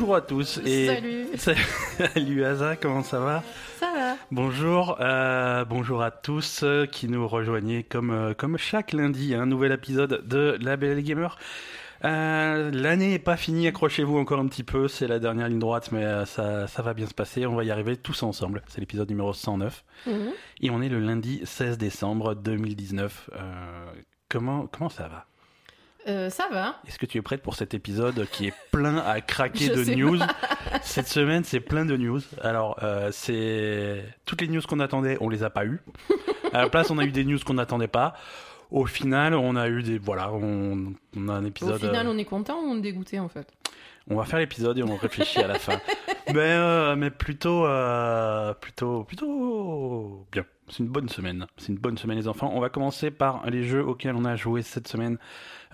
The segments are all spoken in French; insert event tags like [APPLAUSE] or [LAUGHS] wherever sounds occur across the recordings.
Bonjour à tous. Et... Salut. [LAUGHS] Salut Asa, comment ça va? Ça va. Bonjour, euh, bonjour à tous euh, qui nous rejoignez comme, euh, comme chaque lundi, un nouvel épisode de La Belle Gamer. Euh, L'année n'est pas finie, accrochez-vous encore un petit peu, c'est la dernière ligne droite, mais ça, ça va bien se passer, on va y arriver tous ensemble. C'est l'épisode numéro 109. Mhm. Et on est le lundi 16 décembre 2019. Euh, comment, comment ça va? Euh, ça va. Est-ce que tu es prête pour cet épisode qui est plein à craquer de news [LAUGHS] Cette semaine, c'est plein de news. Alors, euh, c'est toutes les news qu'on attendait, on les a pas eues. À la place, on a eu des news qu'on n'attendait pas. Au final, on a eu des voilà, on, on a un Au épisode. final, euh, on est content ou on est dégoûté en fait? on va faire l'épisode et on réfléchit à la fin. [LAUGHS] Mais mais plutôt plutôt plutôt bien. C'est une bonne semaine. C'est une bonne semaine les enfants. On va commencer par les jeux auxquels on a joué cette semaine.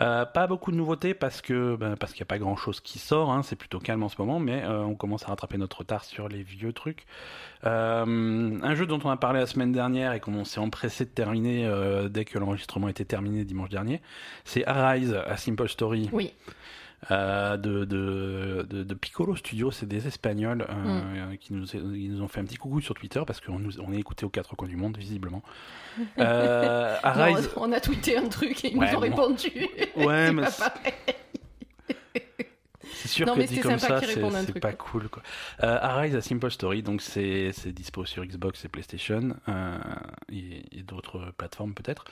Euh, pas beaucoup de nouveautés parce que ben, parce qu'il n'y a pas grand chose qui sort. hein. C'est plutôt calme en ce moment, mais euh, on commence à rattraper notre retard sur les vieux trucs. Euh, un jeu dont on a parlé la semaine dernière et qu'on s'est empressé de terminer dès que l'enregistrement était terminé dimanche dernier, c'est Arise, A Simple Story Oui. Euh, de, de, de, de Piccolo Studio, c'est des Espagnols euh, Mm. euh, qui, nous, ils nous ont fait un petit coucou sur Twitter parce qu'on on est écouté aux quatre coins du monde, visiblement. [LAUGHS] Euh, Non, Arise, on a tweeté un truc et ils Ouais, nous ont répondu. Ouais, [LAUGHS] mais pas c'est- sûr Non, que dit c'est comme ça, c'est pas cool. Quoi. Euh, Arise, A Simple Story, donc c'est dispo sur Xbox et PlayStation euh, et, et d'autres plateformes peut-être.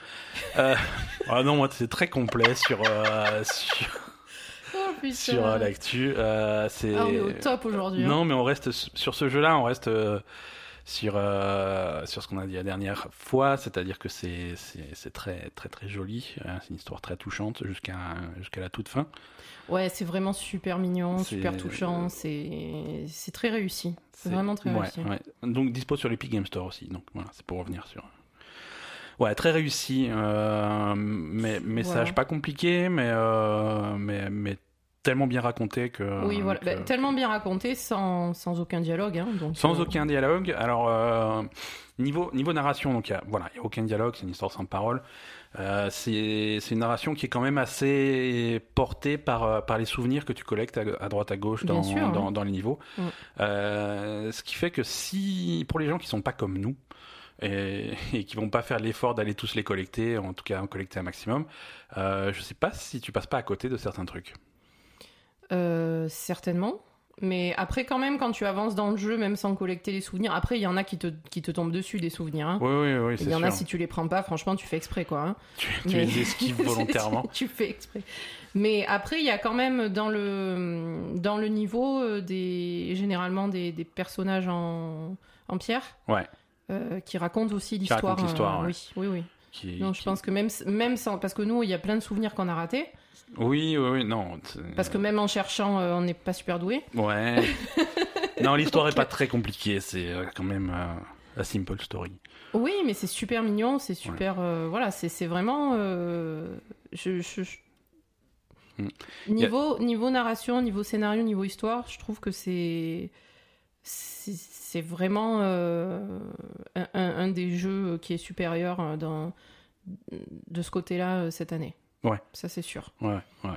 Euh, [LAUGHS] ah non, moi c'est très complet sur, sur, putain. sur euh, l'actu. Euh, c'est Ah, on est au top aujourd'hui. hein. Non, mais on reste s- sur ce jeu-là, on reste euh, sur euh, sur ce qu'on a dit la dernière fois, c'est-à-dire que c'est c'est c'est très très très joli, hein, c'est une histoire très touchante jusqu'à jusqu'à la toute fin. Ouais, c'est vraiment super mignon, C'est- super touchant. C'est c'est très réussi. C'est C'est- vraiment très ouais, réussi. ouais. Donc dispo sur l'Epic Game Store aussi. Donc voilà, c'est pour revenir sur. Ouais, très réussi, euh, mais message Voilà. pas compliqué, mais euh, mais mais tellement bien raconté que. Oui, voilà. que- Bah, tellement bien raconté, sans, sans aucun dialogue. hein, donc, Sans euh, aucun dialogue. Alors, euh, niveau, niveau narration, donc, il y a- voilà, il n'y a aucun dialogue, c'est une histoire sans parole. Euh, c'est une narration qui est quand même assez portée par, euh, par les souvenirs que tu collectes à, à droite à gauche dans, sûr, dans, les niveaux. Ce qui fait que si, pour les gens qui sont pas comme nous, et, et qui vont pas faire l'effort d'aller tous les collecter, en tout cas en collecter un maximum, je sais pas si tu passes pas à côté de certains trucs. Euh, certainement. Mais après, quand même, quand tu avances dans le jeu, même sans collecter les souvenirs, après, il y en a qui te, qui te tombent dessus, des souvenirs. hein. Oui, oui, oui, Il y en sûr. a, si tu les prends pas, franchement, tu fais exprès, quoi. hein. [LAUGHS] Tu, tu Mais- les esquives [LAUGHS] volontairement. tu fais exprès. Mais après, il y a quand même dans le, dans le niveau, euh, des, généralement, des, des personnages en, en pierre. Ouais. euh, qui racontent aussi racontent l'histoire. l'histoire, ouais. Oui, oui, oui. Qui, Non, je pense que même, même sans, parce que nous, il y a plein de souvenirs qu'on a ratés. Oui, oui, oui, non. Parce que même en cherchant, euh, on n'est pas super doué. Ouais. [LAUGHS] non, l'histoire est pas très compliquée, c'est euh, quand même euh, la simple story. Oui, mais c'est super mignon, c'est super. euh, voilà, c'est vraiment. euh, je, je- je- Mm. Niveau, niveau narration, niveau scénario, niveau histoire, je trouve que c'est. C'est vraiment euh, un, un- des jeux qui est supérieur euh, dans, de ce côté-là euh, cette année. Ouais. Ça, c'est sûr. Ouais, ouais.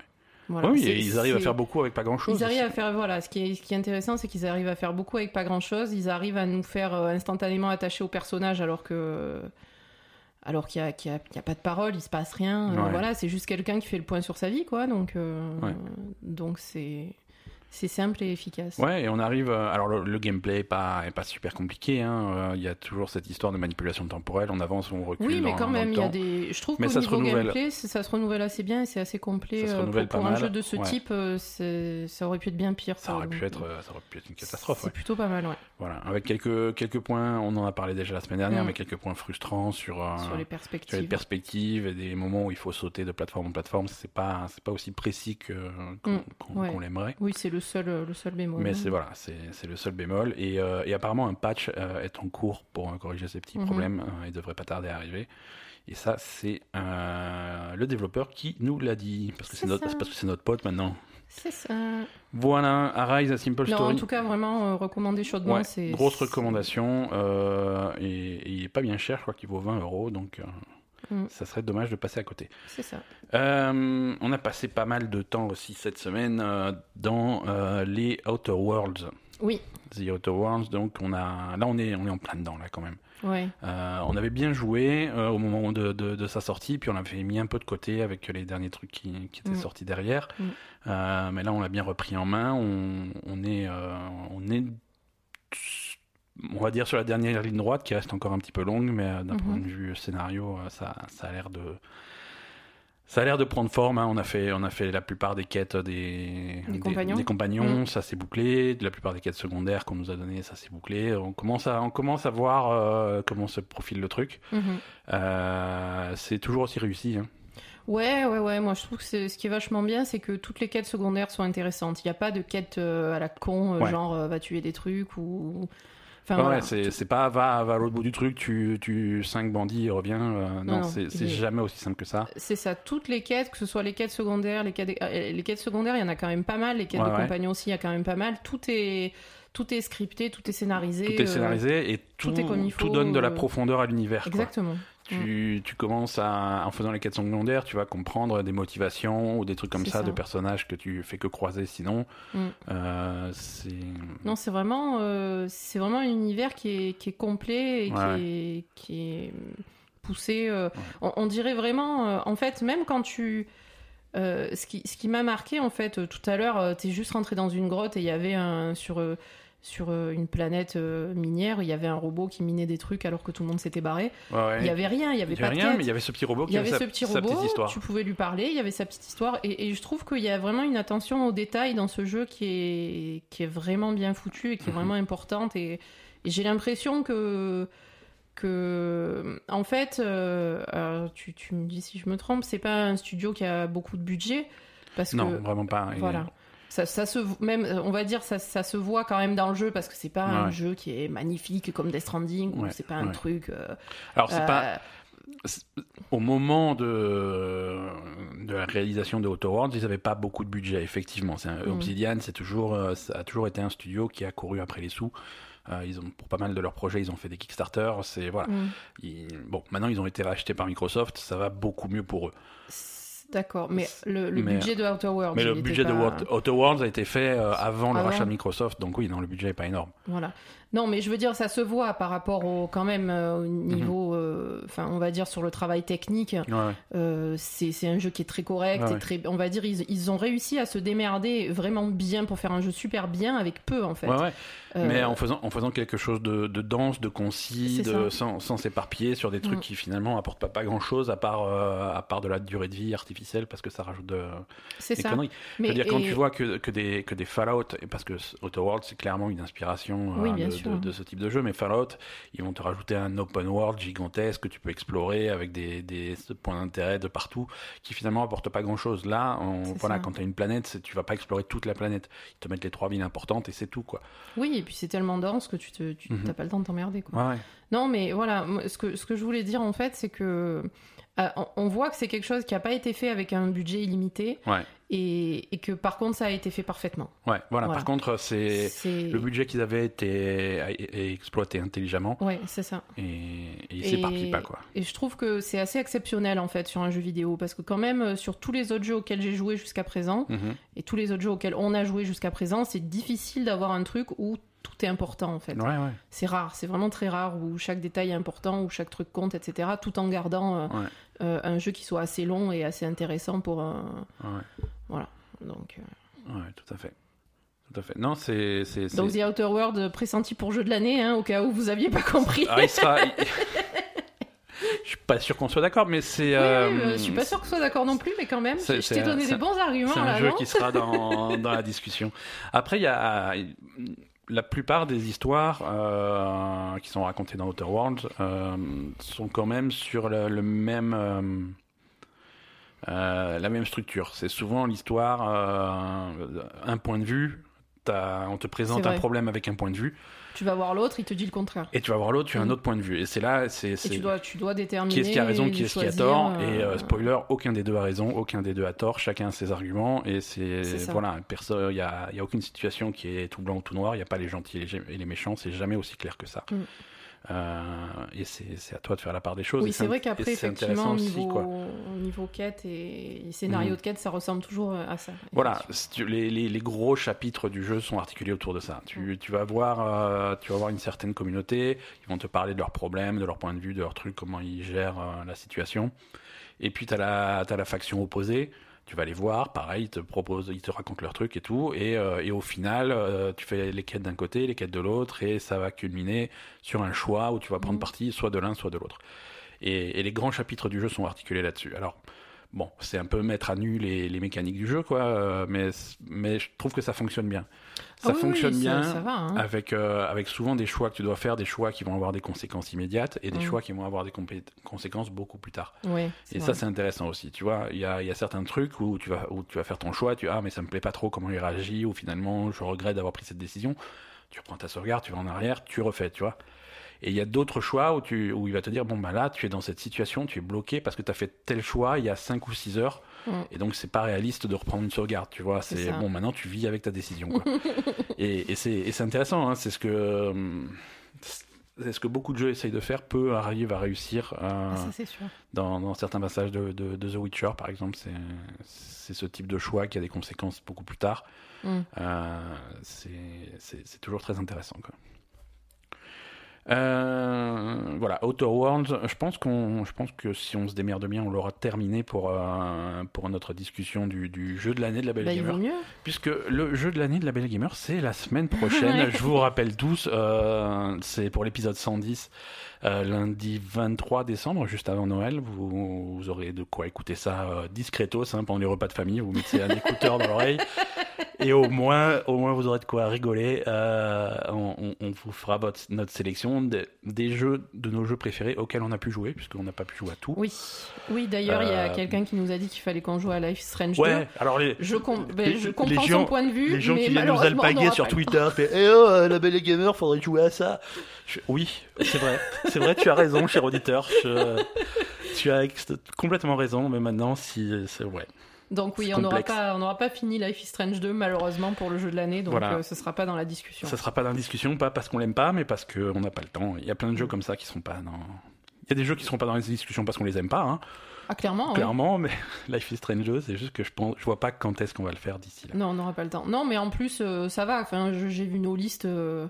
Voilà, oui, ils arrivent à faire beaucoup avec pas grand chose. Ils arrivent à faire, voilà, ce qui est, ce qui est intéressant, c'est qu'ils arrivent à faire beaucoup avec pas grand chose. Ils arrivent à nous faire euh, instantanément attacher au personnage alors que. Alors qu'il n'y a, y a- y a pas de parole, il se passe rien. euh, Ouais. voilà, c'est juste quelqu'un qui fait le point sur sa vie, quoi. Donc, euh, Ouais. donc c'est. C'est simple et efficace. Ouais, et on arrive. euh, Alors, le, le gameplay est pas, est pas super compliqué. hein, euh, Il y a toujours cette histoire de manipulation temporelle. On avance, on recule. Oui, mais quand dans même, il y a des. Je trouve qu'au niveau renouvelle. gameplay, ça se renouvelle assez bien et c'est assez complet. Ça se euh, renouvelle pour, pas pour un jeu de ce ouais. type, euh, ça aurait pu être bien pire. Ça aurait pu être, ça aurait pu être une catastrophe. C'est ouais. plutôt pas mal, ouais. Voilà, avec quelques quelques points. On en a parlé déjà la semaine dernière, Mm. mais quelques points frustrants sur. euh, Sur les sur les perspectives. perspectives et des moments où il faut sauter de plateforme en plateforme, c'est pas pas aussi précis que Mm, qu'on- ouais. qu'on l'aimerait. Oui, c'est le seul, le seul bémol. Mais hein. c'est voilà, c'est le seul bémol et, euh, et apparemment un patch euh, est en cours pour euh, corriger ces petits Mhm. problèmes euh, et devrait pas tarder à arriver. Et ça, c'est euh, le développeur qui nous l'a dit parce que c'est notre ça. c'est parce que c'est notre pote maintenant. C'est ça. Voilà, Arise a Simple Non, Story. en tout cas, vraiment euh, recommandé chaudement. Ouais, grosse recommandation euh, et, et il est pas bien cher, je crois qu'il vaut 20 euros donc. euh, Mm. Ça serait dommage de passer à côté. C'est ça. Euh, on a passé pas mal de temps aussi cette semaine euh, dans euh, les Outer Worlds. Oui. The Outer Worlds, donc on a, là on est, on est en plein dedans là quand même. Ouais. On avait bien joué au moment de, de, de sa sortie, puis on avait mis un peu de côté avec les derniers trucs qui, qui étaient Mm. sortis derrière. Mm. Mais là, on l'a bien repris en main. On, on est, on est, on va dire sur la dernière ligne droite, qui reste encore un petit peu longue, mais euh, d'un Mhm. point de vue scénario, euh, ça, ça a l'air de, ça a l'air de prendre forme. hein. On a fait, on a fait la plupart des quêtes des, Des compagnons. des compagnons, Mm. ça s'est bouclé. La plupart des quêtes secondaires qu'on nous a données, ça s'est bouclé. On commence à, on commence à voir euh, comment se profile le truc. Mhm. Euh, c'est toujours aussi réussi. hein. Ouais, ouais, ouais. Moi, je trouve que ce qui est vachement bien, c'est que toutes les quêtes secondaires sont intéressantes. Il n'y a pas de quête euh, à la con, Ouais. genre va tuer des trucs ou. Enfin, Ouais, voilà. c'est pas va, va à l'autre bout du truc, tu, tu 5 bandits et reviens. euh, non, non, c'est est- jamais aussi simple que ça. C'est ça, toutes les quêtes, que ce soit les quêtes secondaires, les quêtes, euh, les quêtes secondaires, il y en a quand même pas mal, les quêtes Ouais, de ouais. compagnons aussi, il y a quand même pas mal. Tout est, tout est scripté, tout est scénarisé. Tout est euh, scénarisé et tout, tout est comme il tout donne de la profondeur à l'univers. Exactement. Tu, tu commences à, en faisant les quêtes secondaires, tu vas comprendre des motivations ou des trucs comme ça, ça. de personnages que tu fais que croiser sinon. Mm. Euh. Non, c'est vraiment, euh, c'est vraiment un univers qui est, qui est complet et Ouais. qui, est, qui est poussé. euh, on, on dirait vraiment, en fait, même quand tu. ce qui, ce qui m'a marqué, en fait, tout à l'heure, tu t'es juste rentré dans une grotte et il y avait un. Sur, sur euh, une planète euh, minière, il y avait un robot qui minait des trucs alors que tout le monde s'était barré. Ouais, ouais. Il y avait rien, il y avait Il y pas avait de rien, quête. mais il y avait ce petit robot Il qui y avait sa, ce petit sa robot, petite histoire. tu pouvais lui parler, il y avait sa petite histoire, et, et je trouve qu'il y a vraiment une attention aux détails dans ce jeu qui est, qui est vraiment bien foutu et qui est Mhm. vraiment importante. Et, et j'ai l'impression que, que, en fait, euh, tu, tu me dis si je me trompe, c'est pas un studio qui a beaucoup de budget, parce Non, que vraiment pas. Voilà. Ça, ça se même on va dire ça, ça se voit quand même dans le jeu parce que c'est pas un jeu qui est magnifique comme Death Stranding ou Ouais, c'est pas un ouais. truc euh, Alors, c'est euh, pas. Au moment de, de la réalisation de Outer Worlds, ils n'avaient pas beaucoup de budget, effectivement. C'est un- Mm. Obsidian, c'est toujours, euh, ça a toujours été un studio qui a couru après les sous. Euh, ils ont, pour pas mal de leurs projets, ils ont fait des Kickstarter. C'est voilà. Ils- bon, maintenant ils ont été rachetés par Microsoft, ça va beaucoup mieux pour eux. D'accord, mais le, le Mais- budget de Outer Worlds. Mais le budget de pas- Outer Worlds a été fait euh, avant le rachat de Microsoft, donc oui, non, le budget est pas énorme. Voilà. Non, mais je veux dire, ça se voit par rapport au quand même euh, au Mhm. niveau, euh, enfin, on va dire sur le travail technique. Ouais, ouais. euh, c'est un jeu qui est très correct Ouais, et très, on va dire, ils, ils ont réussi à se démerder vraiment bien pour faire un jeu super bien avec peu en fait. Euh, Mais en faisant, en faisant quelque chose de, de dense, de concis, de, sans, sans s'éparpiller sur des trucs Mm. qui finalement apportent pas, pas grand chose à part, à part de la durée de vie artificielle parce que ça rajoute de, c'est des ça. conneries. Mais Je veux dire, quand et- tu vois que, que, des, que des Fallout, parce que Outer Worlds c'est clairement une inspiration Oui, bien de, sûr. De- de ce type de jeu, mais Fallout, ils vont te rajouter un open world gigantesque que tu peux explorer avec des, des points d'intérêt de partout qui finalement apportent pas grand chose. Là, on- voilà, ça. quand tu as une planète, tu vas pas explorer toute la planète. Ils te mettent les trois villes importantes et c'est tout, quoi. Oui, et puis c'est tellement dense que tu te, tu Mhm. pas le temps de t'emmerder quoi. Ouais, ouais. Non, mais voilà, ce que, ce que je voulais dire en fait, c'est que euh, on- voit que c'est quelque chose qui n'a pas été fait avec un budget illimité Ouais. et, et que par contre ça a été fait parfaitement. Ouais, voilà. Voilà. Par contre, c'est le budget qu'ils avaient été exploité intelligemment Ouais, c'est ça. et, et ils s'éparpillent pas quoi. Et je trouve que c'est assez exceptionnel en fait sur un jeu vidéo parce que quand même sur tous les autres jeux auxquels j'ai joué jusqu'à présent Mhm. et tous les autres jeux auxquels on a joué jusqu'à présent, c'est difficile d'avoir un truc où tout est important en fait. Ouais, ouais. C'est rare, c'est vraiment très rare où chaque détail est important, où chaque truc compte, etc. Tout en gardant euh, Ouais. euh, un jeu qui soit assez long et assez intéressant pour. Voilà. Donc, euh, Ouais, tout à fait. Tout à fait. Non, c'est. donc The Outer World pressenti pour jeu de l'année, hein, au cas où vous aviez pas compris. Ah, il sera. [LAUGHS] Je suis pas sûr qu'on soit d'accord, mais c'est. Euh, oui, je suis pas sûr ce soit d'accord non plus, mais quand même, c'est- je t'ai donné des bons arguments C'est un là, jeu qui sera dans, dans la discussion. Après, il y a la plupart des histoires euh, qui sont racontées dans Outer Worlds euh, sont quand même sur le, le même euh, la même structure. C'est souvent l'histoire un point de vue. On te présente un problème avec un point de vue Tu vas voir l'autre, il te dit le contraire. et tu vas voir l'autre, tu as un autre point de vue. Et c'est là, c'est Et tu dois, tu dois déterminer. qui est-ce qui a raison, qui est-ce qui a tort. euh, Et euh, spoiler, aucun des deux a raison, aucun des deux a tort, chacun a ses arguments. Et c'est voilà, il y a, y a aucune situation qui est tout blanc ou tout noir. Il n'y a pas les gentils et les, gé- et les méchants. C'est jamais aussi clair que ça. Mm. Euh, et c'est à toi de faire la part des choses. Oui, c'est vrai qu'après, effectivement, au niveau, niveau quête et scénario Mhm. de quête, ça ressemble toujours à ça. Voilà, les, gros chapitres du jeu sont articulés autour de ça. Tu, vas voir, euh, tu vas voir une certaine communauté, ils vont te parler de leurs problèmes, de leur point de vue, de leurs trucs, comment ils gèrent euh, la situation. Et puis tu as la faction opposée, tu vas les voir, pareil, ils te proposent, ils te racontent leurs trucs et tout. Et, euh, et au final, euh, tu fais les quêtes d'un côté, les quêtes de l'autre, et ça va culminer sur un choix où tu vas prendre Mhm. parti soit de l'un, soit de l'autre. Et, et les grands chapitres du jeu sont articulés là-dessus. Alors, bon, c'est un peu mettre à nu les, les mécaniques du jeu, quoi, euh, mais, mais je trouve que ça fonctionne bien. Ça Ah oui, fonctionne oui, bien Ça, ça va. hein. avec, euh, avec souvent des choix que tu dois faire, des choix qui vont avoir des conséquences immédiates et des Mm. choix qui vont avoir des conséquences beaucoup plus tard. Et vrai. ça, c'est intéressant aussi. Tu vois, il y a, il y a certains trucs où tu, vas, où tu vas faire ton choix, tu ah, mais ça me plaît pas trop comment il réagit, ou finalement, je regrette d'avoir pris cette décision. Tu reprends ta sauvegarde, tu vas en arrière, tu refais, tu vois. Et il y a d'autres choix où, tu, où il va te dire, bon, bah là, tu es dans cette situation, tu es bloqué parce que tu as fait tel choix il y a 5 ou 6 heures, Mm. et donc c'est pas réaliste de reprendre une sauvegarde, tu vois. C'est bon, maintenant tu vis avec ta décision, quoi. [LAUGHS] et et c'est intéressant, hein, c'est ce que. hum, C'est ce que beaucoup de jeux essayent de faire, peu arrivent à réussir euh, Ah, ça, sûr. dans, dans certains passages de, de- de The Witcher, par exemple. C'est ce type de choix qui a des conséquences beaucoup plus tard. Mm. Euh, c'est toujours très intéressant. Quoi. Euh, voilà, Outer Worlds, je pense, qu'on, je pense que si on se démerde bien, on l'aura terminé pour, euh, pour notre discussion du, du jeu de l'année de la Belle Bah, Gamer. mieux. Puisque le jeu de l'année de la Belle Gamer, c'est la semaine [LAUGHS] prochaine. Je vous rappelle tous, euh, c'est pour l'épisode 110, euh, lundi 23 décembre, juste avant Noël. Vous, vous aurez de quoi écouter ça euh, discretos hein, pendant les repas de famille. Vous mettez un [LAUGHS] écouteur dans l'oreille. Et au moins, au moins, vous aurez de quoi rigoler. Euh, on, vous fera votre, notre sélection des, des jeux, de nos jeux préférés auxquels on a pu jouer, puisqu'on n'a pas pu jouer à tout. Oui, oui d'ailleurs, il y a Euh, quelqu'un qui nous a dit qu'il fallait qu'on joue à Life Strange 2. Ouais, alors les, Je, com- ben, Les- je les comprends gens- son point de vue, les gens mais qui viennent nous alpaguer sur Twitter, fait Eh oh, euh, la belle et gamer, faudrait jouer à ça. Je- Oui, c'est vrai. C'est vrai, tu as raison, cher auditeur. Je- Tu as complètement raison, mais maintenant, si. C'est ouais. Donc oui, on n'aura pas, on pas fini Life is Strange 2 malheureusement pour le jeu de l'année, donc Voilà. euh, ce sera pas dans la discussion. Ça sera pas dans la discussion, pas parce qu'on l'aime pas, mais parce qu'on n'a pas le temps. Il y a plein de jeux comme ça qui sont pas dans. Il y a des jeux qui seront pas dans les discussions parce qu'on les aime pas, hein, Ah clairement, oui. clairement, mais [LAUGHS] Life is Strange 2, c'est juste que je pense, je vois pas quand est-ce qu'on va le faire d'ici là. Non, on n'aura pas le temps. Non, mais en plus euh, ça va. Enfin, j'ai vu nos listes. euh,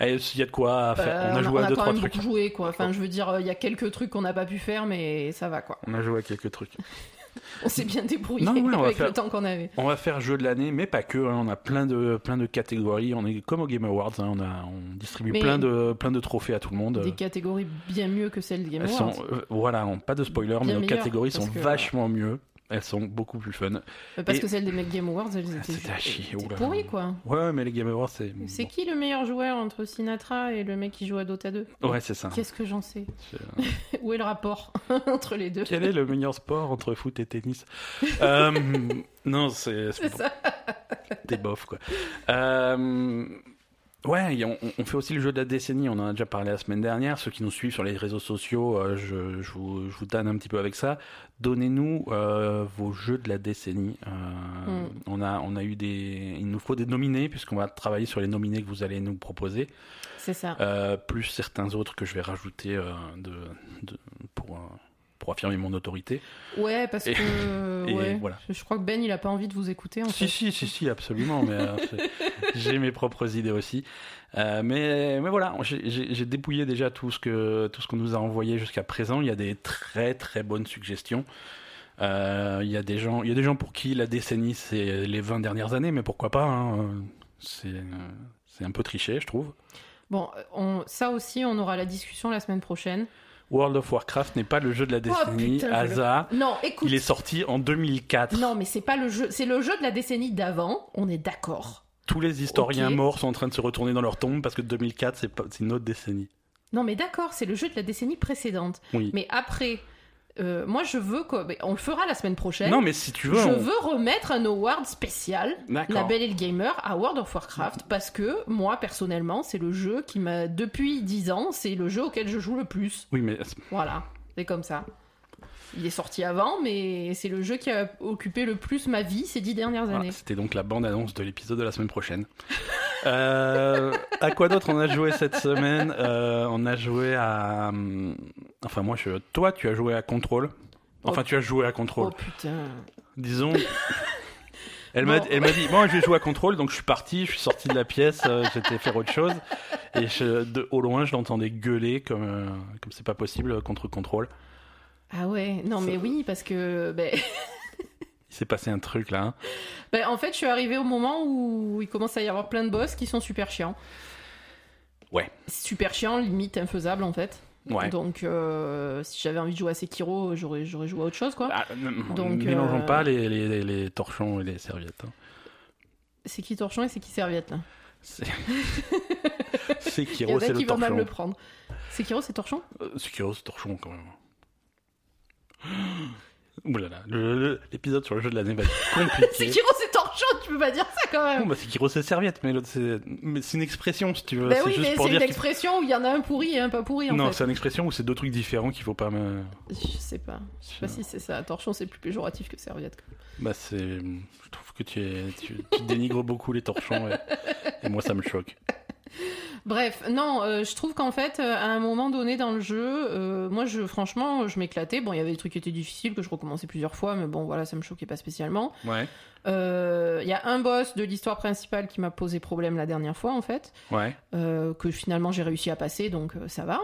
Eh, Il y a de quoi faire. euh, on a joué on à deux quand trois même trucs. beaucoup joué, quoi. Enfin, je veux dire, euh, il y a quelques trucs qu'on n'a pas pu faire, mais ça va, quoi. On a joué à quelques trucs. [LAUGHS] [LAUGHS] On s'est bien débrouillé Non, ouais, avec faire- le temps qu'on avait. On va faire jeu de l'année, mais pas que. hein. On a plein de, plein de catégories. On est comme au Game Awards. hein. On, a, on distribue Mais- plein, de, plein de trophées à tout le monde. Des catégories bien mieux que celles de Game Awards. sont, euh, voilà, pas de spoiler, mais nos catégories sont que- vachement mieux. Elles sont beaucoup plus fun. Euh, Parce Et- que celles des Make Game Awards, elles étaient, chier, étaient oula. pourries, quoi. Ouais, mais les Game Awards, c'est. C'est qui le meilleur joueur entre Sinatra et le mec qui joue à Dota 2 Ouais, c'est ça. Qu'est-ce que j'en sais? Je- [LAUGHS] Où est le rapport [LAUGHS] entre les deux? Quel est le meilleur sport entre foot et tennis? [LAUGHS] Euh, Non, c'est C'est ça. des bofs, quoi. Euh, Ouais, on, on fait aussi le jeu de la décennie, on en a déjà parlé la semaine dernière. Ceux qui nous suivent sur les réseaux sociaux, euh, je, je vous, je vous tanne un petit peu avec ça. Donnez-nous euh, vos jeux de la décennie. Euh, Mm. on, a, on a eu des. Il nous faut des nominés, puisqu'on va travailler sur les nominés que vous allez nous proposer, C'est ça. plus certains autres que je vais rajouter de, de- pour, pour affirmer mon autorité. Ouais, parce et- que. [LAUGHS] et ouais. voilà. Je crois que Ben, il a pas envie de vous écouter, en Si, fait. si, si, si, absolument. Mais euh, [LAUGHS] j'ai mes propres idées aussi. Euh, mais, mais voilà, j'ai- dépouillé déjà tout ce que tout ce qu'on nous a envoyé jusqu'à présent. Il y a des très très bonnes suggestions. Euh, il y a des gens, il y a des gens pour qui la décennie c'est les 20 dernières années, mais pourquoi pas hein, C'est c'est un peu triché, je trouve. Bon, on... ça aussi, on aura la discussion la semaine prochaine. World of Warcraft n'est pas le jeu de la décennie. putain, je le- hasard. Non, écoute. Il est sorti en 2004. Non, mais c'est pas le jeu. C'est le jeu de la décennie d'avant. On est d'accord. Tous les historiens morts sont en train de se retourner dans leur tombe parce que 2004 c'est pas- c'est une autre décennie. Non, mais d'accord, c'est le jeu de la décennie précédente. Oui. Mais après, euh, moi, je veux mais On le fera la semaine prochaine. Non, mais si tu veux, je on- veux remettre un award spécial. La Belle et le Gamer, à World of Warcraft, parce que moi, personnellement, c'est le jeu qui m'a, depuis 10 ans, c'est le jeu auquel je joue le plus. Oui, mais Voilà, c'est comme ça. Il est sorti avant, mais c'est le jeu qui a occupé le plus ma vie ces 10 dernières voilà, années. c'était donc la bande-annonce de l'épisode de la semaine prochaine. [LAUGHS] Euh, à quoi d'autre on a joué cette semaine? Euh, On a joué à. hum, Enfin, moi, je... toi, tu as joué à Control. Enfin, Oh. tu as joué à Control. Oh putain. Disons. [LAUGHS] Elle m'a Bon. elle m'a dit, bon, je vais jouer à Control, donc je suis parti, je suis sorti de la pièce, euh, j'étais faire autre chose. Et je- de, au loin, je l'entendais gueuler comme euh, comme c'est pas possible contre Control. Ah ouais, non mais oui, parce que ben, [LAUGHS] Il s'est passé un truc là. hein. ben, en fait, je suis arrivée au moment où il commence à y avoir plein de boss qui sont super chiants. Ouais. Super chiants, limite infaisable en fait. Ouais. Donc, euh, si j'avais envie de jouer à Sekiro, j'aurais, j'aurais joué à autre chose, quoi. Ah, ne- Donc, mélangeons euh, pas les, les, les- torchons et les serviettes. hein. C'est qui Torchon et c'est qui Serviette, là C'est [LAUGHS] c'est Il y Kiro, en a c'est qui le vont mal torchon. le prendre. Sekiro, c'est Torchon? Euh, Sekiro, c'est torchon quand même. [GASPS] Ouh là là, l'épisode sur le jeu de l'année va être [LAUGHS] compliqué. Sekiro, c'est Torchon, tu peux pas dire ça quand même bah, Sekiro, c'est serviette, mais l'autre, c'est mais c'est une expression si tu veux. C'est oui, juste mais pour c'est dire une qu'il- expression où il y en a un pourri et un pas pourri, en Non, fait. c'est une expression où c'est deux trucs différents qu'il faut pas me. Je sais pas. Je sais pas si c'est ça. Torchon, c'est plus péjoratif que Serviette. Bah, c'est. Je trouve que tu, es... tu... tu dénigres beaucoup les torchons et... et moi, ça me choque. Bref, non, euh, je trouve qu'en fait, euh, à un moment donné dans le jeu, euh, moi, je, franchement, je m'éclatais. Bon, il y avait des trucs qui étaient difficiles, que je recommençais plusieurs fois, mais bon, voilà, ça me choquait pas spécialement. Ouais, Il y a un boss de l'histoire principale qui m'a posé problème la dernière fois, en fait, ouais. que finalement j'ai réussi à passer, donc ça va.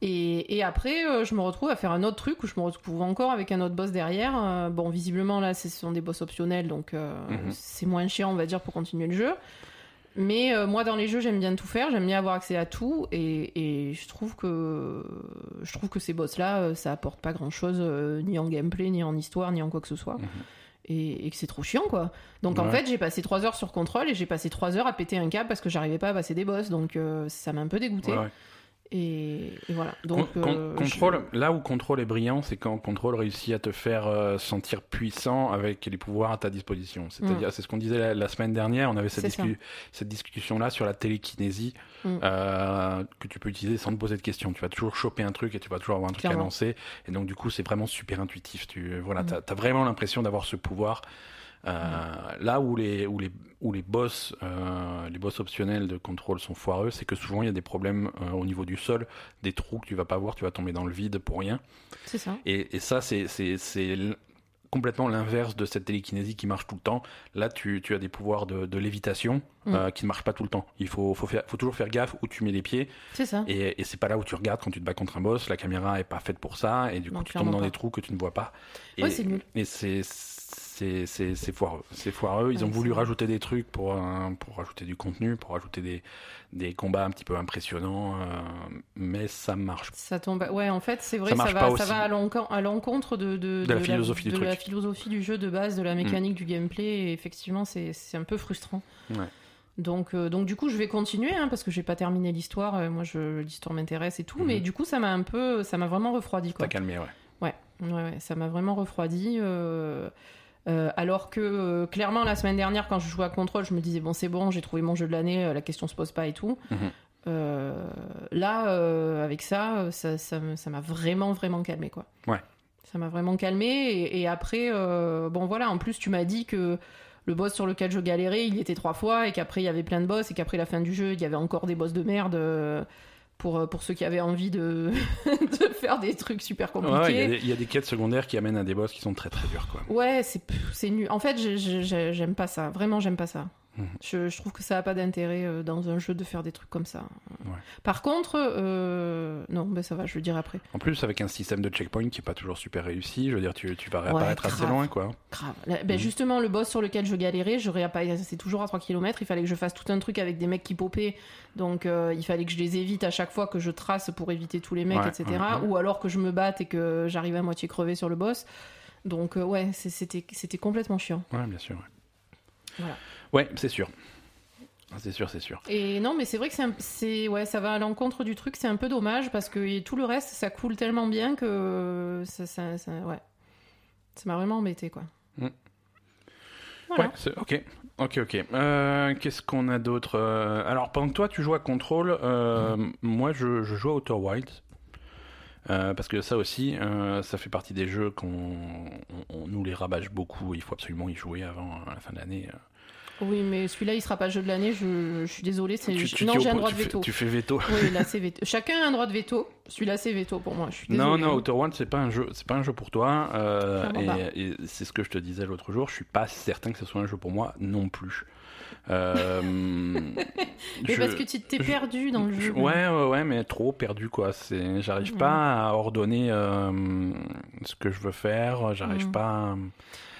Et, et après, je me retrouve à faire un autre truc où je me retrouve encore avec un autre boss derrière. Bon, visiblement, là, ce sont des boss optionnels, donc Mhm. c'est moins chiant, on va dire, pour continuer le jeu. Mais euh, moi, dans les jeux, j'aime bien tout faire, j'aime bien avoir accès à tout, et, et je trouve que je trouve que ces boss-là, euh, ça apporte pas grand-chose, euh, ni en gameplay, ni en histoire, ni en quoi que ce soit. Mhm. Et, et que c'est trop chiant, quoi. Donc en fait, j'ai passé 3 heures sur contrôle et j'ai passé 3 heures à péter un câble parce que j'arrivais pas à passer des boss. Donc euh, ça m'a un peu dégoûté. ouais, ouais. Et, et voilà. Donc, con- euh, contrôle, là où contrôle est brillant, c'est quand contrôle réussit à te faire euh, sentir puissant avec les pouvoirs à ta disposition. C'est-à-dire, c'est ce qu'on disait la, la semaine dernière, on avait cette, Mm. C'est discu- cette discussion-là sur la télékinésie Mm. euh, que tu peux utiliser sans te poser de questions. Tu vas toujours choper un truc et tu vas toujours avoir un truc à lancer. Et donc, du coup, c'est vraiment super intuitif. Tu, voilà, Mm. t'as as vraiment l'impression d'avoir ce pouvoir. Euh, Là où les, où les, où les boss, euh, les boss optionnels de contrôle sont foireux, c'est que souvent il y a des problèmes euh, au niveau du sol, des trous que tu vas pas voir, tu vas tomber dans le vide pour rien. C'est ça. Et, et ça, c'est c'est- c'est l- complètement l'inverse de cette télékinésie qui marche tout le temps. Là, tu, tu as des pouvoirs de, de lévitation Mm. euh, qui ne marchent pas tout le temps. Il faut, faut, faire, faut toujours faire gaffe où tu mets les pieds. C'est ça. Et, et c'est pas là où tu regardes quand tu te bats contre un boss. La caméra est pas faite pour ça. Et du Non, coup, tu tombes dans pas. des trous que tu ne vois pas. Et, Ouais, c'est nul. et c'est c'est foireux. C'est foireux. Ils ont voulu rajouter des trucs pour un- pour rajouter du contenu, pour rajouter des des combats un petit peu impressionnants, euh, mais ça marche. Ça tombe. Ouais, en fait, c'est vrai, Ça ça, va, ça va à l'enco- à l'encontre de, de, De la philosophie du de truc. Mm. la philosophie du jeu de base, de la mécanique du gameplay. Et effectivement, c'est un peu frustrant. Ouais. Donc, euh, donc du coup, je vais continuer hein, parce que j'ai pas terminé l'histoire. Euh, Moi, l'histoire m'intéresse et tout, Mhm. mais du coup, ça m'a un peu, ça m'a vraiment refroidi. Quoi. T'as calmé, ouais. Ouais, ouais, ouais, ça m'a vraiment refroidi. euh, euh, alors que euh, clairement la semaine dernière quand je jouais à contrôle je me disais bon c'est bon j'ai trouvé mon jeu de l'année euh, la question se pose pas et tout Mhm. Là avec ça ça ça me- ça m'a vraiment vraiment calmé quoi Ouais. ça m'a vraiment calmé et, et après bon voilà en plus tu m'as dit que le boss sur lequel je galérais il y était trois fois et qu'après il y avait plein de boss et qu'après la fin du jeu il y avait encore des boss de merde pour, pour ceux qui avaient envie de, [LAUGHS] de faire des trucs super compliqués ouais, il y a des- il y, a des quêtes secondaires qui amènent à des boss qui sont très très durs, quoi. Ouais, c'est nul. En fait, j'ai- j'ai- j'aime pas ça. Vraiment, j'aime pas ça. Mhm. Je, je trouve que ça a pas d'intérêt euh, dans un jeu de faire des trucs comme ça. Ouais. Par contre, euh, non, ben ça va, je le dirai après. En plus, avec un système de checkpoint qui est pas toujours super réussi, je veux dire, tu, tu vas réapparaître assez grave. loin, quoi. Grave. Là, ben Mhm. Justement, le boss sur lequel je galérais, pas... c'est toujours à 3 km. Il fallait que je fasse tout un truc avec des mecs qui popaient. Donc, euh, il fallait que je les évite à chaque fois que je trace pour éviter tous les mecs, Ouais, etc. Ou alors que je me batte et que j'arrive à moitié crevé sur le boss. Donc, ouais, c'était complètement chiant. Ouais, bien sûr. Voilà. Ouais c'est sûr. Ah, C'est sûr, c'est sûr. Et non, mais c'est vrai que c'est, ouais, ça va à l'encontre du truc. C'est un peu dommage parce que tout le reste, ça coule tellement bien que ça, ça, ça- ouais, ça m'a vraiment embêté quoi. Mm. Voilà. Ouais, ok. Ok, ok. Euh, Qu'est-ce qu'on a d'autre Euh, Alors, pendant que toi, tu joues à Control, euh, moi, je, je joue à Outer Wilds. Parce que ça aussi, ça fait partie des jeux qu'on on- on nous les rabâche beaucoup. Il faut absolument y jouer avant la fin de l'année. Oui, mais celui-là, il sera pas jeu de l'année. Je, je suis désolée. C'est... Tu- tu non, j'ai un droit de fais- veto. Tu fais veto. Oui, là, [LAUGHS] c'est veto. Chacun a un droit de veto. Celui-là, c'est veto pour moi. Je suis désolée. Non, non. Outer One, c'est pas un jeu, c'est pas un jeu pour toi. euh, Clairement pas. et et c'est ce que je te disais l'autre jour. Je suis pas certain que ce soit un jeu pour moi non plus. Euh, [LAUGHS] Mais je- parce que tu t'es je- perdu dans le je- jeu. ouais, ouais, ouais, mais trop perdu quoi. C'est, j'arrive pas à ordonner euh, ce que je veux faire. J'arrive Mm. pas. à-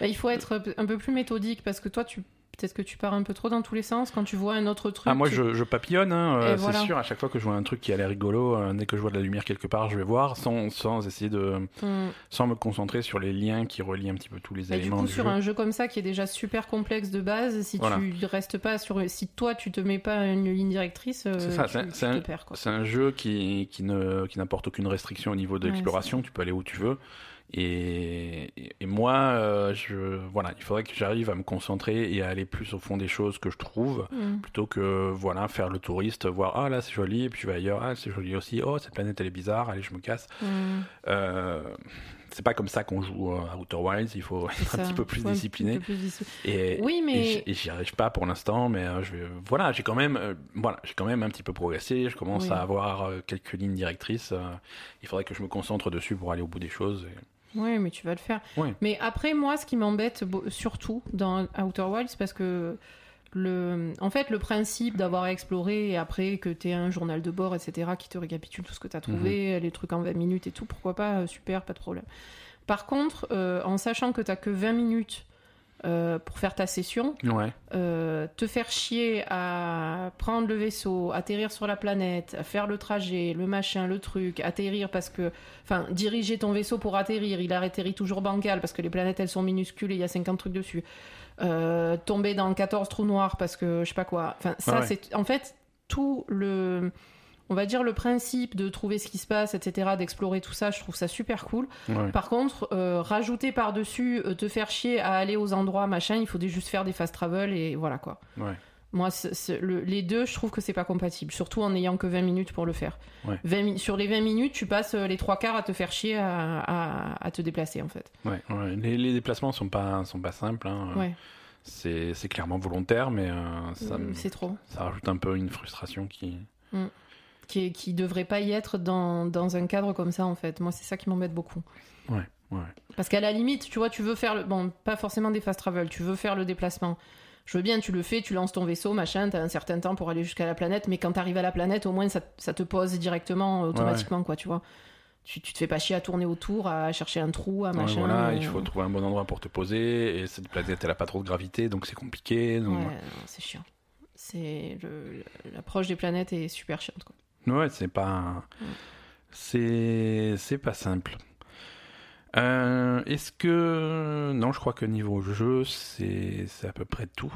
Bah, il faut être un peu plus méthodique parce que toi, tu peut-être que tu pars un peu trop dans tous les sens quand tu vois un autre truc. Ah, moi, je, je papillonne, hein, euh, c'est voilà. sûr. À chaque fois que je vois un truc qui a l'air rigolo, euh, dès que je vois de la lumière quelque part, je vais voir, sans, sans essayer de, Hmm. sans me concentrer sur les liens qui relient un petit peu tous les Mais du éléments coup, du sur jeu. un jeu comme ça qui est déjà super complexe de base, si Voilà. tu restes pas sur, si toi tu te mets pas une ligne directrice, euh, C'est ça, tu, c'est te un- perds. C'est un jeu qui, qui n'apporte aucune restriction au niveau de Ouais, l'exploration. Tu peux aller où tu veux. Et, et- et moi, euh, je, voilà, il faudrait que j'arrive à me concentrer et à aller plus au fond des choses que je trouve, Hmm. plutôt que voilà faire le touriste, voir ah là c'est joli, et puis je vais ailleurs, ah c'est joli aussi, oh cette planète elle est bizarre, allez je me casse. Hmm. Euh, c'est pas comme ça qu'on joue à Outer Wilds. Il faut être un petit peu plus discipliné. peu plus Et, Oui, mais et j'y arrive pas pour l'instant, mais euh, je vais, voilà, j'ai quand même, euh, voilà, j'ai quand même un petit peu progressé. Je commence Oui. à avoir euh, quelques lignes directrices. euh, il faudrait que je me concentre dessus pour aller au bout des choses. et- Oui, mais tu vas le faire. Ouais. Mais après, moi, ce qui m'embête surtout dans Outer Wilds, parce que le, en fait, le principe d'avoir exploré et après que tu aies un journal de bord, etc., qui te récapitule tout ce que tu as trouvé, Mhm. les trucs en 20 minutes et tout, pourquoi pas, euh, super, pas de problème. Par contre, euh, en sachant que tu que 20 minutes euh, pour faire ta session, Ouais, euh, te faire chier à prendre le vaisseau, atterrir sur la planète, faire le trajet, le machin, le truc, atterrir parce que, enfin, diriger ton vaisseau pour atterrir, il atterrit toujours bancal parce que les planètes elles sont minuscules et il y a 50 trucs dessus. Euh, tomber dans 14 trous noirs parce que je sais pas quoi. Enfin, ça Ah ouais. c'est en fait tout le on va dire le principe de trouver ce qui se passe, etc., d'explorer tout ça, je trouve ça super cool. ouais. Par contre, euh, rajouter par-dessus, euh, te faire chier à aller aux endroits, machin, il faut juste faire des fast travel et voilà quoi. ouais. Moi, le- les deux, je trouve que c'est pas compatible, surtout en n'ayant que 20 minutes pour le faire. Ouais. 20 mi- sur les 20 minutes, tu passes euh, les trois quarts à te faire chier à, à- à te déplacer en fait. ouais. Les, les déplacements sont pas, sont pas simples. hein. Ouais, C'est, clairement volontaire, mais euh, ça, me- c'est trop. ça rajoute un peu une frustration qui. Qui, qui devrait pas y être dans, dans un cadre comme ça en fait. Moi, c'est ça qui m'embête beaucoup. Ouais, ouais. Parce qu'à la limite, tu vois, tu veux faire le. Bon, pas forcément des fast travel, tu veux faire le déplacement. Je veux bien, tu le fais, tu lances ton vaisseau, machin, t'as un certain temps pour aller jusqu'à la planète, mais quand t'arrives à la planète, au moins ça, ça te pose directement, euh, automatiquement, quoi, tu vois. Tu, tu te fais pas chier à tourner autour, à chercher un trou, à Ouais, machin. voilà, il faut trouver un bon endroit pour te poser, et cette planète elle a pas trop de gravité, donc c'est compliqué. Ouais, donc- non, c'est chiant. C'est le- l'approche des planètes est super chiante, quoi. Ouais, c'est pas. C'est. C'est pas simple. Euh, Est-ce que. Non, je crois que niveau jeu, c'est c'est à peu près tout.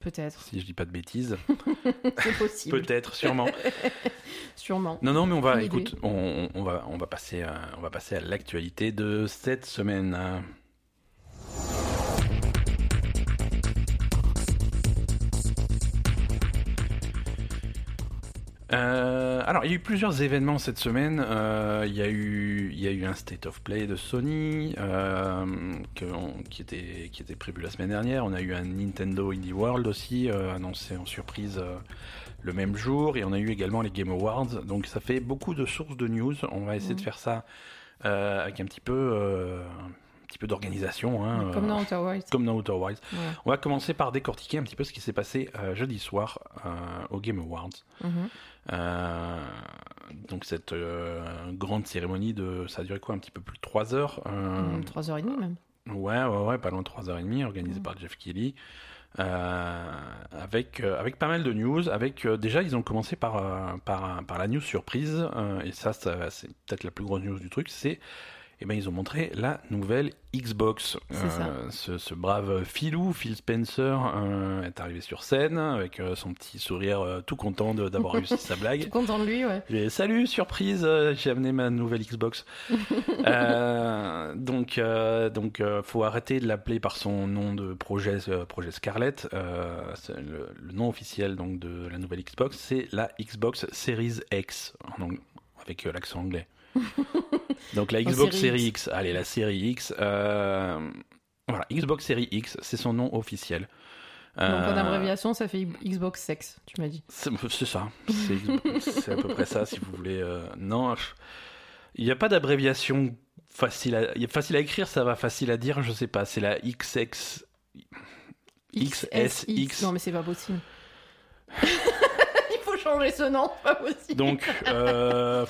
Peut-être, Si je dis pas de bêtises. [LAUGHS] c'est possible, Peut-être, sûrement. [LAUGHS] sûrement. Non, non, mais on va. Écoute, on, on va, on va passer à, on va passer à l'actualité de cette semaine. Euh, alors, il y a eu plusieurs événements cette semaine. Euh, il, y a eu, il y a eu un State of Play de Sony euh, que on- qui, était, qui était prévu la semaine dernière. On a eu un Nintendo Indie World aussi, annoncé en surprise le même jour. Et on a eu également les Game Awards. Donc, ça fait beaucoup de sources de news. On va essayer de faire ça avec un petit peu, petit peu d'organisation. hein, Comme dans Outer Wilds. comme dans Outer Wilds. On va commencer par décortiquer un petit peu ce qui s'est passé euh, jeudi soir euh, au Game Awards. Mhm. Euh, donc cette euh, grande cérémonie de ça a duré quoi un petit peu plus de 3 heures euh, Mhm, Trois heures et demie même. ouais ouais ouais pas loin de 3 heures et demie organisée Mhm. par Jeff euh, avec euh, avec pas mal de news avec euh, déjà ils ont commencé par euh, par par la news surprise euh, et ça, ça c'est peut-être la plus grosse news du truc c'est eh ben, ils ont montré la nouvelle Xbox. C'est ça. ce, ce brave Philou, Phil Spencer, euh, est arrivé sur scène avec euh, son petit sourire euh, tout content d'avoir réussi sa [LAUGHS] blague. Tout content de lui, ouais. Et salut, surprise, euh, j'ai amené ma nouvelle Xbox. [LAUGHS] Euh, donc, euh, donc, euh, faut arrêter de l'appeler par son nom de projet, euh, projet Scarlett. Euh, le, le nom officiel donc de la nouvelle Xbox, c'est la Xbox Series X, ang- avec euh, l'accent anglais. Donc la Xbox Series X. allez la série X. euh, voilà, Xbox Series X, c'est son nom officiel. Donc en Euh, abréviation, ça fait Xbox Sex, tu m'as dit. C'est ça. C'est à peu près ça, si vous voulez. euh, Non, il n'y a pas d'abréviation facile à... facile à écrire, ça va facile à dire, je sais pas. C'est la XX. XSX. Non mais c'est pas possible. [LAUGHS] [LAUGHS] Il faut changer ce nom, c'est pas possible. Donc, euh,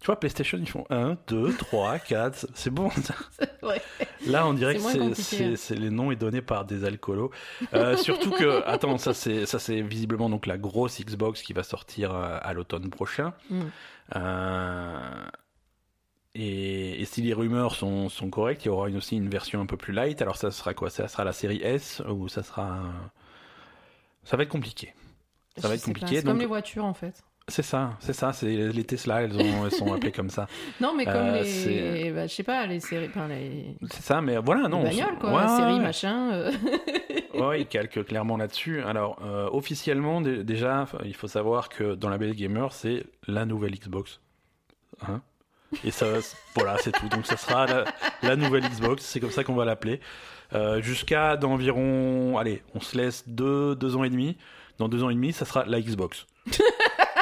tu vois, PlayStation, ils font 1, 2, 3, 4. C'est bon. ça. [LAUGHS] Ouais. Là, on dirait que c'est- hein. c'est les noms est donné par des alcoolos. Euh, surtout que, [LAUGHS] attends, ça c'est ça c'est visiblement donc la grosse Xbox qui va sortir euh, à l'automne prochain. Mm. Euh, et, et si les rumeurs sont, sont correctes, il y aura une, aussi une version un peu plus light. Alors ça sera quoi? Ça sera la série S ou ça sera Ça va être compliqué. Ça va être compliqué. C'est comme les voitures en fait. C'est ça, c'est ça. C'est les Tesla, elles, ont, elles sont appelées comme ça. [LAUGHS] Non mais comme Euh, les, c'est- bah, je sais pas, les séries, enfin, les, C'est ça, mais voilà, les non. bagnoles c'est- quoi, ouais, série ouais. machin. euh. Ouais, [LAUGHS] il calque clairement là-dessus. Alors, euh, officiellement, dé- déjà, il faut savoir que dans la Belle Gamer, c'est la nouvelle Xbox. Hein Et ça, voilà, c'est tout. Donc, ça sera la, la nouvelle Xbox. C'est comme ça qu'on va l'appeler. Euh, Jusqu'à d'environ, allez, on se laisse deux, deux ans et demi. Dans deux ans et demi, ça sera la Xbox. [LAUGHS]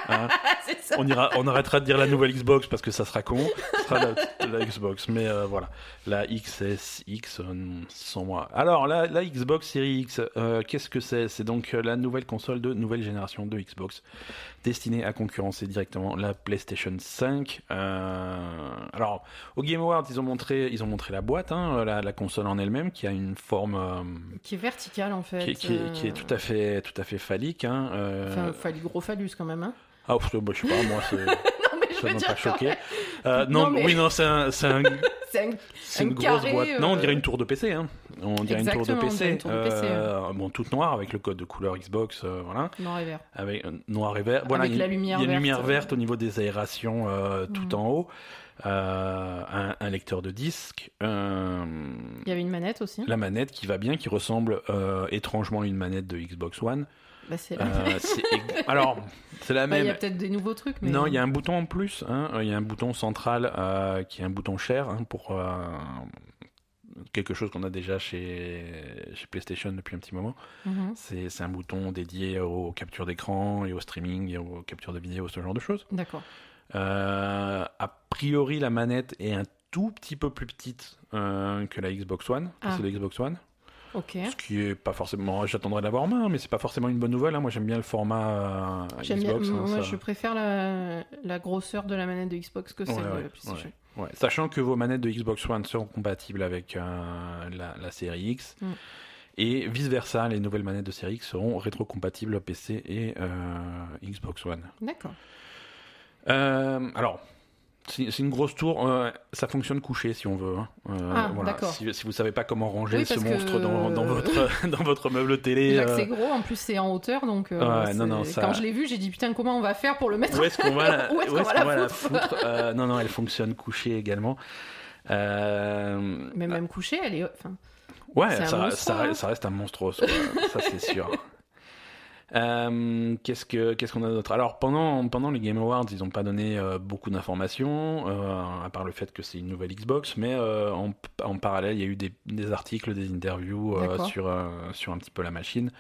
Hein [LAUGHS] ça. on, ira, on arrêtera de dire la nouvelle Xbox parce que ça sera con. Ce sera la, la Xbox. Mais euh, voilà. La XSX, euh, sans moi. Alors, la, la Xbox Series X, euh, qu'est-ce que c'est? C'est donc la nouvelle console de nouvelle génération de Xbox, destinée à concurrencer directement la PlayStation 5. Euh, alors, au Game Awards, ils ont montré, ils ont montré la boîte, hein, la, la console en elle-même, qui a une forme euh, Qui est verticale en fait. qui, est- qui est, qui est tout à fait, tout à fait phallique. Hein, euh, Enfin, fallu gros phallus quand même. Hein. Ah, pff, bah, je sais pas, moi, c'est- [LAUGHS] non mais je ça m'a pas choqué. Euh, non, Non, mais- oui, non, c'est un, c'est un- [LAUGHS] un... une grosse carré, boîte. Non, on euh, dirait une tour de PC. Hein. On dirait une tour de PC. une tour de PC, euh, Bon, toute noire avec le code de couleur Xbox, euh, voilà, noir et vert. avec euh, noir et vert. Voilà, Avec la lumière il y a une verte. lumière verte au niveau des aérations tout Mhm. en haut. Euh, un, un lecteur de disque. euh, Il y avait une manette aussi. la manette qui va bien, qui ressemble euh, étrangement à une manette de Xbox One. Bah, c'est [LAUGHS] alors, c'est la Bah, il y même. a peut-être des nouveaux trucs, mais Non, il y a un bouton en plus. hein. Il y a un bouton central qui est un bouton cher hein, pour quelque chose qu'on a déjà chez, chez PlayStation depuis un petit moment. Mhm. C'est c'est un bouton dédié aux captures d'écran et au streaming et aux captures de vidéo, ce genre de choses. D'accord. Euh, a priori, la manette est un tout petit peu plus petite euh, que la Xbox One, que Ah. c'est la Xbox One. Ok. Ce qui est pas forcément, j'attendrai d'avoir en main, mais c'est pas forcément une bonne nouvelle. hein. Moi, j'aime bien le format euh, bien. Xbox. hein, Moi, ça- je préfère la... la grosseur de la manette de Xbox que celle Ouais, de la PlayStation. Ouais, sachant que vos manettes de Xbox One seront compatibles avec euh, la, la série X. Mm. Et vice-versa, les nouvelles manettes de série X seront rétrocompatibles PC et euh, Xbox One. D'accord. Alors, c'est une grosse tour. euh, ça fonctionne couché si on veut. hein. Euh, Ah, voilà. Si, si vous savez pas comment ranger Oui, ce monstre dans, dans votre, [LAUGHS] [LAUGHS] dans votre meuble télé. Euh, c'est gros, en plus c'est en hauteur, donc euh, Ouais, c'est- non, non, ça- quand je l'ai vu, j'ai dit putain comment on va faire pour le mettre Où est-ce qu'on va, la- [LAUGHS] Où est-ce où qu'on va la va la foutre Non, non, elle fonctionne couchée également. Mais même couché, elle est. Enfin, Ouais, ça, monstre, ça- hein. ça reste un monstre, ça, c'est sûr. Euh, qu'est-ce que qu'est-ce qu'on a d'autre? Alors pendant pendant les Game Awards, ils n'ont pas donné euh, beaucoup d'informations, euh, à part le fait que c'est une nouvelle Xbox, mais en, en parallèle, il y a eu des, des articles, des interviews sur sur un petit peu la machine.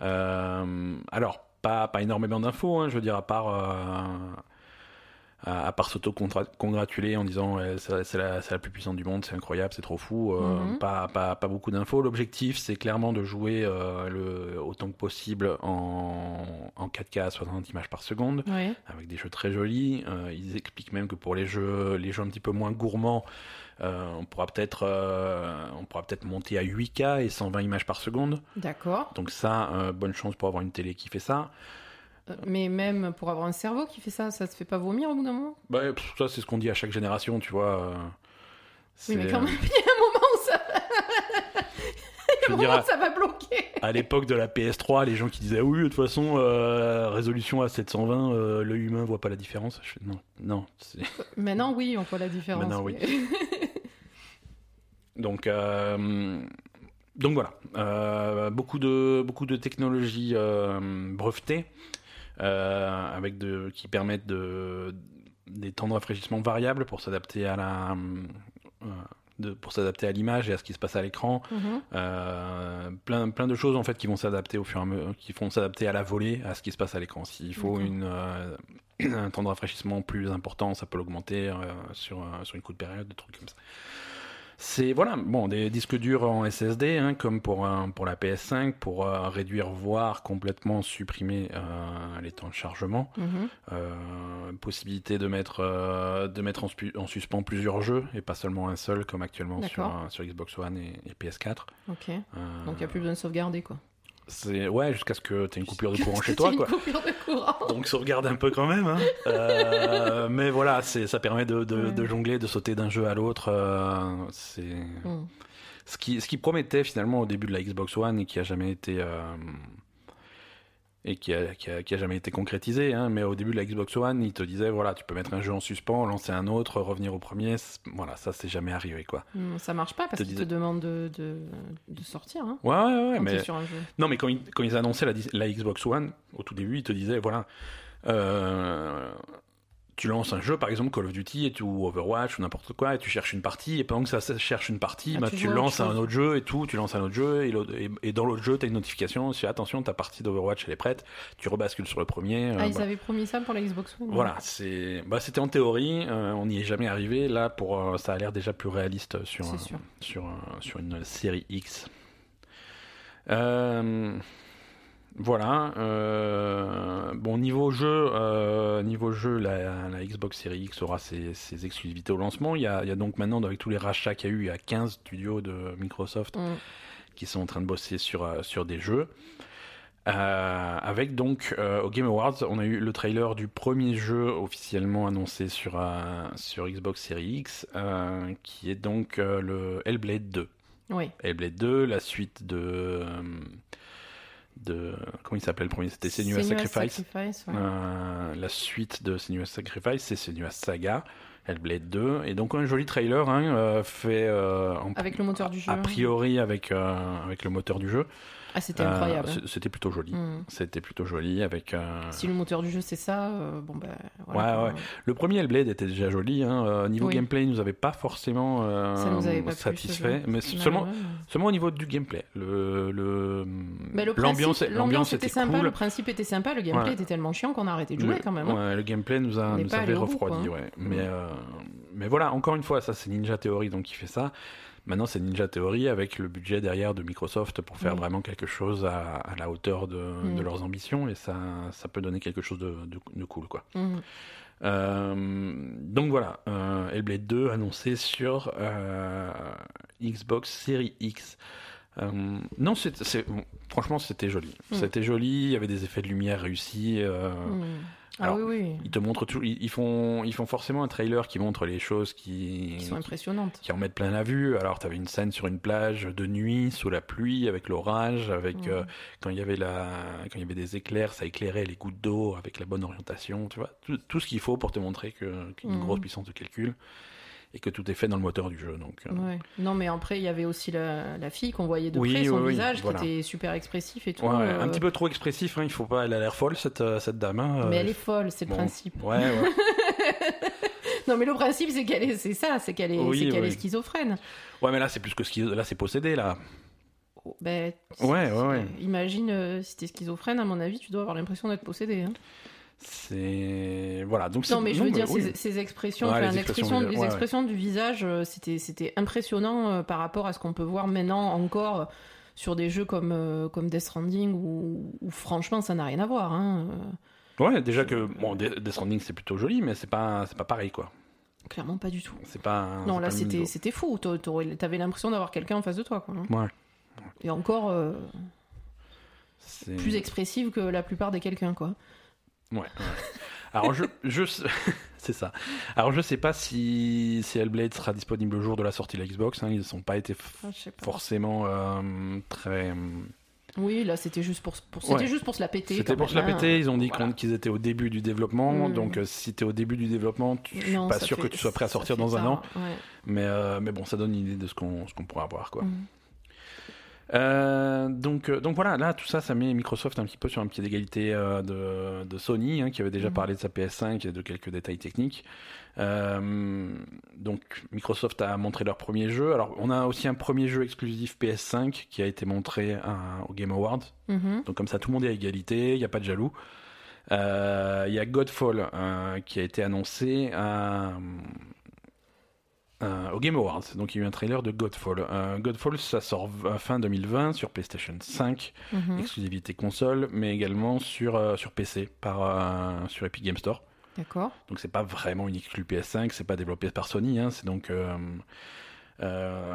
Alors pas pas énormément d'infos, hein, je veux dire à part à, à part s'auto-congratuler en disant c'est la, plus puissante du monde, c'est incroyable, c'est trop fou. euh, Mhm. pas, pas, pas beaucoup d'infos. L'objectif, c'est clairement de jouer euh, le, autant que possible en, en 4K à 60 images par seconde, avec des jeux très jolis. Euh, ils expliquent même que pour les jeux, les jeux un petit peu moins gourmands, euh, on pourra peut-être euh, on pourra peut-être monter à 8K et 120 images par seconde. D'accord. Donc ça, euh, bonne chance pour avoir une télé qui fait ça. Mais même pour avoir un cerveau qui fait ça, ça te fait pas vomir au bout d'un moment? Bah, pff, ça, c'est ce qu'on dit à chaque génération, tu vois. euh, Oui, mais quand euh, même, [LAUGHS] il y a un moment où ça, je moment où ça va bloquer. à l'époque de la PS3, les gens qui disaient oui, de toute façon, euh, résolution à 720, euh, l'œil humain voit pas la différence. Je fais, non, non. Maintenant, oui, on voit la différence. Maintenant, oui. [LAUGHS] Donc, euh, donc voilà, beaucoup de beaucoup de technologies brevetées avec de qui permettent de des temps de rafraîchissement variables pour s'adapter à la euh, de, pour s'adapter à l'image et à ce qui se passe à l'écran. Mhm. Euh, plein, plein de choses en fait qui vont s'adapter au fur et à mesure, qui vont s'adapter à la volée, à ce qui se passe à l'écran. S'il faut une, euh, [CLEARS THROAT] un temps de rafraîchissement plus important, ça peut l'augmenter euh, sur, euh, sur une courte période, des trucs comme ça. C'est voilà, bon, des disques durs en SSD, hein, comme pour, un- pour la PS5, pour euh, réduire, voire complètement supprimer euh, les temps de chargement. Mhm. Euh, possibilité de mettre, de mettre en, suspens plusieurs jeux et pas seulement un seul comme actuellement sur, Xbox One et, et PS4. Ok. Euh, Donc il n'y a plus besoin de sauvegarder quoi. C'est ouais jusqu'à ce que tu aies une coupure de courant chez toi quoi. coupure de courant. Donc sauvegarde un peu quand même. hein. Euh, [LAUGHS] mais voilà, c'est ça permet de, de, Ouais. de jongler, de sauter d'un jeu à l'autre. euh, c'est Mhm. ce qui, ce qui promettait finalement au début de la Xbox One et qui a jamais été euh, et qui a, qui, a, qui a jamais été concrétisé. Hein, mais au début de la Xbox One, il te disait voilà, tu peux mettre un jeu en suspens, lancer un autre, revenir au premier. Voilà, ça c'est jamais arrivé quoi. Ça marche pas parce Te qu'ils te disais- demandent de, de, de sortir hein, Ouais, ouais, ouais. quand mais t'es sur un jeu. non, mais quand ils, quand ils annonçaient la Xbox One au tout début, ils te disaient voilà. euh, tu lances un jeu, par exemple Call of Duty et tu, ou Overwatch ou n'importe quoi, et tu cherches une partie, et pendant que ça cherche une partie, Ah, bah, tu tu lances un autre jeu et tout, tu lances un autre jeu, et, l'autre- et, et dans l'autre jeu, tu as une notification, si attention, ta partie d'Overwatch elle est prête, tu rebascules sur le premier. Ah, euh, ils bah, avaient promis ça pour la Xbox One. voilà, c'est, bah, c'était en théorie, euh, on n'y est jamais arrivé. Là, pour, euh, ça a l'air déjà plus réaliste sur, une série X. Euh, voilà. euh, bon, niveau jeu, euh, niveau jeu la, la Xbox Series X aura ses, ses exclusivités au lancement. Il y, a, il y a donc maintenant, avec tous les rachats qu'il y a eu, il y a 15 studios de Microsoft Hmm. qui sont en train de bosser sur, euh, sur des jeux. Euh, avec donc au Game Awards, on a eu le trailer du premier jeu officiellement annoncé sur, sur Xbox Series X, qui est donc le Hellblade 2. Oui. Hellblade 2, la suite de. De comment il s'appelle le premier? C'était Senua's Sacrifice. Sacrifice, ouais. Euh, la suite de Senua's Sacrifice, c'est Senua's Saga, Hellblade 2. Et donc un joli trailer hein, fait euh, en- Avec le moteur du jeu. a priori avec, euh, avec le moteur du jeu. Ah, c'était Euh, incroyable. c- C'était plutôt joli. Hmm. C'était plutôt joli avec. euh, Si le moteur du jeu c'est ça, euh, bon ben. Ouais, Voilà, ouais. Le premier Hellblade était déjà joli. Hein. euh, niveau Oui. gameplay, il nous avait pas forcément euh, Ça nous avait pas satisfait, mais seulement, ouais, seulement au niveau du gameplay. Le, le, l'ambiance, était était sympa, cool. le principe était sympa, le gameplay était tellement chiant qu'on a arrêté de jouer Le- quand même. hein. ouais, le gameplay nous, a, nous avait bout, refroidi. quoi. ouais. Mais, euh, mais voilà, encore une fois, ça c'est Ninja Theory donc qui fait ça. Maintenant, c'est Ninja Theory avec le budget derrière de Microsoft pour faire vraiment quelque chose à, à la hauteur de, de leurs ambitions et ça, ça peut donner quelque chose de, de, de cool. Quoi. Mhm. Euh, donc voilà, euh, Hellblade 2 annoncé sur euh, Xbox Series X. Euh, non, c'est, franchement, c'était joli. Mm. C'était joli, il y avait des effets de lumière réussis. euh, Ah oui, oui. Ils te montrent tout, ils, font, ils font forcément un trailer qui montre les choses qui, Qui sont impressionnantes. qui en mettent plein la vue. Alors, tu avais une scène sur une plage de nuit, sous la pluie, avec l'orage, avec euh, quand il y avait la, quand il y avait des éclairs, ça éclairait les gouttes d'eau avec la bonne orientation. Tu vois, tout, tout ce qu'il faut pour te montrer que qu'il y a une Mhm. grosse puissance de calcul et que tout est fait dans le moteur du jeu. Donc, euh, Ouais. Non, mais après, il y avait aussi la, la fille qu'on voyait de Oui, près, son oui, oui, visage voilà. qui était super expressif et tout. ouais, ouais, euh, un petit peu trop expressif. Hein, il faut pas. Elle a l'air folle cette euh, cette dame. hein, Mais euh, elle est folle, c'est le bon. principe. Ouais, ouais. [LAUGHS] Non, mais le principe, c'est qu'elle est, c'est ça, c'est qu'elle est, Oui, c'est qu'elle oui. est schizophrène. ouais, mais là c'est plus que ce qui, là c'est possédé là. Oh, Ben, Ouais, ouais, ouais. Imagine euh, si t'es schizophrène, à mon avis, tu dois avoir l'impression d'être possédé. hein. C'est voilà. Donc Non, mais je veux dire, oui. ces, ces expressions, Ouais, les expressions les ouais, ouais. expressions du visage, euh, c'était, c'était impressionnant euh, par rapport à ce qu'on peut voir maintenant encore euh, sur des jeux comme, comme Death Stranding où, où franchement ça n'a rien à voir. hein. Ouais, déjà que bon, Death Stranding c'est plutôt joli, mais c'est pas c'est pas pareil quoi. clairement pas du tout. C'est pas. non, là c'était, c'était fou. T'avais l'impression d'avoir quelqu'un en face de toi. Quoi, hein. Ouais. Et encore euh, plus expressive que la plupart des quelqu'un. Quoi. Ouais. ouais. Alors je je [LAUGHS] c'est ça. Alors je sais pas si si Hellblade sera disponible le jour de la sortie de la Xbox. Hein, ils sont pas été Ah, pas. forcément euh, très. Oui, là c'était juste pour, pour- c'était Ouais. juste pour se la péter. C'était pour se la péter. Ils ont dit Voilà. qu'ils étaient au début du développement. Mm. Donc euh, si t'es au début du développement, tu- je suis pas sûr fait- que tu sois prêt à sortir dans un an. ouais. Mais euh, mais bon, ça donne une idée de ce qu'on ce qu'on pourra avoir quoi. Mm. Euh, donc, euh, donc voilà, là, tout ça, ça met Microsoft un petit peu sur un pied d'égalité euh, de, de Sony, hein, qui avait déjà Mhm. parlé de sa PS5 et de quelques détails techniques. Euh, donc, Microsoft a montré leur premier jeu. Alors, on a aussi un premier jeu exclusif PS5 qui a été montré à- au Game Awards. Mhm. Donc, comme ça, tout le monde est à égalité, il n'y a pas de jaloux. Il y a Godfall qui a été annoncé à, euh, au Game Awards. Donc il y a eu un trailer de Godfall. Euh, Godfall, ça sort v- fin 2020 sur PlayStation 5, Mhm. exclusivité console, mais également sur, euh, sur PC, par, euh, sur Epic Game Store. D'accord. Donc c'est pas vraiment une exclu PS5, c'est pas développé par Sony, hein, c'est donc... Euh, euh,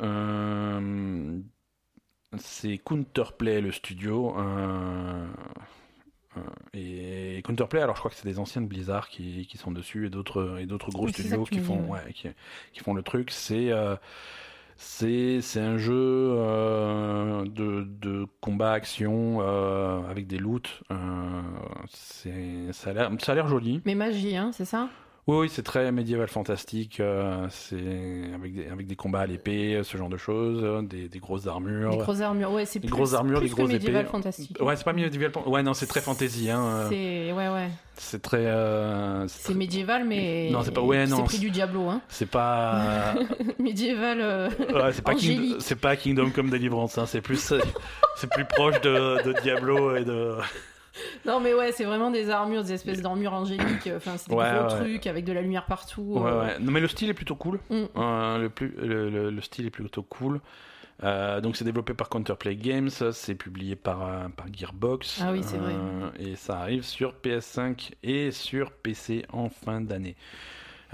euh, c'est Counterplay le studio. Et Counterplay, alors je crois que c'est des anciens de Blizzard qui, qui sont dessus et d'autres et d'autres gros Oui, studios qui font ouais. qui, qui font le truc. C'est euh, c'est c'est un jeu euh, de, de combat action euh, avec des loots. C'est ça a l'air ça a l'air joli. Mais magie, hein, c'est ça? Oui, oui, c'est très médiéval fantastique. euh, c'est avec des, avec des combats à l'épée, ce genre de choses, euh, des, des grosses armures. Des grosses armures. Ouais, c'est plus, grosses armures, plus des grosses médiéval épées. fantastique. Ouais, c'est pas médiéval. Ouais, non, c'est très fantasy. Hein, euh, C'est ouais, ouais. c'est très. euh, c'est médiéval, mais Non, c'est pas- ouais, non, C'est pris du Diablo, hein. c'est pas. [LAUGHS] médiéval. euh, ouais, c'est pas, King- Kingdom comme Deliverance. Hein, c'est plus. c'est plus proche de, de Diablo et de. [LAUGHS] Non, mais ouais, c'est vraiment des armures, des espèces d'armures angéliques. Enfin, c'est des Ouais, gros ouais. trucs avec de la lumière partout. Ouais, euh, ouais. Non, mais le style est plutôt cool. Mm. Euh, le, plus, le, le- le style est plutôt cool. Euh, donc c'est développé par Counterplay Games, c'est publié par, euh, par Gearbox. Ah oui, c'est vrai. Euh, et ça arrive sur PS5 et sur PC en fin d'année.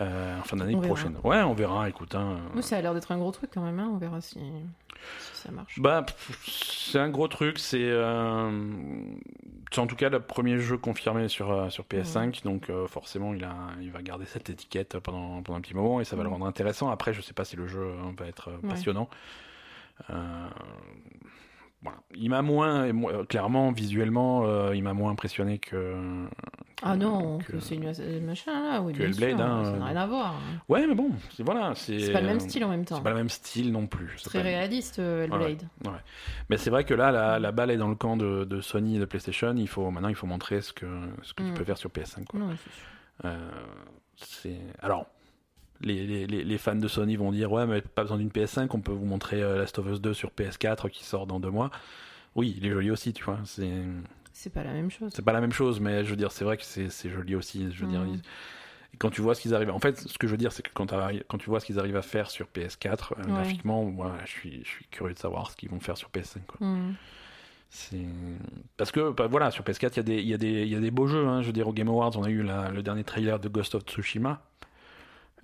Euh, en fin d'année verra. prochaine. Ouais, on verra, écoute. hein. Ça a l'air d'être un gros truc quand même, hein. On verra si, si ça marche. Bah, c'est un gros truc. C'est euh, c'est en tout cas le premier jeu confirmé sur, euh, sur PS5. Donc, euh, forcément, il, a, il va garder cette étiquette pendant, pendant un petit moment et ça va le rendre intéressant. Après, je sais pas si le jeu va être passionnant. Euh, voilà. Il m'a moins, euh, clairement, visuellement, euh, il m'a moins impressionné que. Ah non, que- que c'est une euh, machin là, oui, que bien Hellblade, sûr, hein, ça euh, n'a rien à voir. hein. Ouais, mais bon, c'est voilà, c'est. Pas le même style en même temps. C'est pas le même style non plus. Très pas- réaliste, euh, Hellblade. Mais c'est vrai que là, la, la balle est dans le camp de, de Sony et de PlayStation. Il faut maintenant, il faut montrer ce que ce que tu Mm. peux faire sur PS5. quoi. Non, c'est sûr. Euh, c'est alors. Les, les, les- fans de Sony vont dire ouais mais pas besoin d'une PS5 on peut vous montrer euh, Last of Us 2 sur PS4 qui sort dans deux mois oui il est joli aussi tu vois c'est C'est pas la même chose. c'est pas la même chose mais je veux dire c'est vrai que c'est joli aussi je veux dire Mm. quand tu vois ce qu'ils arrivent en fait ce que je veux dire c'est que quand, tu vois ce qu'ils arrivent à faire sur PS4 euh, Ouais. graphiquement moi je suis je suis curieux de savoir ce qu'ils vont faire sur PS5 quoi. C'est parce que bah, voilà sur PS4 il y a des il y y a des beaux jeux hein. je veux dire au Game Awards on a eu la- le dernier trailer de Ghost of Tsushima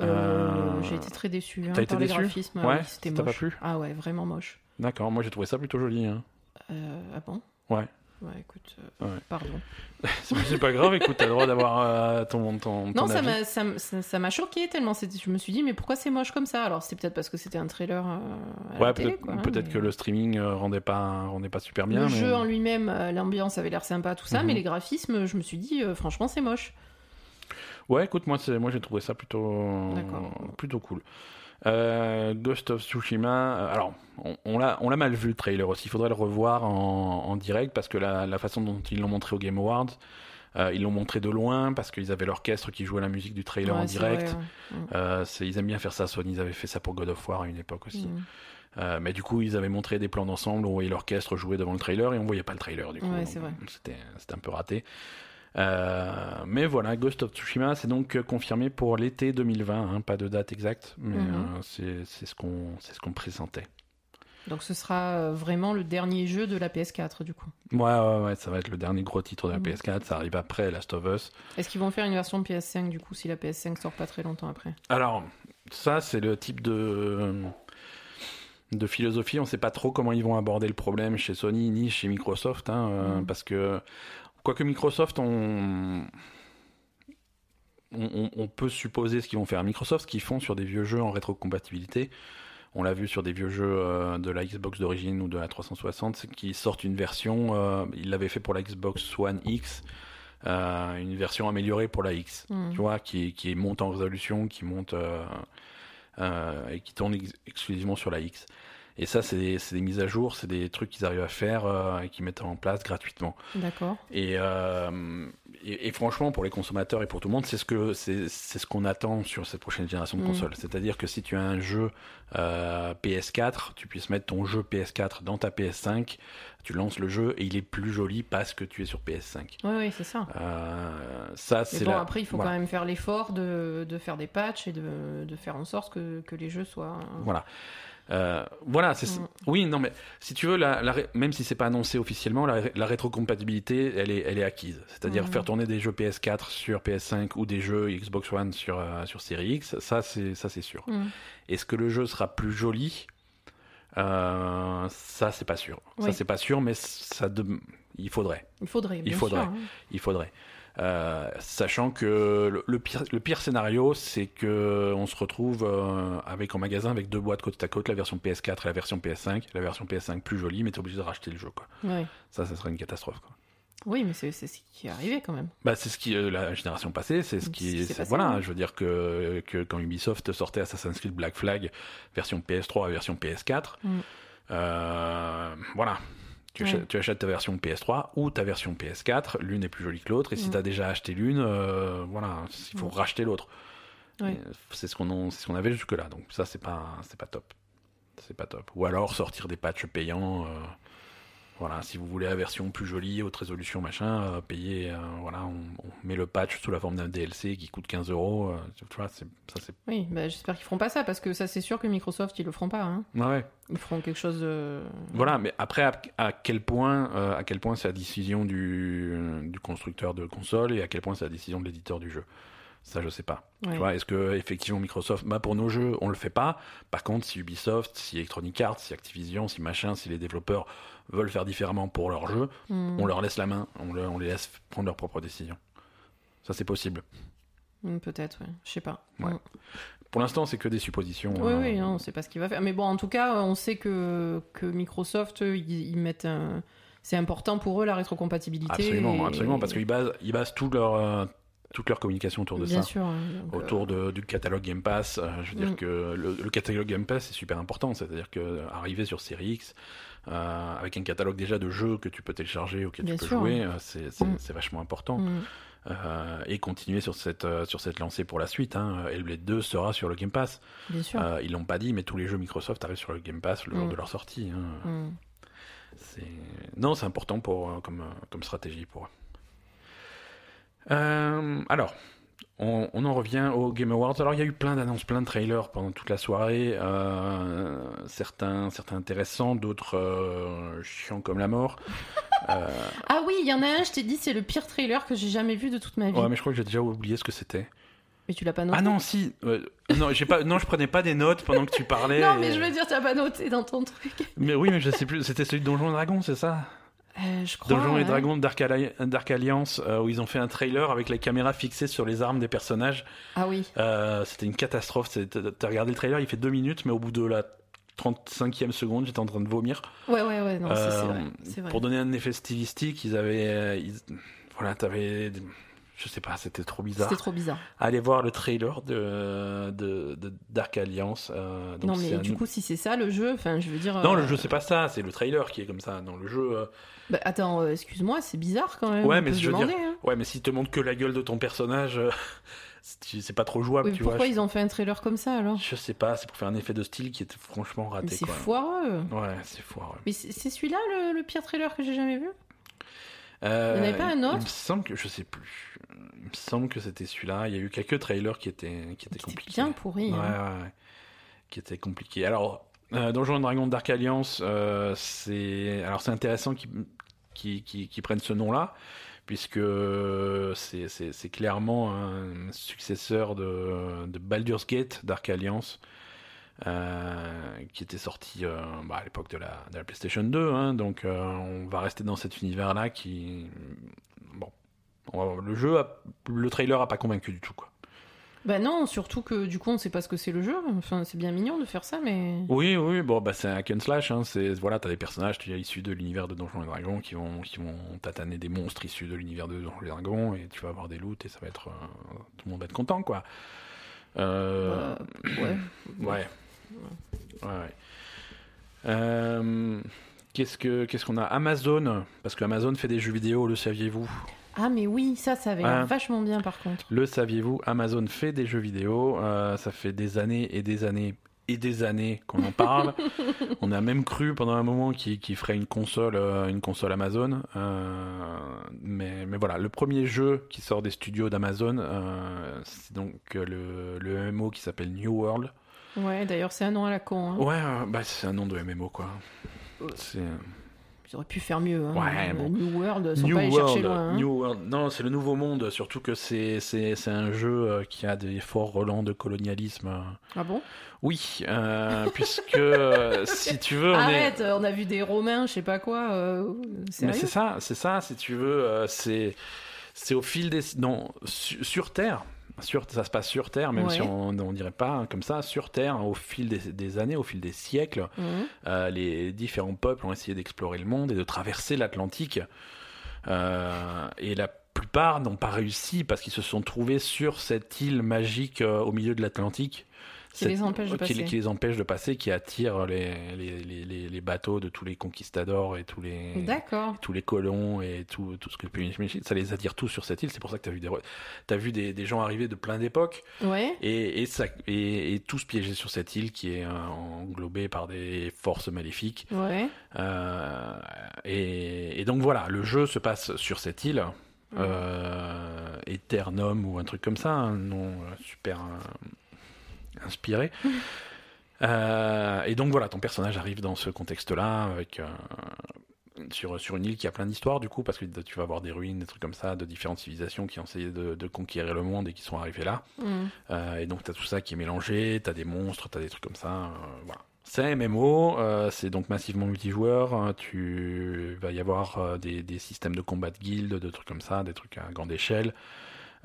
Euh, Euh, J'ai été très déçu hein, t'as été par les déçu graphismes. Ouais, oui, c'était pas moche. plu Ah ouais, vraiment moche. D'accord, moi j'ai trouvé ça plutôt joli. Hein. Euh, ah bon? Ouais. Ouais, écoute, euh, Ouais. pardon. [LAUGHS] C'est pas grave, écoute, t'as le droit d'avoir euh, ton, ton, ton Non, ça avis. m'a ça, choqué tellement. Je me suis dit, mais pourquoi c'est moche comme ça? Alors, c'est peut-être parce que c'était un trailer euh, à Ouais, peut-être hein, mais- que le streaming euh, rendait pas rendait pas super bien. Le mais- jeu en lui-même, euh, l'ambiance avait l'air sympa, tout ça, Mhm. mais les graphismes, je me suis dit, euh, franchement, c'est moche. Ouais, écoute, moi j'ai trouvé ça plutôt plutôt cool. Euh, Ghost of Tsushima, euh, alors on, on l'a on l'a mal vu le trailer aussi. Il faudrait le revoir en, en direct parce que la, la façon dont ils l'ont montré au Game Awards, euh, ils l'ont montré de loin parce qu'ils avaient l'orchestre qui jouait la musique du trailer en Ouais, direct. vrai, ouais. C'est- ils aiment bien faire ça. Sony, ils avaient fait ça pour God of War à une époque aussi. Euh, mais du coup, ils avaient montré des plans d'ensemble où on voyait l'orchestre jouer devant le trailer et on voyait pas le trailer du coup. Ouais, c'était un peu raté. Euh, mais voilà, Ghost of Tsushima, c'est donc confirmé pour l'été 2020, hein, pas de date exacte, mais Mhm. euh, c'est, ce qu'on, ce qu'on présentait. Donc, ce sera euh, vraiment le dernier jeu de la PS4, du coup. Ouais, ouais, ouais, ça va être le dernier gros titre de la Mhm. PS4, ça arrive après Last of Us. Est-ce qu'ils vont faire une version PS5, du coup, si la PS5 sort pas très longtemps après? Alors, ça, c'est le type de, de philosophie. On ne sait pas trop comment ils vont aborder le problème chez Sony ni chez Microsoft. hein, Mhm. Parce que, quoique Microsoft, on, on, on- on peut supposer ce qu'ils vont faire. Microsoft, ce qu'ils font sur des vieux jeux en rétrocompatibilité, on l'a vu sur des vieux jeux euh, de la Xbox d'origine ou de la 360, c'est qu'ils sortent une version, euh, ils l'avaient fait pour la Xbox One X, euh, une version améliorée pour la X Mhm. tu vois, qui, qui monte en résolution, qui monte euh, et qui tourne ex- exclusivement sur la X. Et ça, c'est des, mises à jour, c'est des trucs qu'ils arrivent à faire euh, et qu'ils mettent en place gratuitement. D'accord. Et, euh, et, et franchement, pour les consommateurs et pour tout le monde, c'est ce que c'est, ce qu'on attend sur cette prochaine génération de Mm. consoles. C'est-à-dire que si tu as un jeu euh, PS4, tu puisses mettre ton jeu PS4 dans ta PS5, tu lances le jeu et il est plus joli parce que tu es sur PS5. Oui, oui, c'est ça. Euh, ça, c'est bon, la- après, il faut voilà. quand même faire l'effort de, de faire des patchs et de, de faire en sorte que, que les jeux soient. Voilà. Euh, voilà, c'est Mm. oui, non, mais si tu veux, la, la ré- même si c'est pas annoncé officiellement, la, ré- la rétrocompatibilité, elle est, elle est acquise. C'est-à-dire Mhm. faire tourner des jeux PS4 sur PS5 ou des jeux Xbox One sur euh, sur Series X, ça c'est ça c'est sûr. Mm. Est-ce que le jeu sera plus joli? Euh, Ça c'est pas sûr. Ça c'est pas sûr, mais ça de... il faudrait. Il faudrait. bien faudrait. sûr, hein. Il faudrait. Euh, sachant que le, le pire, le pire scénario, c'est que on se retrouve euh, avec en magasin avec deux boîtes côte à côte, la version PS4 et la version PS5. La version PS5 plus jolie, mais t'es obligé de racheter le jeu. Quoi. Ouais. Ça, ça serait une catastrophe. Quoi. Oui, mais c'est ce qui est arrivé quand même. Bah, c'est ce qui euh, la génération passée, c'est ce qui, passé, voilà. Je veux dire que, que quand Ubisoft sortait Assassin's Creed Black Flag version PS3 et version PS4, Mm. euh, voilà. Tu, Ouais. achètes, tu achètes ta version PS3 ou ta version PS4, l'une est plus jolie que l'autre, et si Mm. tu as déjà acheté l'une, euh, voilà, il faut Mm. racheter l'autre. Ouais. C'est ce qu'on ce qu'on avait jusque-là, donc ça c'est pas, pas top. C'est pas top. Ou alors sortir des patchs payants. euh, voilà, si vous voulez la version plus jolie, haute résolution, machin, euh, payez, euh, voilà, on, on met le patch sous la forme d'un DLC qui coûte 15 euros. euh, Tu vois, c'est- ça c'est. Oui, bah, j'espère qu'ils feront pas ça parce que ça, c'est sûr que Microsoft, ils le feront pas. hein. Ouais, ouais. Ils feront quelque chose de. Voilà, mais après, à, à quel point, euh, à quel point c'est la décision du, du constructeur de console et à quel point c'est la décision de l'éditeur du jeu? Ça, je sais pas. Ouais. Tu vois, est-ce que effectivement Microsoft, bah pour nos jeux, on le fait pas. Par contre, si Ubisoft, si Electronic Arts, si Activision, si machin, si les développeurs veulent faire différemment pour leurs jeux, Mm. on leur laisse la main, on, leur- on les laisse prendre leurs propres décisions. Ça, c'est possible. Mm, Peut-être, ouais. je sais pas. Ouais. Mm. Pour l'instant, c'est que des suppositions. Oui, hein. oui, non, on sait pas ce qu'il va faire. Mais bon, en tout cas, on sait que, que Microsoft, ils, ils mettent un. C'est important pour eux la rétrocompatibilité. Absolument, et- absolument, parce qu'ils basent, ils basent tout leur, euh, toute leur communication autour de Bien ça. sûr. hein, autour de- du catalogue Game Pass. euh, je veux dire Mm. que le, le catalogue Game Pass est super important, c'est-à-dire que euh, arriver sur Series X euh, avec un catalogue déjà de jeux que tu peux télécharger ou que Bien tu peux sûr. jouer, euh, c'est c'est- Mm. c'est vachement important. mm, Euh, et continuer sur cette euh, sur cette lancée pour la suite. Hein. Hellblade 2 sera sur le Game Pass. bien sûr. Euh, ils l'ont pas dit, mais tous les jeux Microsoft arrivent sur le Game Pass le jour de leur sortie. hein. Non, c'est important pour euh, comme euh, comme stratégie pour eux. Euh, alors, on, on en revient aux Game Awards. Alors, il y a eu plein d'annonces, plein de trailers pendant toute la soirée. euh, certains, certains intéressants, d'autres euh, chiants comme la mort. [LAUGHS] Ah oui, il y en a un, je t'ai dit, c'est le pire trailer que j'ai jamais vu de toute ma vie. ouais, mais je crois que j'ai déjà oublié ce que c'était. Mais tu l'as pas noté Ah non, si. euh, non, j'ai pas. Non, je prenais pas des notes pendant que tu [LAUGHS] parlais. Non, mais et- je veux dire, tu l'as pas noté dans ton truc. Mais oui, mais je sais plus. C'était celui de Donjons et Dragons, c'est ça? Euh, je crois. Donjons et. Dragons Dark, Alli- Dark Alliance, euh, où ils ont fait un trailer avec la caméra fixée sur les armes des personnages. Ah oui. Euh, C'était une catastrophe. T'as regardé le trailer, il fait deux minutes, mais au bout de la 35e seconde, j'étais en train de vomir. Ouais, ouais, ouais, non, c'est- c'est Euh, vrai. C'est vrai. Pour donner un effet stylistique, ils avaient. ils- Voilà, t'avais. Je sais pas, c'était trop bizarre. C'était trop bizarre. Allez voir le trailer de, de, de Dark Alliance. euh, donc non, mais un- du coup, si c'est ça le jeu, enfin, je veux dire. Non, euh, le jeu, c'est pas ça, c'est le trailer qui est comme ça. Dans le jeu. euh, bah, attends, euh, excuse-moi, c'est bizarre quand même. Ouais, mais se je veux dire- demander, hein. Ouais, mais si te montre que la gueule de ton personnage, euh, [LAUGHS] c'est pas trop jouable, Oui, mais tu pourquoi vois. ils ont fait un trailer comme ça alors? Je sais pas, c'est pour faire un effet de style qui était franchement raté. c'est foireux. Ouais, c'est foireux. Mais c'est c'est celui-là le, le pire trailer que j'ai jamais vu? Euh, Il y en avait pas un Il autre me semble que je sais plus. Il me semble que c'était celui-là. Il y a eu quelques trailers qui étaient qui étaient C'était compliqués. bien pourri. Ouais, hein. ouais, ouais. Qui étaient compliqués. Alors, euh, Donjons et Dragons Dark Alliance, euh, c'est alors c'est intéressant qu'ils qu'ils- qu'ils- qu'ils prennent ce nom-là, puisque c'est clairement un successeur de, de Baldur's Gate Dark Alliance. Euh, qui était sorti euh, bah, à l'époque de la, de la PlayStation 2, hein, donc euh, on va rester dans cet univers-là qui, bon, va- le jeu, a- le trailer a pas convaincu du tout, quoi. Bah non, surtout que du coup on sait pas ce que c'est le jeu. Enfin, c'est bien mignon de faire ça, mais. Oui, oui, bon, bah c'est un hack and slash. Hein, c'est voilà, t'as des personnages tu issus de l'univers de Donjons et Dragons qui vont, qui vont tataner des monstres issus de l'univers de Donjons et Dragons et tu vas avoir des loots et ça va être, tout le monde va être content, quoi. Euh, Bah, ouais. ouais. Ouais, ouais. Euh, qu'est-ce que qu'est-ce qu'on a? Amazon, parce que Amazon fait des jeux vidéo, le saviez-vous? Ah, mais oui, ça, ça avait l'air Ah. vachement bien par contre. Le saviez-vous? Amazon fait des jeux vidéo. euh, ça fait des années et des années et des années qu'on en parle. [LAUGHS] On a même cru pendant un moment qu'il ferait une console, euh, une console Amazon. euh, mais, mais voilà, le premier jeu qui sort des studios d'Amazon, euh, c'est donc le, le MMO qui s'appelle New World. Ouais, d'ailleurs, c'est un nom à la con. hein. Ouais, euh, bah c'est un nom de MMO quoi. Euh, C'est Ils auraient pu faire mieux. Hein. Ouais, Euh, bon. New World, sont New pas World, chercher loin. hein. New World. Non, c'est le nouveau monde, surtout que c'est c'est c'est un jeu euh, qui a des forts relents de colonialisme. euh. Ah bon? Oui, euh, [LAUGHS] puisque euh, si tu veux, on est. Arrête, on a vu des Romains, je sais pas quoi. Euh... Mais c'est ça, c'est ça. Si tu veux, euh, c'est c'est au fil des non su- sur Terre. Sur, ça se passe sur Terre, même Ouais. si on on dirait pas hein, comme ça. Sur Terre, au fil des, des années, au fil des siècles, Mhm. euh, les différents peuples ont essayé d'explorer le monde et de traverser l'Atlantique. Euh, et la plupart n'ont pas réussi parce qu'ils se sont trouvés sur cette île magique euh, au milieu de l'Atlantique. Qui les empêche de passer. qui les empêche de passer, qui attire les, les, les, les- les bateaux de tous les conquistadors et tous les, D'accord. tous les colons et tout, tout ce que. Ça les attire tous sur cette île. C'est pour ça que tu as vu, des, t'as vu des, des gens arriver de plein d'époques Ouais. et, et, ça, et, et tous piégés sur cette île qui est euh, englobée par des forces maléfiques. Ouais. Euh, et, et donc voilà, le jeu se passe sur cette île, euh, Eternum ou un truc comme ça, un nom super inspiré. [LAUGHS] Euh, et donc voilà, ton personnage arrive dans ce contexte-là, avec euh, sur, sur une île qui a plein d'histoires du coup, parce que tu vas avoir des ruines, des trucs comme ça, de différentes civilisations qui ont essayé de, de conquérir le monde et qui sont arrivées là. Mhm. Euh, et donc, tu as tout ça qui est mélangé, tu as des monstres, tu as des trucs comme ça. voilà. C'est MMO, c'est donc massivement multijoueur. hein, tu va y avoir des, des systèmes de combat de guildes, de trucs comme ça, des trucs à grande échelle.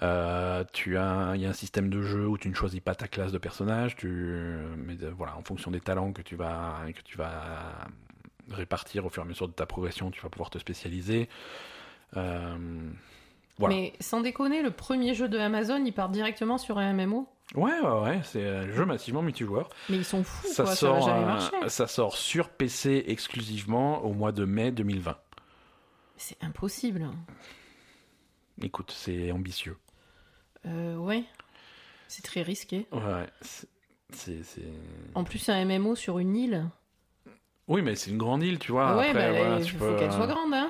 Euh, tu as, il y a un système de jeu où tu ne choisis pas ta classe de personnage, tu, mais euh, voilà, en fonction des talents que tu vas, que tu vas répartir au fur et à mesure de ta progression, tu vas pouvoir te spécialiser. Euh, voilà. Mais sans déconner, le premier jeu de Amazon, il part directement sur un MMO. Ouais, ouais, ouais, c'est un jeu massivement multijoueur. Mais ils sont fous, Ça quoi. sort, ça va jamais marcher. ça sort sur PC exclusivement au mois de mai 2020. C'est impossible. Écoute, c'est ambitieux. Euh, ouais. C'est très risqué. Ouais, c'est- En plus, un MMO sur une île. Oui, mais c'est une grande île, tu vois. ouais, Après, bah, voilà, il tu faut peux, qu'elle soit euh, grande, hein.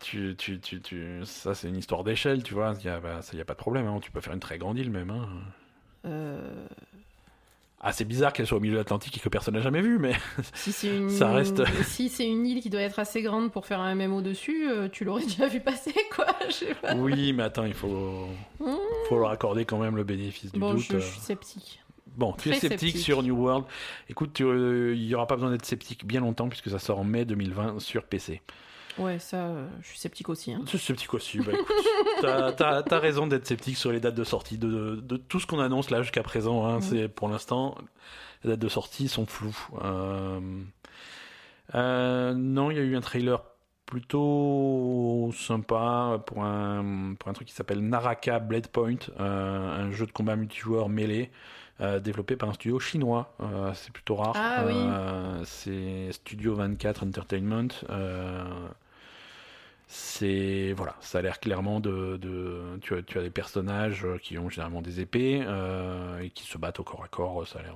Tu, tu, tu, tu- ça, c'est une histoire d'échelle, tu vois. Il n'y a, bah, a pas de problème. hein. Tu peux faire une très grande île même. hein. Euh, Ah, c'est bizarre qu'elle soit au milieu de l'Atlantique et que personne n'a jamais vu, mais [LAUGHS] si c'est une... Ça reste- si c'est une île qui doit être assez grande pour faire un MMO dessus, euh, tu l'aurais déjà vu passer, [LAUGHS] quoi. Je sais pas. oui, mais attends, il faut, Mmh. faut leur accorder quand même le bénéfice du Bon, doute. je, euh. je suis sceptique. Bon, tu es sceptique, sceptique. sur New World. Écoute, euh, il n'y aura pas besoin d'être sceptique bien longtemps puisque ça sort en mai 2020 sur PC. Ouais, ça, euh, je suis sceptique aussi. Hein. Je suis sceptique aussi. Bah, écoute, [LAUGHS] t'as, raison d'être sceptique sur les dates de sortie de, de tout ce qu'on annonce là jusqu'à présent. Hein. C'est pour l'instant les dates de sortie sont floues. Euh, euh, non, il y a eu un trailer plutôt sympa pour un pour un truc qui s'appelle Naraka Blade Point, un jeu de combat multijoueur mêlé. euh, développé par un studio chinois, Euh, c'est plutôt rare. Ah oui. Euh, c'est Studio 24 Entertainment. Euh, c'est voilà, ça a l'air clairement de, de tu, as, tu as des personnages euh, qui ont généralement des épées euh, et qui se battent au corps à corps. Ça a l'air,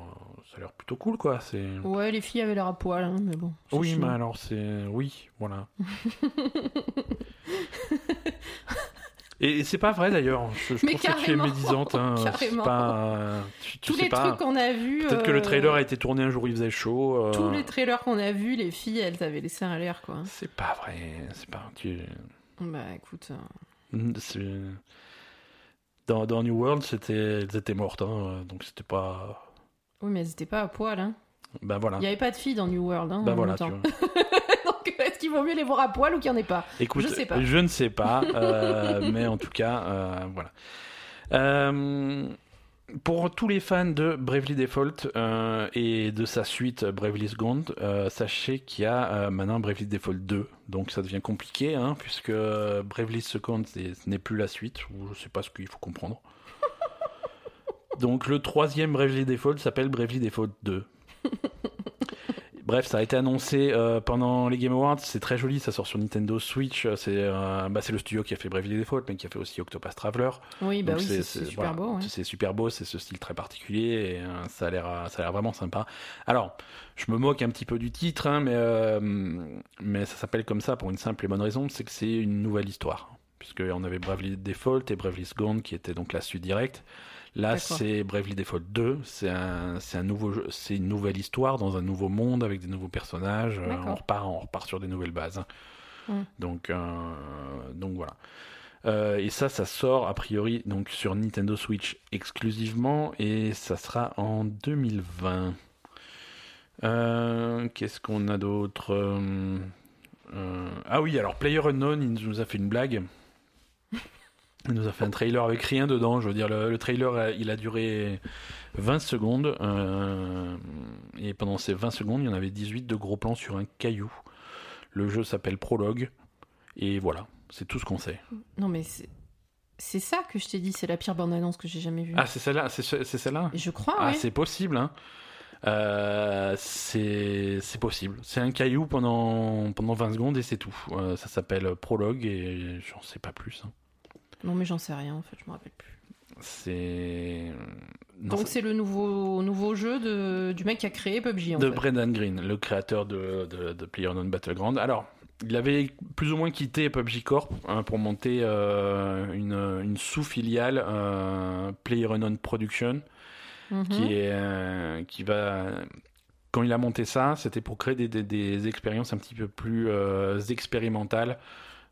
ça a l'air plutôt cool quoi. C'est Ouais, les filles avaient l'air à poil, hein, mais bon. oui, mais alors c'est oui, voilà. [LAUGHS] Et c'est pas vrai d'ailleurs. Je, je Mais trouve que tu es médisante. Hein. Carrément. pas, euh, tu, tu Tous les pas. trucs qu'on a vus. Peut-être que le euh, trailer a été tourné un jour où il faisait chaud. euh, Tous les trailers qu'on a vus, les filles, elles avaient laissé un l'air, quoi. C'est pas vrai. C'est pas. Tu... Bah écoute. euh, Dans, dans New World, c'était, elles étaient mortes, hein, donc c'était pas. Oui, mais elles étaient pas à poil, hein. Ben voilà. Il n'y avait pas de filles dans New World, hein. Ben en voilà. même Tu temps. vois. [LAUGHS] Qu'il vaut mieux les voir à poil ou qu'il n'y en ait pas Écoute, Je sais pas. je ne sais pas, [LAUGHS] euh, mais en tout cas, euh, voilà. Euh, pour tous les fans de Bravely Default euh, et de sa suite Bravely Second, euh, sachez qu'il y a euh, maintenant Bravely Default 2, donc ça devient compliqué, hein, puisque Bravely Second ce n'est plus la suite, ou je sais pas ce qu'il faut comprendre. [LAUGHS] Donc le troisième Bravely Default s'appelle Bravely Default 2. [LAUGHS] Bref, ça a été annoncé euh, pendant les Game Awards. C'est très joli, ça sort sur Nintendo Switch. C'est euh, bah, c'est le studio qui a fait Bravely Default, mais qui a fait aussi Octopath Traveler. Oui, bah oui, c'est- super voilà, beau. ouais. C'est super beau, c'est ce style très particulier et euh, ça a l'air euh, vraiment sympa. Alors, je me moque un petit peu du titre, hein, mais euh, mais ça s'appelle comme ça pour une simple et bonne raison, c'est que c'est une nouvelle histoire. Puisque on avait Bravely Default et Bravely Gone qui étaient donc la suite directe. Là, c'est Bravely Default 2. C'est un, un nouveau jeu, c'est une nouvelle histoire dans un nouveau monde avec des nouveaux personnages. Euh, on repart, on repart sur des nouvelles bases. Mm. Donc, euh, donc voilà. Euh, et ça, ça sort a priori donc sur Nintendo Switch exclusivement et ça sera en 2020. Euh, Qu'est-ce qu'on a d'autre? Euh, Ah oui, alors PlayerUnknown, il nous a fait une blague. Il nous a fait un trailer avec rien dedans. Je veux dire, le, le trailer, euh, il a duré 20 secondes. euh, et pendant ces 20 secondes, il y en avait 18 de gros plans sur un caillou. Le jeu s'appelle Prologue. Et voilà, c'est tout ce qu'on sait. Non, mais c'est c'est ça que je t'ai dit, c'est la pire bande-annonce que j'ai jamais vue. Ah, c'est celle-là C'est ce- c'est celle-là? Je crois, Ah, ouais. c'est possible, hein. Euh, c'est c'est possible. C'est un caillou pendant, pendant 20 secondes et c'est tout. Euh, ça s'appelle Prologue et j'en sais pas plus. hein. Non, mais j'en sais rien, en fait, je me rappelle plus. C'est. Donc c'est- le nouveau, nouveau jeu de, du mec qui a créé PUBG, en de fait. Brendan Green, le créateur de, de, de PlayerUnknown Battleground. Alors, il avait plus ou moins quitté PUBG Corp hein, pour monter euh, une, une sous-filiale euh, PlayerUnknown Production Mhm. qui est euh, qui va quand il a monté ça, c'était pour créer des, des, des expériences un petit peu plus euh, expérimentales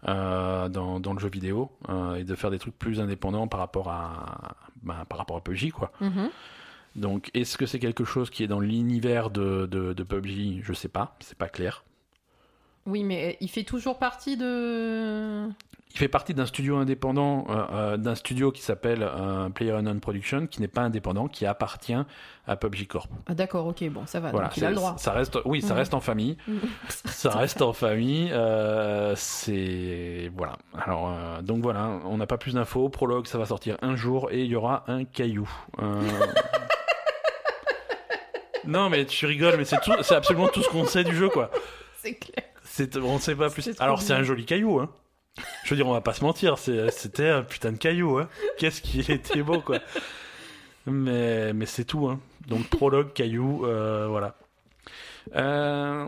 euh, dans, dans le jeu vidéo euh, et de faire des trucs plus indépendants par rapport à ben, par rapport à PUBG quoi. Mhm. Donc, est-ce que c'est quelque chose qui est dans l'univers de, de, de PUBG Je sais pas, c'est pas clair. Oui, mais il fait toujours partie de... Il fait partie d'un studio indépendant, euh, euh, d'un studio qui s'appelle euh, PlayerUnknown Production, qui n'est pas indépendant, qui appartient à PUBG Corp. Ah, D'accord, ok, bon, ça va, voilà, donc il a le droit. ça reste, oui, ça Mhm. reste en famille. [LAUGHS] Ça reste en famille. euh, c'est voilà. Alors euh, donc voilà, on n'a pas plus d'infos. Prologue, ça va sortir un jour et il y aura un caillou. Euh, [LAUGHS] non mais tu rigoles, mais c'est tout, c'est absolument tout ce qu'on sait du jeu quoi. C'est clair. C'est, on sait pas plus. Alors c'est un joli caillou, hein. Je veux dire, on va pas se mentir, c'est, c'était un putain de caillou, hein. Qu'est-ce qu'il [LAUGHS] était beau, quoi. Mais, mais c'est tout, hein. Donc prologue, caillou, euh, voilà. Euh...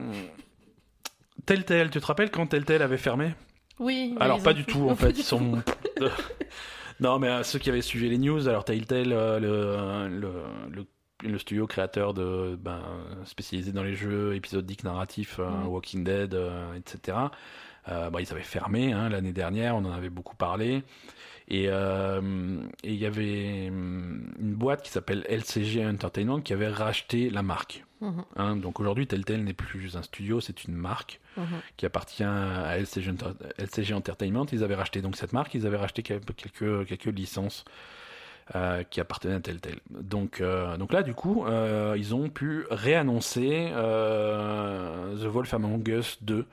Telltale, tu te rappelles quand Telltale avait fermé? Oui. Alors pas du tout, [LAUGHS] en fait, ils sont. [LAUGHS] non, mais euh, ceux qui avaient suivi les news, alors Telltale, euh, le, le, le, le studio créateur de ben, spécialisé dans les jeux épisodiques narratifs, euh, Mhm. Walking Dead, euh, etc. Euh, bah, ils avaient fermé hein, l'année dernière, on en avait beaucoup parlé. Et euh, et il y avait hum, une boîte qui s'appelle LCG Entertainment qui avait racheté la marque. Mhm, hein. donc aujourd'hui, Telltale n'est plus un studio, c'est une marque mhm. qui appartient à LCG, Enter- LCG Entertainment. Ils avaient racheté donc cette marque, ils avaient racheté quel- quelques, quelques licences euh, qui appartenaient à Telltale. Donc, euh, donc là, du coup, euh, ils ont pu réannoncer The Wolf Among Us 2.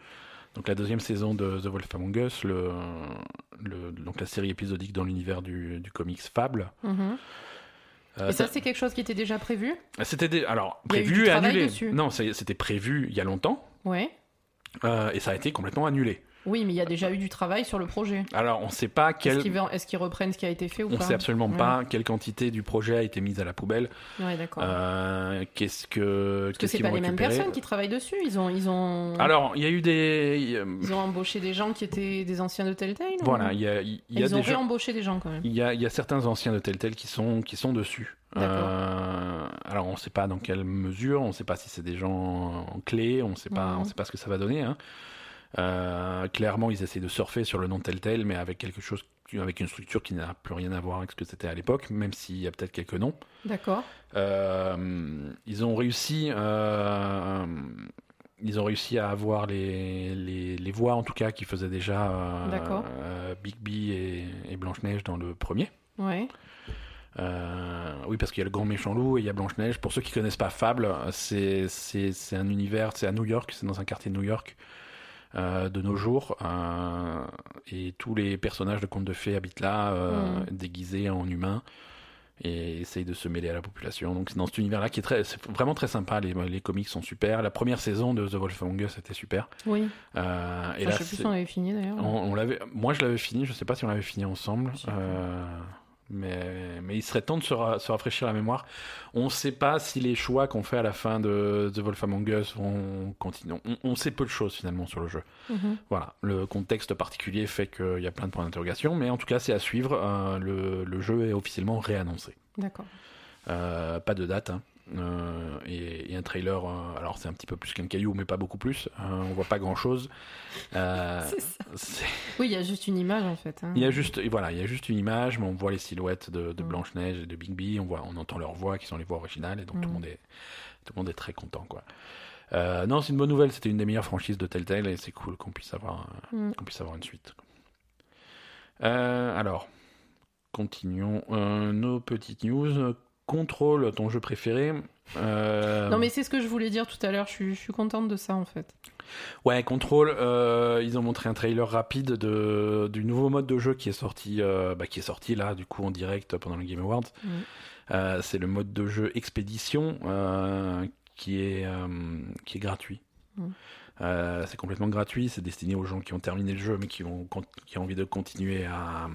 Donc la deuxième saison de The Wolf Among Us, le, le- donc la série épisodique dans l'univers du, du comics Fable. Mhm. Euh, Et ça, c'est quelque chose qui était déjà prévu? C'était alors prévu et annulé. dessus. Non, c'était prévu il y a longtemps Ouais. euh, et ça a été complètement annulé. Oui, mais il y a déjà eu du travail sur le projet. Alors on ne sait pas quel Est-ce qu'ils reprennent ce qui a été fait ou On pas sait absolument Ouais. pas quelle quantité du projet a été mise à la poubelle. Ouais, d'accord. Euh, qu'est-ce que Parce que qu'est-ce c'est qu'ils pas les mêmes personnes qui travaillent dessus. Ils ont, ils ont, Alors, il y a eu des ils ont embauché des gens qui étaient des anciens de Telltale. voilà, il y a, il y a ils des ont gens, réembauché des gens quand même. il y a, y a certains anciens de Telltale qui sont qui sont dessus. Euh, alors, on ne sait pas dans quelle mesure, on ne sait pas si c'est des gens en clé, on ne sait pas, on sait pas ce que ça va donner. hein. Euh, clairement, ils essaient de surfer sur le nom Telltale, mais avec quelque chose, avec une structure qui n'a plus rien à voir avec ce que c'était à l'époque, même s'il y a peut-être quelques noms. D'accord. Euh, ils ont réussi, euh, ils ont réussi à avoir les, les, les voix en tout cas qui faisaient déjà euh, Bigby et, et Blanche Neige dans le premier. Ouais. Euh, oui, parce qu'il y a le grand méchant loup et il y a Blanche Neige. Pour ceux qui connaissent pas Fable, c'est un univers, c'est à New York, c'est dans un quartier de New York. Euh, de nos jours euh, et tous les personnages de contes de fées habitent là euh, Mm. déguisés en humains et essaye de se mêler à la population. Donc c'est dans cet univers-là qui est très, c'est vraiment très sympa. Les, les comics sont super. La première saison de The Wolf Among Us était super. Oui. Euh, et Enfin, là, je sais plus si on avait fini d'ailleurs. on, on l'avait, moi je l'avais fini. Je sais pas si on l'avait fini ensemble. Euh, mais, mais il serait temps de se, ra- se rafraîchir la mémoire. On ne sait pas si les choix qu'on fait à la fin de The Wolf Among Us vont continuer. On, on sait peu de choses finalement sur le jeu. Mhm. Voilà, le contexte particulier fait qu'il y a plein de points d'interrogation, mais en tout cas c'est à suivre. Euh, le, le jeu est officiellement réannoncé. D'accord. Euh, pas de date. hein. Euh, et, et un trailer, euh, alors c'est un petit peu plus qu'un caillou, mais pas beaucoup plus. Euh, on voit pas grand chose. [LAUGHS] [LAUGHS] Oui, il y a juste une image en fait. hein. il y a juste, voilà, il y a juste une image, mais on voit les silhouettes de, de Mm. Blanche Neige et de Bigby. On voit, on entend leurs voix qui sont les voix originales, et donc tout le Mm. monde est, tout le monde est très content, quoi. Non, c'est une bonne nouvelle. C'était une des meilleures franchises de Telltale, et c'est cool qu'on puisse avoir, Mm. qu'on puisse avoir une suite. Alors, continuons nos petites news. Contrôle ton jeu préféré. Euh, Non mais c'est ce que je voulais dire tout à l'heure. Je suis, je suis contente de ça en fait. Ouais, Control, euh, ils ont montré un trailer rapide de, du nouveau mode de jeu qui est sorti, euh, bah, qui est sorti là, du coup en direct pendant le Game Awards. Mm. C'est le mode de jeu Expédition qui est qui est gratuit. Mm. C'est complètement gratuit, c'est destiné aux gens qui ont terminé le jeu mais qui ont qui ont envie de continuer à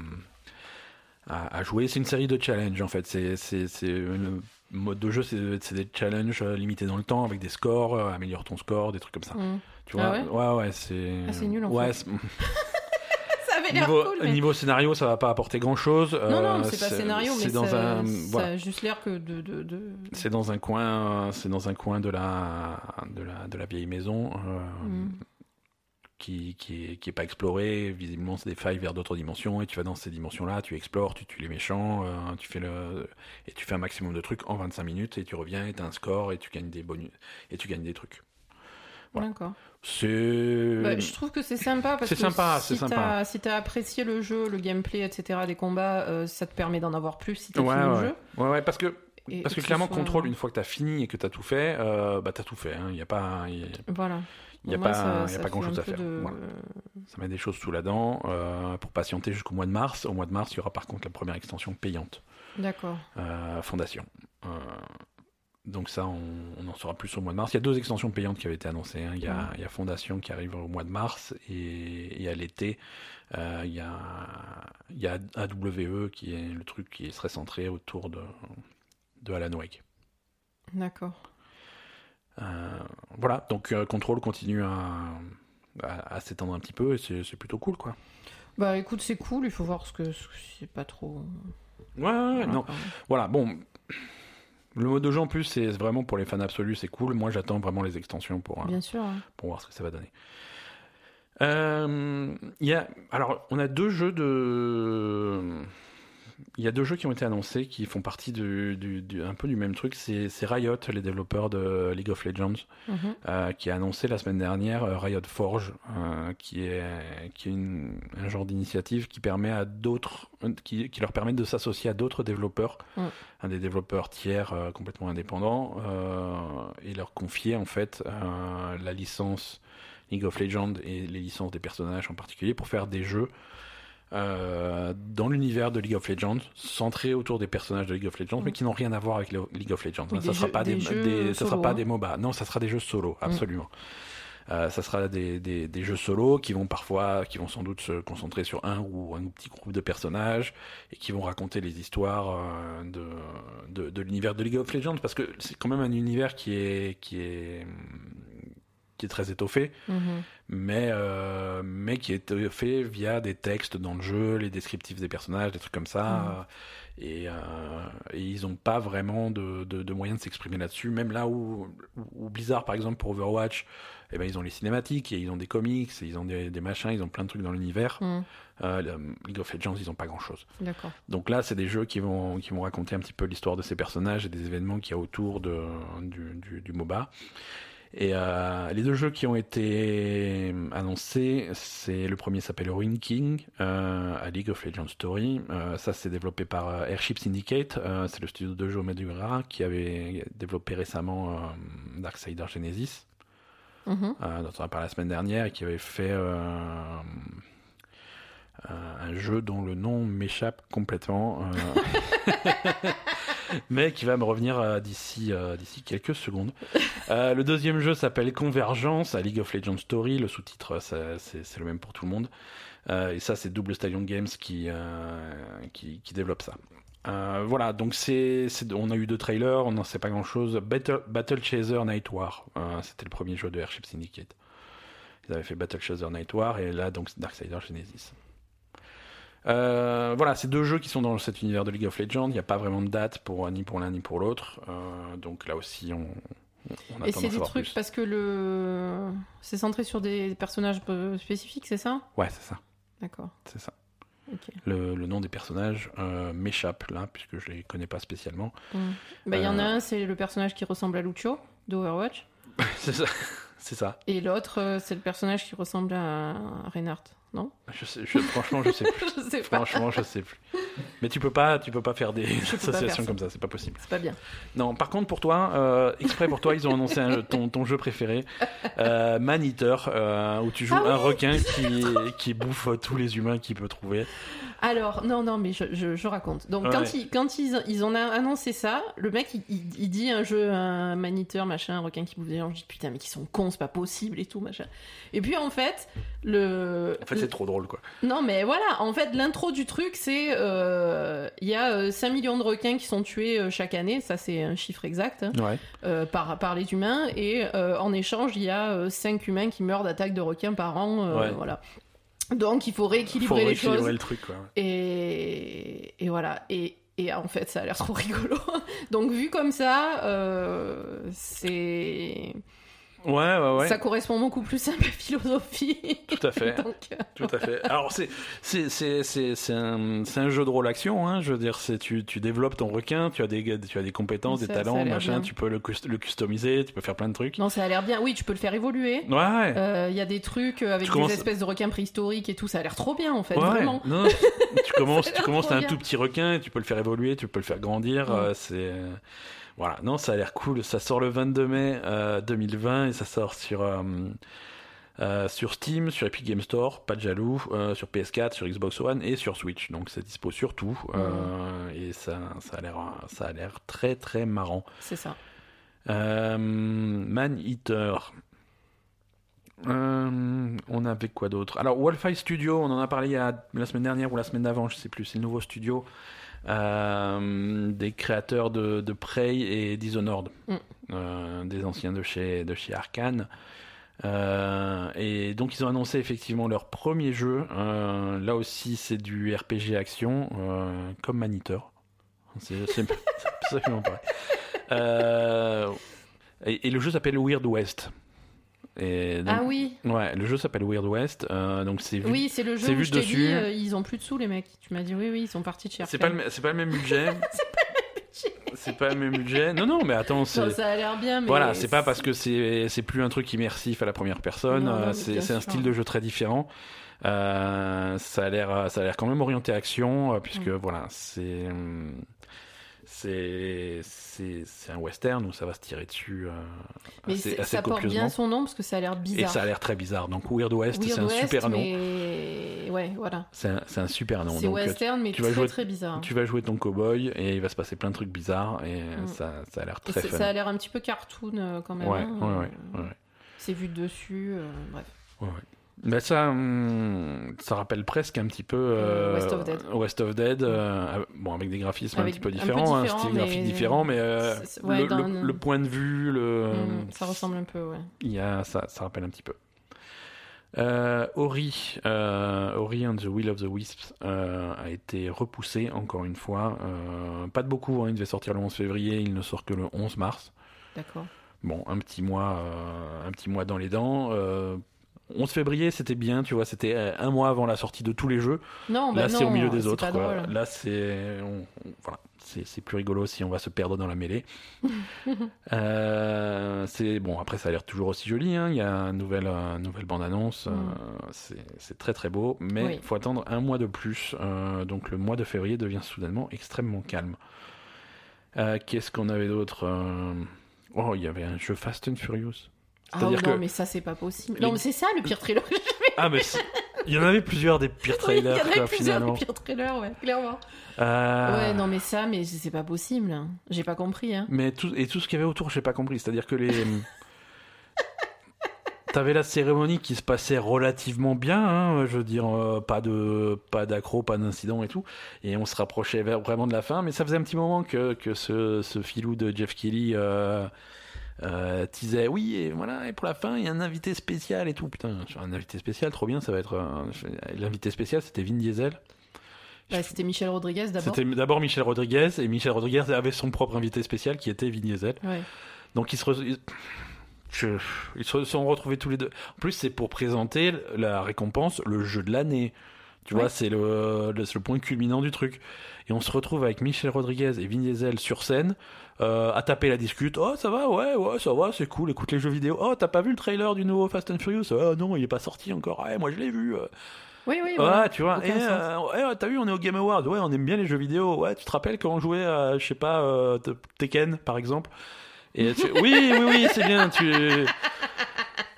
à, à jouer. C'est une série de challenges en fait. C'est le mode de jeu, c'est des challenges euh, limités dans le temps avec des scores, euh, améliore ton score, des trucs comme ça. Mm. Tu Ah vois ouais, ouais, c'est. Ah, c'est nul, en ouais, fait. [LAUGHS] Niveau, cool. Mais... niveau scénario, ça va pas apporter grand chose. Non non, c'est pas scénario, mais c'est dans ça, un. ça a juste l'air que de. de, de... C'est dans un coin, c'est dans un coin de la de la de la vieille maison euh, Mm. Qui qui est, qui est pas explorée. Visiblement, c'est des failles vers d'autres dimensions et tu vas dans ces dimensions-là, tu explores, tu tues les méchants, euh, tu fais le et tu fais un maximum de trucs en 25 minutes et tu reviens et t'as un score et tu gagnes des bonus et tu gagnes des trucs. Voilà. D'accord. C'est Bah, je trouve que c'est sympa parce C'est que sympa, si c'est sympa. t'as si t'as apprécié le jeu, le gameplay, etc., des combats, euh, ça te permet d'en avoir plus si t'as ouais, fini le jeu. ouais ouais parce que Et- Parce que clairement, soit- contrôle, une fois que tu as fini et que tu as tout fait, euh, bah tu as tout fait. Il n'y a pas, y a, Voilà. Y a Au moins, pas, ça- y a pas grand chose à faire. de- Voilà. Ça met des choses sous la dent euh, pour patienter jusqu'au mois de mars. Au mois de mars, il y aura par contre la première extension payante, D'accord. euh, Fondation. Euh, donc ça, on, on en saura plus au mois de mars. Il y a deux extensions payantes qui avaient été annoncées. hein. Il, y a, Ouais. il y a Fondation qui arrive au mois de mars et, et à l'été, euh, il, y a, il y a AWE qui est le truc qui serait centré autour de, de Alan Wake. D'accord. Euh, voilà, donc euh, Control continue à, à, à s'étendre un petit peu et c'est plutôt cool quoi. Bah écoute, c'est cool, il faut voir ce que ce que c'est pas trop. Ouais, ouais, Voilà, non. Voilà, bon. Le mode de jeu en plus, c'est vraiment pour les fans absolus, c'est cool. Moi, j'attends vraiment les extensions pour, euh, Bien sûr. hein. pour voir ce que ça va donner. Euh, y a, alors, on a deux jeux de. Il y a deux jeux qui ont été annoncés qui font partie du, du- du- un peu du même truc. C'est Riot, les développeurs de League of Legends. Mhm. euh, qui a annoncé la semaine dernière euh, Riot Forge, euh, qui est, qui est une- un genre d'initiative qui permet à d'autres, qui, qui leur permet de s'associer à d'autres développeurs, Mm. à des développeurs tiers euh, complètement indépendants, et leur confier en fait la licence League of Legends et les licences des personnages en particulier pour faire des jeux. Euh, dans l'univers de League of Legends, centrés autour des personnages de League of Legends, mais Mm. qui n'ont rien à voir avec le- League of Legends. Oui, ça des sera pas des, des des- ça sera pas des MOBA. Non, ça sera des jeux solo, absolument. Euh, ça sera des, des, des jeux solo qui vont parfois, qui vont sans doute se concentrer sur un ou un petit groupe de personnages et qui vont raconter les histoires euh, de, de, de l'univers de League of Legends parce que c'est quand même un univers qui est, qui est, qui est très étoffé Mhm. mais, euh, mais qui est fait via des textes dans le jeu, les descriptifs des personnages, des trucs comme ça. Mhm. euh, Et, euh, et ils n'ont pas vraiment de, de, de moyens de s'exprimer là-dessus. Même là où, où Blizzard, par exemple, pour Overwatch, eh ben, ils ont les cinématiques, et ils ont des comics, et ils ont des, des machins, ils ont plein de trucs dans l'univers. Mhm. Euh, le- League of Legends, ils n'ont pas grand-chose. Donc là, c'est des jeux qui vont, qui vont raconter un petit peu l'histoire de ces personnages et des événements qu'il y a autour de, du, du, du MOBA. Et euh, les deux jeux qui ont été annoncés, c'est le premier s'appelle Ruin King, euh, à League of Legends Story. Euh, ça, c'est développé par Airship Syndicate. C'est le studio de jeu Medura qui avait développé récemment Darksider Genesis Mhm. euh, dont on a parlé la semaine dernière et qui avait fait un jeu dont le nom m'échappe complètement, [LAUGHS] [LAUGHS] mais qui va me revenir d'ici d'ici quelques secondes. le deuxième jeu s'appelle Convergence, à League of Legends Story. Le sous-titre, c'est le même pour tout le monde. et ça, c'est Double Stadium Games qui, développe ça. Euh, voilà, donc on a eu deux trailers, on n'en sait pas grand chose. Battle, Chaser Night War, euh, c'était le premier jeu de Airship Syndicate. Ils avaient fait Battle Chaser Night War et là donc Darksider Genesis. Euh, voilà, c'est deux jeux qui sont dans cet univers de League of Legends. Il n'y a pas vraiment de date pour ni pour l'un ni pour l'autre. donc là aussi, on, on Et c'est des trucs parce que le c'est centré sur des personnages spécifiques, c'est ça? Ouais, c'est ça. D'accord. C'est ça. Le, nom des personnages euh, m'échappe là, puisque je les connais pas spécialement. Mm. Bah, il y en a euh, un, c'est le personnage qui ressemble à Lucio d'Overwatch. [LAUGHS] c'est ça. C'est ça. Et l'autre, euh, c'est le personnage qui ressemble à Reinhardt non je sais, Franchement, je sais [LAUGHS] plus. je sais franchement, je sais plus. Mais tu peux pas, tu peux pas faire des associations comme ça, c'est pas possible. C'est pas bien. Non, par contre, pour toi, euh, exprès pour toi, ils ont annoncé ton, ton, jeu préféré, euh, Man Eater, euh, où tu joues ah un requin qui, qui bouffe tous les humains qu'il peut trouver. Alors, non, non, mais je, je, raconte. Donc, quand, ils, quand ils, ils ont annoncé ça, le mec, il, il, dit un jeu, un maniteur, machin, un requin qui bouffe des gens. Je dis, putain, mais qui sont cons, c'est pas possible et tout, machin. Et puis, en fait, le. En fait, c'est trop drôle, quoi. Non, mais voilà, en fait, l'intro du truc, c'est. Euh, il y a 5 euh, millions de requins qui sont tués euh, chaque année, ça, c'est un chiffre exact, ouais. par, par les humains. Et en échange, il y a 5 humains qui meurent d'attaques de requins par an. Voilà. Donc il faut rééquilibrer, les choses. Le truc, quoi. Et... et voilà. Et, et en fait, ça a l'air trop [LAUGHS] rigolo. Donc vu comme ça, euh, c'est Ouais, ouais, ouais. Ça correspond beaucoup plus à ma [LAUGHS] philosophie. Tout à fait. Euh, Tout à fait. Alors, c'est, c'est, c'est, c'est, c'est un, c'est un jeu de rôle action, hein. Je veux dire, c'est, tu, tu développes ton requin, tu as des, tu as des compétences, des talents, machin, tu peux le, le, customiser, tu peux faire plein de trucs. Non, ça a l'air bien. Oui, tu peux le faire évoluer. Ouais. Euh, il y a des trucs avec des espèces de requins préhistoriques et tout, ça a l'air trop bien, en fait, vraiment. Non, tu [LAUGHS] commences, tu commences, t'as un tout petit requin, et tu peux le faire évoluer, tu peux le faire grandir, euh, c'est, voilà, non, ça a l'air cool. Ça sort le 22 mai 2020 euh, et ça sort sur, euh, euh, sur Steam, sur Epic Game Store, pas de jaloux, sur PS4, sur Xbox One et sur Switch. Donc c'est dispo sur tout et ça, ça a l'air, ça a l'air très très marrant. C'est ça. Man Eater. on avait quoi d'autre? Alors, Wolfeye Studio, on en a parlé la semaine dernière ou la semaine d'avant, je sais plus. C'est le nouveau studio euh, des créateurs de, Prey et Dishonored, mm. euh, des anciens de chez, de chez Arkane. Euh, et donc ils ont annoncé effectivement leur premier jeu. là aussi c'est du RPG action, comme Maniteur. C'est [LAUGHS] absolument pareil. Et, et, le jeu s'appelle Weird West ah oui. Ouais, le jeu s'appelle Weird West, euh, donc c'est Oui, c'est le jeu où je dessus. Dit, euh, ils ont plus de sous les mecs. Tu m'as dit oui, oui, ils sont partis de chercher. C'est pas le, [LAUGHS] c'est pas le même budget. c'est pas le même budget. Non, non, mais attends, c'est. Ça a l'air bien, mais. Voilà, c'est pas parce que c'est, c'est plus un truc immersif à la première personne. Euh, c'est, un style de jeu très différent. ça a l'air, ça a l'air quand même orienté action, puisque mm. voilà, c'est. C'est un western où ça va se tirer dessus euh, mais ça porte bien son nom parce que ça a l'air bizarre. et ça a l'air très bizarre. Donc Weird West c'est un super nom. ouais voilà. C'est un, un, super nom. C'est western mais tu très, vas jouer, très bizarre. tu vas jouer ton cowboy et il va se passer plein de trucs bizarres et mm. ça, ça a l'air très fun. ça a l'air un petit peu cartoon euh, quand même ouais, hein, ouais, ouais, ouais, c'est vu dessus euh, bref. Ouais, ouais. Mais ça, hum, ça rappelle presque un petit peu euh, West of Dead. West of Dead, euh, bon avec des graphismes un petit peu différents, un, style graphique différent, mais euh, le, point de vue, le, hum, ça ressemble un peu, ouais. Il y a, ça, ça rappelle un petit peu. Ori, Ori and the Will of the Wisps a été repoussé encore une fois. pas de beaucoup, hein, il devait sortir le 11 février, il ne sort que le 11 mars. D'accord. Bon, un petit mois, un petit mois dans les dents 11 février, c'était bien, tu vois, c'était euh, un mois avant la sortie de tous les jeux. Non, bah là, c'est au milieu des autres. Là, c'est, voilà, c'est plus rigolo si on va se perdre dans la mêlée. [LAUGHS] euh, c'est bon. Après, ça a l'air toujours aussi joli. Hein. Il y a une nouvelle, nouvelle bande annonce. Euh, mm. c'est très très beau, mais il faut attendre un mois de plus. Euh, donc le mois de février devient soudainement extrêmement calme. Qu'est-ce qu'on avait d'autre Oh, il y avait un jeu Fast and Furious. Ah non, mais ça, c'est pas possible. Non, mais c'est ça le pire trailer que j'ai Ah, mais Il y en avait plusieurs des pires trailers, oui, il y en quoi, avait plusieurs finalement. des pires trailers, ouais, clairement. Euh, Ouais, non, mais ça, mais c'est pas possible. hein. J'ai pas compris. Hein. Mais tout, et tout ce qu'il y avait autour, j'ai pas compris. C'est-à-dire que les. [LAUGHS] T'avais la cérémonie qui se passait relativement bien, hein, je veux dire, euh, pas de pas d'accro, pas d'incident et tout, et on se rapprochait vraiment de la fin, mais ça faisait un petit moment que, que ce, ce filou de Jeff Kelly euh, euh, teasait, oui, et voilà, et pour la fin, il y a un invité spécial et tout, putain, un invité spécial, trop bien, ça va être... un- L'invité spécial, c'était Vin Diesel. Bah, C'était Michel Rodriguez d'abord. C'était d'abord Michel Rodriguez, et Michel Rodriguez avait son propre invité spécial qui était Vin Diesel. Ouais. Donc ils se, re- ils- je- ils se sont retrouvés tous les deux. En plus, c'est pour présenter la récompense, le jeu de l'année. Tu Ouais. vois, c'est le, le point culminant du truc. Et on se retrouve avec Michel Rodriguez et Vin Diesel sur scène, euh, à taper la discute. Oh, ça va, ouais, ouais, ça va, c'est cool, écoute les jeux vidéo. Oh, t'as pas vu le trailer du nouveau Fast and Furious? Oh non, il est pas sorti encore. Ouais, moi je l'ai vu. Oui, oui, Ouais, voilà. tu vois. Et, euh, ouais, t'as vu, on est au Game Awards. Ouais, on aime bien les jeux vidéo. Ouais, tu te rappelles quand on jouait à, je sais pas, euh, Te- Tekken, par exemple? Et tu- [LAUGHS] Oui, oui, oui, c'est bien. Tu...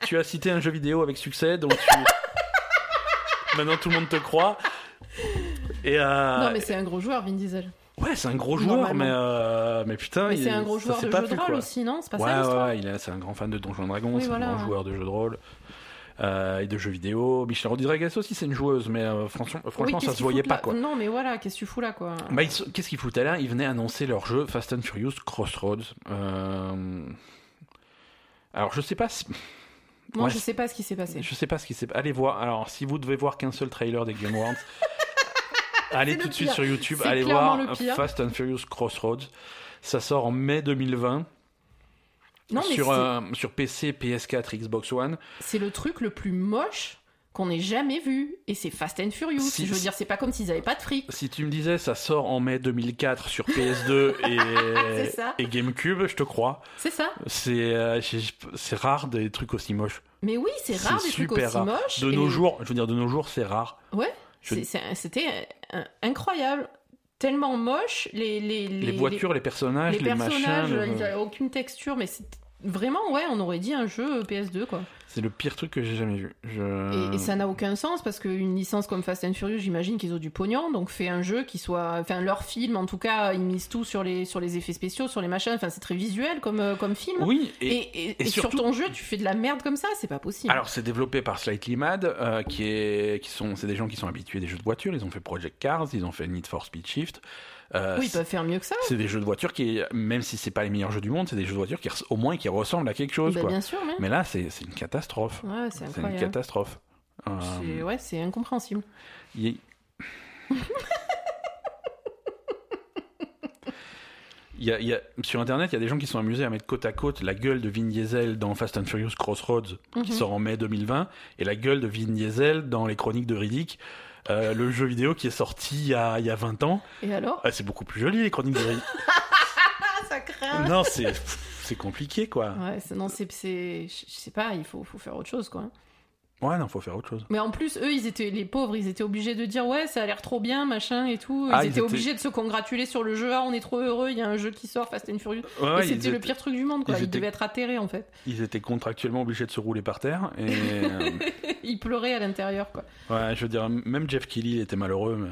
tu as cité un jeu vidéo avec succès, donc tu... [LAUGHS] Maintenant, tout le monde te croit. Et euh, Non, mais c'est un gros joueur, Vin Diesel. Ouais, c'est un gros joueur, mais euh, mais putain, Mais c'est est- un gros joueur de jeu de rôle aussi, non? C'est pas ouais, ça ouais, est- c'est un grand fan de Donjons Dragons, Oui, c'est voilà, un grand ouais. joueur de jeux de rôle. euh, et de jeux vidéo. Michel Rodriguez aussi, c'est une joueuse, mais euh, franchement, franchement Oui, ça se voyait pas quoi. Non, mais voilà, qu'est-ce que tu fous là, quoi? Bah, Qu'est-ce qu'ils foutaient là? Ils venaient annoncer leur jeu Fast and Furious Crossroads. Euh, Alors, je sais pas si... Moi, ouais, je sais pas ce qui s'est passé. Je sais pas ce qui s'est... Allez voir. Alors, si vous devez voir qu'un seul trailer des Game Awards, [LAUGHS] allez tout de suite sur YouTube. Allez voir. Fast and Furious Crossroads. Ça sort en mai 2020 Non, sur, euh, sur PC, PS4, Xbox One. c'est le truc le plus moche qu'on ait jamais vu. Et c'est Fast and Furious. Si- je veux dire, c'est pas comme s'ils avaient pas de fric. Si tu me disais ça sort en mai 2004 sur PS2 [LAUGHS] et, C'est ça. et GameCube, je te crois. C'est ça. C'est euh, c'est rare des trucs aussi moches. Mais oui, c'est rare des trucs super aussi rare. moches. De et- nos jours, je veux dire de nos jours, c'est rare. Ouais, Je- c'était incroyable. Tellement moche. Les, les, les, Les, voitures, les, personnages, les, les, personnages, machins. ils avaient aucune texture, mais c'est vraiment, ouais, on aurait dit un jeu PS2, quoi. C'est le pire truc que j'ai jamais vu. Je... Et, et ça n'a aucun sens parce qu'une licence comme Fast and Furious, j'imagine qu'ils ont du pognon, donc fait un jeu qui soit, enfin leur film en tout cas, ils misent tout sur les sur les effets spéciaux, sur les machins. Enfin c'est très visuel comme euh, comme film. Oui, Et, et, et- et et sur surtout- ton jeu, tu fais de la merde comme ça, c'est pas possible. alors c'est développé par Slightly Mad, euh, qui est, qui sont, c'est des gens qui sont habitués des jeux de voiture. Ils ont fait Project Cars, ils ont fait Need for Speed Shift. Euh, oui, ils peuvent faire mieux que ça. c'est des jeux de voiture qui, même si c'est pas les meilleurs jeux du monde, c'est des jeux de voiture qui au moins qui ressemblent à quelque chose. Bah, quoi. bien sûr, mais. Mais là, c'est une catastrophe. Ouais, c'est une catastrophe. Euh, C'est- Ouais, c'est incompréhensible. il y- [LAUGHS] Il y a- il y a- sur internet, il y a des gens qui sont amusés à mettre côte à côte la gueule de Vin Diesel dans Fast and Furious Crossroads, qui Mhm. sort en mai 2020, et la gueule de Vin Diesel dans les Chroniques de Riddick, euh, le jeu vidéo qui est sorti il y a, il y a 20 ans. Et alors? Ah, c'est beaucoup plus joli, les Chroniques de [LAUGHS] ça craint. non, c'est compliqué, quoi. Ouais, non, c'est, je sais pas, il faut, faut faire autre chose, quoi. Ouais, non, faut faire autre chose. Mais en plus, eux, ils étaient, les pauvres, ils étaient obligés de dire ouais, ça a l'air trop bien, machin et tout. Ils Ah, ils étaient étaient- obligés de se congratuler sur le jeu. Ah, on est trop heureux, il y a un jeu qui sort, Fast and Furious. Ouais, et ouais, ils c'était le étaient- pire truc du monde, quoi. ils Ils, étaient- devaient être atterrés, en fait. Ils étaient contractuellement obligés de se rouler par terre, et... euh, [LAUGHS] Ils pleuraient à l'intérieur, quoi. Ouais, je veux dire, même Jeff Kelly était malheureux, mais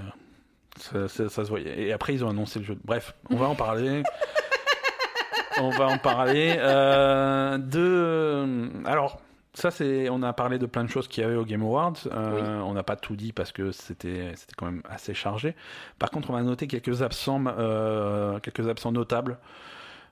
ça, ça- ça se voyait. Et après, ils ont annoncé le jeu. Bref, on va en parler. [LAUGHS] on va en parler. Euh, de... Alors, ça, c'est. On a parlé de plein de choses qu'il y avait au Game Awards. Euh, On n'a pas tout dit parce que c'était c'était quand même assez chargé. Par contre, on va noter quelques absents, euh, quelques absents notables.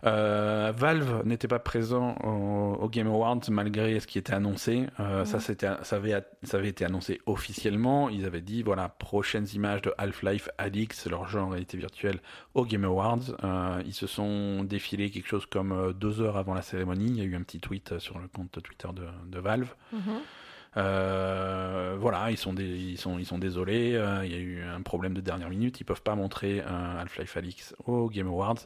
Euh, Valve n'était pas présent au, au Game Awards malgré ce qui était annoncé. Euh, Ça, Ouais. c'était, ça, avait, ça avait été annoncé officiellement. Ils avaient dit voilà, prochaines images de Half-Life Alix, leur jeu en réalité virtuelle, au Game Awards. Euh, ils se sont défilés quelque chose comme deux heures avant la cérémonie. Il y a eu un petit tweet sur le compte Twitter de, de Valve. Euh, voilà, ils sont, dé- ils sont, ils sont désolés. euh, il y a eu un problème de dernière minute. Ils peuvent pas montrer Half-Life Alix au Game Awards.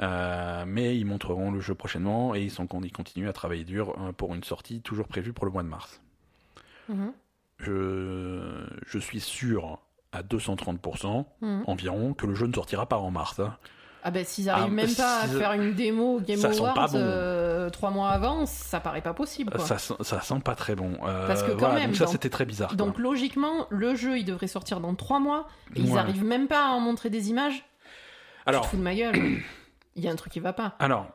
Euh, mais ils montreront le jeu prochainement et ils, sont, ils continuent à travailler dur euh, pour une sortie toujours prévue pour le mois de mars. Mhm. Je, je suis sûr à 230% Mhm. environ que le jeu ne sortira pas en mars. hein. Ah ben s'ils arrivent Ah, même pas à faire une démo Game Awards, euh, trois mois avant, ça paraît pas possible. Quoi. Ça, ça sent pas très bon. Euh, Parce que quand voilà, même, donc ça c'était très bizarre. quoi. Donc logiquement, le jeu, il devrait sortir dans trois mois. Et ils arrivent même pas à en montrer des images. alors, Tu te fous de ma gueule. [CLEARS THROAT] Il y a un truc qui va pas. alors,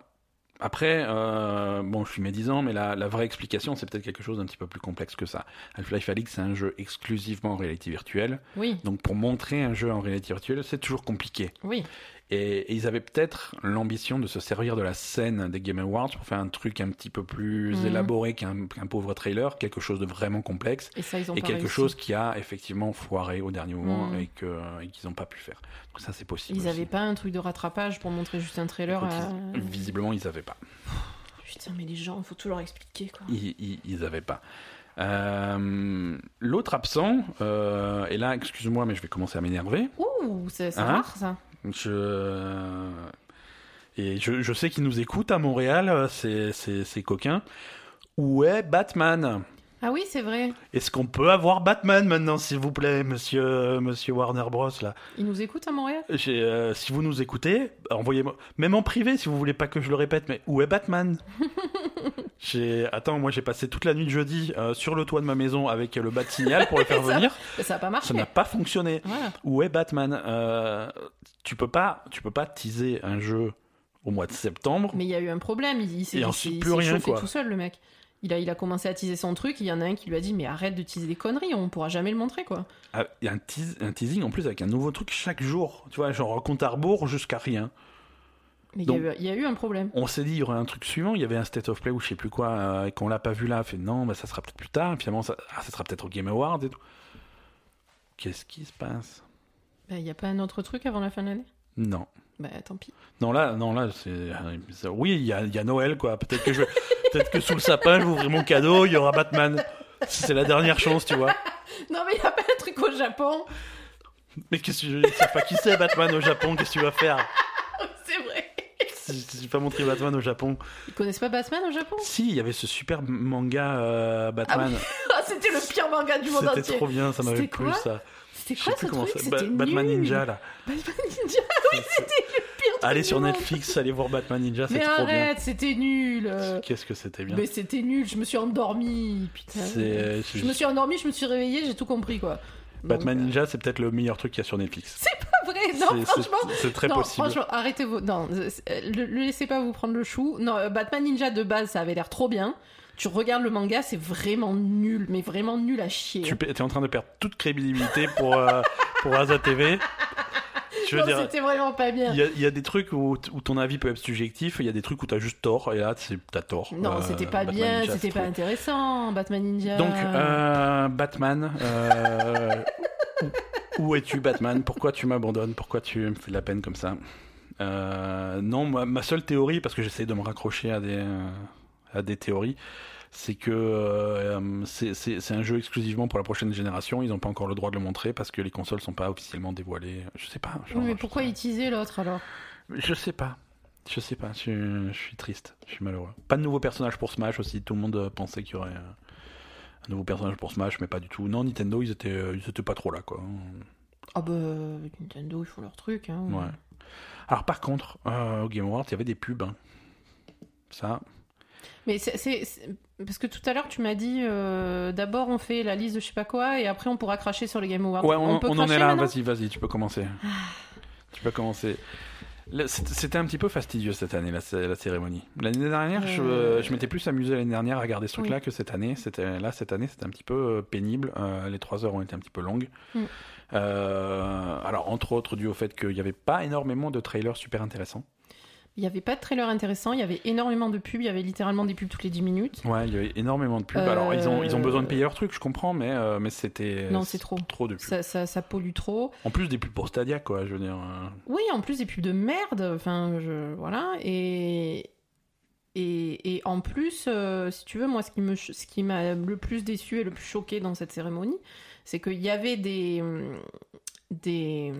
après, euh, bon, je suis médisant, mais la, la vraie explication, c'est peut-être quelque chose d'un petit peu plus complexe que ça. Half-Life Alyx, c'est un jeu exclusivement en réalité virtuelle. Oui, Donc pour montrer un jeu en réalité virtuelle, c'est toujours compliqué. oui. Et, et ils avaient peut-être l'ambition de se servir de la scène des Game Awards pour faire un truc un petit peu plus Mhm. élaboré qu'un pauvre trailer, quelque chose de vraiment complexe, Et ça, ils ont et quelque réussi. chose qui a effectivement foiré au dernier moment Mhm. et qu'ils n'ont pas pu faire. Donc ça c'est possible. Ils aussi. avaient pas un truc de rattrapage pour montrer juste un trailer. Écoute, à- ils- Visiblement ils n'avaient pas. Putain, mais les gens, faut tout leur expliquer quoi. Ils, ils, ils avaient pas. Euh, L'autre absent, euh, et là, excuse-moi, mais je vais commencer à m'énerver. Ouh, c'est c'est Hein rare ça. Je... Et je, je sais qu'ils nous écoutent à Montréal, euh, ces, ces, ces coquins. Où est Batman? Ah oui, c'est vrai. Est-ce qu'on peut avoir Batman maintenant, s'il vous plaît, monsieur, monsieur Warner Bros. Là? Ils nous écoutent à Montréal? Euh, Si vous nous écoutez, envoyez-moi. Même en privé, si vous voulez pas que je le répète, mais où est Batman? [LAUGHS] Attends, moi j'ai passé toute la nuit de jeudi euh, sur le toit de ma maison avec le bat signal pour le [LAUGHS] faire Ça- venir. Bah, Ça a pas marché. Ça n'a pas fonctionné. Voilà. Où est Batman? Euh, Tu peux pas, tu peux pas teaser un jeu au mois de septembre. Mais il y a eu un problème. Il, il s'est il plus il rien, chauffé quoi. tout seul, le mec. Il a, il a commencé à teaser son truc. Il y en a un qui lui a dit Mais arrête de teaser des conneries, on pourra jamais le montrer quoi. Ah, Il y a un, teas- un teasing en plus avec un nouveau truc chaque jour. Tu vois, genre compte à rebours jusqu'à rien. Mais il y, a eu, il y a eu un problème. On s'est dit il y aurait un truc suivant. Il y avait un state of play ou je sais plus quoi euh, et qu'on l'a pas vu là. Fait non, bah, ça sera peut-être plus tard. Et finalement, ça, ah, ça sera peut-être au Game Awards et tout. Qu'est-ce qui se passe? Bah, Il y a pas un autre truc avant la fin de l'année? Non. Bah tant pis. Non là, non là, c'est c'est- oui, il y a, il y a Noël quoi. Peut-être que je, [LAUGHS] peut-être que sous le sapin, je vais ouvrir mon cadeau, il y aura Batman. C'est la dernière chance, tu vois. Non mais il y a pas un truc au Japon. Mais qu'est-ce que je sais pas qui c'est Batman au Japon? Qu'est-ce que tu vas faire? [LAUGHS] C'est vrai. J'ai pas montré Batman au Japon. Ils connaissent pas Batman au Japon? Si, il y avait ce super manga euh, Batman. [LAUGHS] Ah, C'était le pire manga du monde C'était entier. trop bien, ça m'avait C'était plu ça. C'était quoi ce truc? ça. C'était Batman nul. Ninja là. Batman Ninja. Oui, c'était Allez sur. Netflix, allez voir Batman Ninja, c'est trop bien. arrête, c'était nul. euh. Qu'est-ce que c'était bien. Mais c'était nul, je me suis endormie. Putain. C'est Je me suis endormie, je me suis réveillée, j'ai tout compris quoi. Batman Donc, euh, Ninja, c'est peut-être le meilleur truc qu'il y a sur Netflix. Pas vrai, non, C'est- c'est- franchement. c'est très non, possible. franchement, arrêtez vos. Non, euh, le, le laissez pas vous prendre le chou. Non, euh, Batman Ninja de base, ça avait l'air trop bien. Tu regardes le manga, c'est vraiment nul, mais vraiment nul à chier. Tu es en train de perdre toute crédibilité pour, euh, pour Asa TV. Veux dire, c'était vraiment pas bien. il y, a, il y a des trucs où, où ton avis peut être subjectif, il y a des trucs où t'as juste tort, et là, t'as tort. Non, Euh, c'était pas Batman bien, Ninja, c'était pas intéressant, Batman Ninja. Donc, euh, Batman, euh, [LAUGHS] où, es-tu, Batman? Pourquoi tu m'abandonnes? Pourquoi tu me fais de la peine comme ça? Non, moi, ma seule théorie, parce que j'essaie de me raccrocher à des, à des théories, c'est que euh, c'est- un jeu exclusivement pour la prochaine génération. Ils n'ont pas encore le droit de le montrer parce que les consoles sont pas officiellement dévoilées. Je sais pas. genre, Oui, mais pourquoi teasait l'autre alors? Je sais pas. Je sais pas. Je, je suis triste. Je suis malheureux. Pas de nouveau personnage pour Smash aussi. Tout le monde euh, pensait qu'il y aurait euh, un nouveau personnage pour Smash, mais pas du tout. Non, Nintendo, ils étaient, euh, ils étaient pas trop là, quoi. Ah bah, Nintendo, ils font leur truc. Hein. Ouais. Alors par contre, euh, au Game Awards, il y avait des pubs. hein. Ça, Mais c'est- parce que tout à l'heure tu m'as dit euh, d'abord on fait la liste de je sais pas quoi et après on pourra cracher sur les Game Awards. Ouais, on, peut on en est là. Vas-y, vas-y, tu peux commencer. Tu peux commencer. C'était un petit peu fastidieux cette année, la, la cérémonie. L'année dernière, je, Euh. je m'étais plus amusé l'année dernière à regarder ce truc-là Oui. que cette année. Là cette année, c'était un petit peu euh, pénible. Euh, les trois heures ont été un petit peu longues. Mm. Alors entre autres dû au fait qu'il n'y avait pas énormément de trailers super intéressants. Il n'y avait pas de trailer intéressant, il y avait énormément de pubs, il y avait littéralement des pubs toutes les 10 minutes. Ouais, il y avait énormément de pubs. Euh, Alors ils ont ils ont besoin de payer leur truc, je comprends, mais euh, mais c'était Non, c'est trop. trop de pubs. Ça, ça, ça pollue trop. En plus des pubs pour Stadia, quoi. Je veux dire. euh, Oui, en plus des pubs de merde, enfin, je, voilà, et, et, et en plus, euh, si tu veux, moi, ce qui me, ce qui m'a le plus déçu et le plus choqué dans cette cérémonie, c'est qu'il y avait des, des,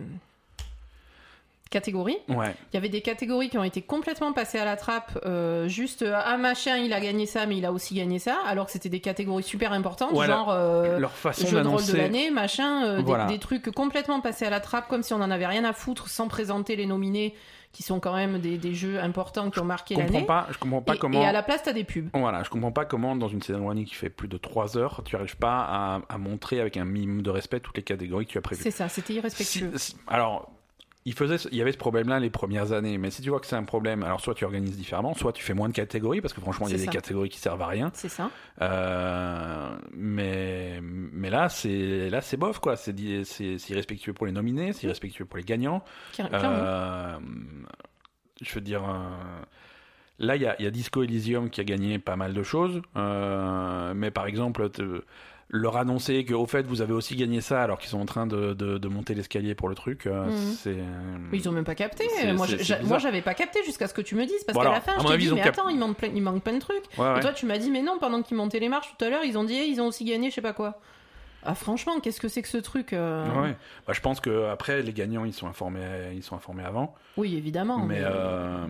catégories. Ouais. Il y avait des catégories qui ont été complètement passées à la trappe, euh, juste euh, ah machin, il a gagné ça, mais il a aussi gagné ça, alors que c'était des catégories super importantes, genre euh, Leur façon jeu de rôle de l'année, machin, euh, des- Voilà. des, trucs complètement passés à la trappe, comme si on en avait rien à foutre, sans présenter les nominés, qui sont quand même des, des jeux importants qui ont marqué l'année. pas, je comprends pas Et, comment. et à la place, t'as des pubs. Voilà, je comprends pas comment dans une saison running qui fait plus de 3 heures, tu arrives pas à, à montrer avec un minimum de respect toutes les catégories que tu as prévues. C'est ça, c'était irrespectueux. Si- alors, il, faisait, il y avait ce problème-là les premières années, mais si tu vois que c'est un problème, alors soit tu organises différemment, soit tu fais moins de catégories, parce que franchement, il y a des catégories qui servent à rien. C'est ça. Euh, mais, mais là, c'est là, c'est bof, quoi. C'est irrespectueux pour les nominés, c'est irrespectueux pour les gagnants. Car-. Euh, je veux dire, euh, là, il y y a Disco Elysium qui a gagné pas mal de choses, euh, mais par exemple, leur annoncer que au fait vous avez aussi gagné ça alors qu'ils sont en train de, de- de monter l'escalier pour le truc, euh, Mhm. c'est. Ils ont même pas capté. Moi, j'avais pas capté jusqu'à ce que tu me dises. Parce Bon, qu'à la fin, je t'ai dit, mais cap- attends, il manque, plein, il manque plein de trucs. Ouais, ouais. Et toi, tu m'as dit, mais non, pendant qu'ils montaient les marches tout à l'heure, ils ont dit, eh, ils ont aussi gagné, je sais pas quoi. Ah, franchement, qu'est-ce que c'est que ce truc euh Ouais. Bah, je pense que après les gagnants ils sont informés, ils sont informés avant, Oui, évidemment. mais euh,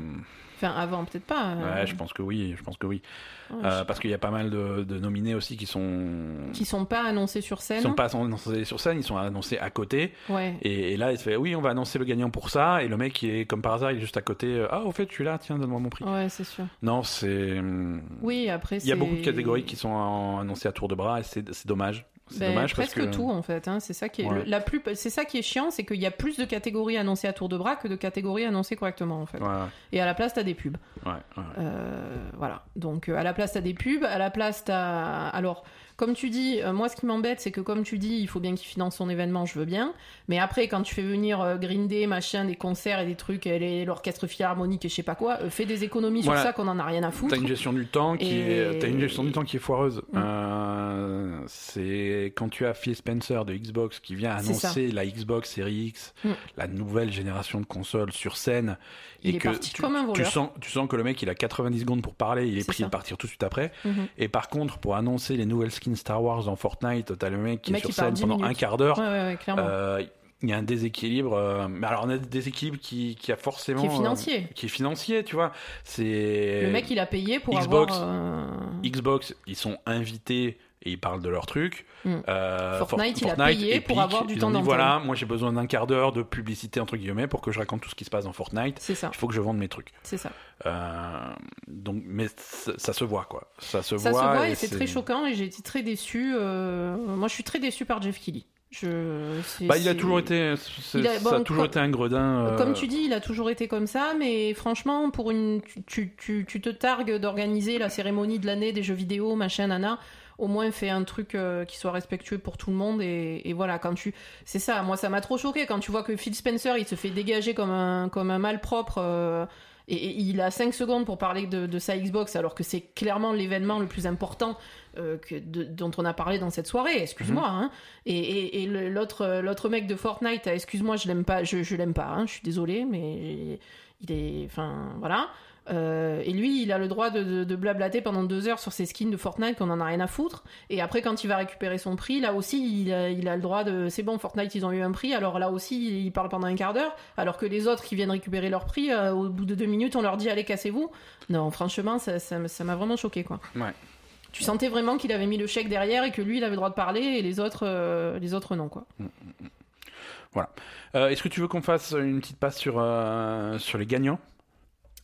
Enfin, avant, peut-être pas. euh, ouais, je pense que oui, je pense que oui, ouais, Euh, parce qu'il y a pas mal de, de nominés aussi qui sont Qui sont pas annoncés sur Ils scène. sont pas annoncés sur scène, ils sont annoncés à côté. Ouais. Et, et là, il se fait oui, on va annoncer le gagnant pour ça. Et le mec, il est comme par hasard, il est juste à côté. euh, Ah, au fait, je suis là, tiens, donne-moi mon prix. Ouais, c'est sûr. Non, c'est. Oui, après, Il y a beaucoup de catégories qui sont annoncées à tour de bras et c'est c'est dommage. C'est Ben, dommage parce presque que. tout en fait. hein. C'est ça qui est Ouais. le- la plus. C'est ça qui est chiant, c'est qu'il y a plus de catégories annoncées à tour de bras que de catégories annoncées correctement en fait. Ouais, Et à la place, t'as des pubs. ouais. Euh, voilà. Donc euh, à la place, t'as des pubs. À la place, t'as. Alors, comme tu dis, euh, moi, ce qui m'embête, c'est que comme tu dis, il faut bien qu'il finance son événement, je veux bien. Mais après, quand tu fais venir euh, Green Day, machin, des concerts et des trucs, et l'orchestre philharmonique et je sais pas quoi, euh, fais des économies Voilà. sur ça qu'on en a rien à foutre. T'as une gestion du temps qui Et- est, une gestion du temps qui est foireuse. Mm. Euh, c'est quand tu as Phil Spencer de Xbox qui vient annoncer la Xbox Series X, Mm. la nouvelle génération de consoles sur scène, Il et que tu, sens, tu sens que le mec il a 90 secondes pour parler, il est, pris de partir tout de suite après. Mhm. Et par contre, pour annoncer les nouvelles skins Star Wars dans Fortnite, t'as le mec qui Le est mec, sur il parle scène 10 pendant minutes. un quart d'heure. Ouais, ouais, ouais, clairement. Euh, il y a un déséquilibre. euh, mais alors on a des déséquilibres qui, qui a forcément qui est euh, financier. qui est financier, tu vois. C'est Le mec, il a payé pour Xbox, avoir. euh, Xbox, ils sont invités et ils parlent de leur truc. Mm. Euh, Fortnite, il a payé pour avoir du temps d'antenne. Voilà, moi j'ai besoin d'un quart d'heure de publicité entre guillemets pour que je raconte tout ce qui se passe dans Fortnite. C'est ça, Il faut que je vende mes trucs. c'est ça. Euh, donc, mais ça, se voit quoi. Ça se Ça voit. se voit et et c'est très choquant et j'ai été très déçu. euh, Moi, je suis très déçu par Jeff Kelly. Je... Bah, il a toujours été, c'est- Il a- ça a toujours comme- été un gredin. euh, Comme tu dis, il a toujours été comme ça, mais franchement, pour une, tu, tu, tu, tu te targues d'organiser la cérémonie de l'année des jeux vidéo, machin, nana. Au moins, fais un truc euh, qui soit respectueux pour tout le monde et, et voilà. Quand tu, c'est ça. Moi, ça m'a trop choqué quand tu vois que Phil Spencer, il se fait dégager comme un comme un malpropre. euh, et, et il a 5 secondes pour parler de, de sa Xbox, alors que c'est clairement l'événement le plus important euh, que, de- dont on a parlé dans cette soirée. Excuse-moi. hein. Et, et, l'autre l'autre mec de Fortnite, excuse-moi, je l'aime pas, je, je l'aime pas. hein, je suis désolé, mais il est, enfin voilà. Euh, et lui, il a le droit de, de, de blablater pendant deux heures sur ses skins de Fortnite qu'on en a rien à foutre. Et après, quand il va récupérer son prix, là aussi, il a, il a le droit de. C'est bon, Fortnite, ils ont eu un prix. Alors là aussi, il parle pendant un quart d'heure. Alors que les autres qui viennent récupérer leur prix, euh, au bout de deux minutes, on leur dit allez, cassez-vous. Non, franchement, ça ça- ça m'a vraiment choqué, quoi. Ouais. Tu sentais vraiment qu'il avait mis le chèque derrière et que lui, il avait le droit de parler et les autres, euh, les autres non, quoi. Euh, Est-ce que tu veux qu'on fasse une petite passe sur sur les gagnants,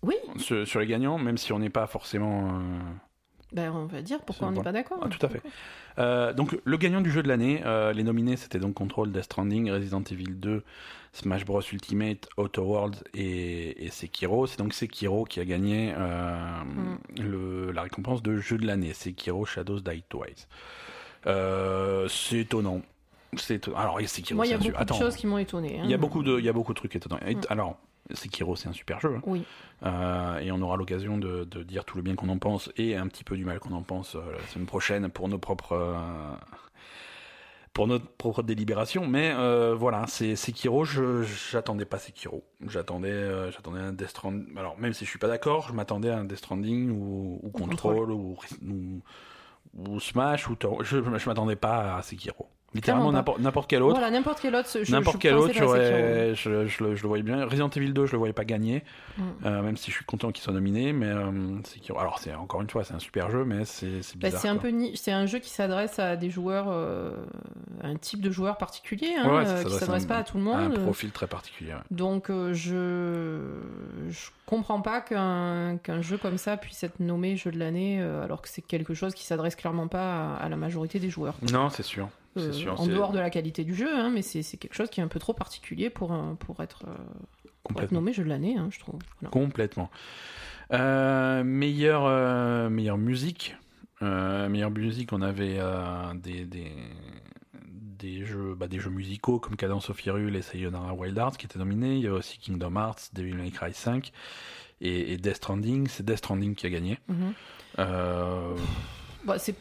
Oui, sur, sur les gagnants, même si on n'est pas forcément. euh, ben on va dire pourquoi on n'est pas d'accord. Ah, tout à fait. Euh, donc le gagnant du jeu de l'année, euh, les nominés c'était donc Control, Death Stranding, Resident Evil 2, Smash Bros Ultimate, Outer Worlds et, et Sekiro. C'est donc Sekiro qui a gagné euh, Mm. le, la récompense de jeu de l'année. Sekiro Shadows Die Twice. C'est étonnant. C'est étonnant. Alors Sekiro, Moi, il y a beaucoup de choses qui m'ont étonné. hein. il y a beaucoup de, y a beaucoup de trucs étonnants. Mm. Alors Sekiro, c'est un super jeu. hein. Oui. Euh, et on aura l'occasion de, de dire tout le bien qu'on en pense et un petit peu du mal qu'on en pense euh, la semaine prochaine pour nos propres euh, pour notre propre délibération. Mais euh, voilà, c'est Sekiro. Je j'attendais pas Sekiro. J'attendais j'attendais un Death Stranding. Alors même si je suis pas d'accord, je m'attendais à un Death Stranding ou, ou Control ou, ou, ou Smash ou je je m'attendais pas à Sekiro. Littéralement n'importe quel autre. Voilà, n'importe quel autre. je- N'importe quel autre, je, je le, je le voyais bien. Resident Evil 2, je le voyais pas gagner, Mm. euh, même si je suis content qu'il soit nominé. Mais euh, alors c'est encore une fois, c'est un super jeu, mais c'est c'est Bah, bizarre. c'est un peu c'est un jeu qui s'adresse à des joueurs, euh, à un type de joueur particulier, hein, Ouais, ça qui s'adresse un- pas à tout le un monde. profil très particulier. ouais. Donc je je comprends pas qu'un qu'un jeu comme ça puisse être nommé jeu de l'année alors que c'est quelque chose qui s'adresse clairement pas à, à la majorité des joueurs. Non, c'est sûr. Euh, sûr. en dehors de la qualité du jeu, hein, mais c'est quelque chose qui est un peu trop particulier pour, pour, être, euh, pour être complètement. nommé jeu de l'année, hein, je trouve. Voilà. Complètement. Euh, meilleure, euh, meilleure musique. Euh, meilleure musique, on avait des, des, des, jeux, bah, des jeux musicaux comme Cadence of Hyrule et Sayonara Wild Hearts qui étaient nominés. Il y a aussi Kingdom Hearts, Devil May Cry 5 et, et Death Stranding. C'est Death Stranding qui a gagné. Bah, c'est-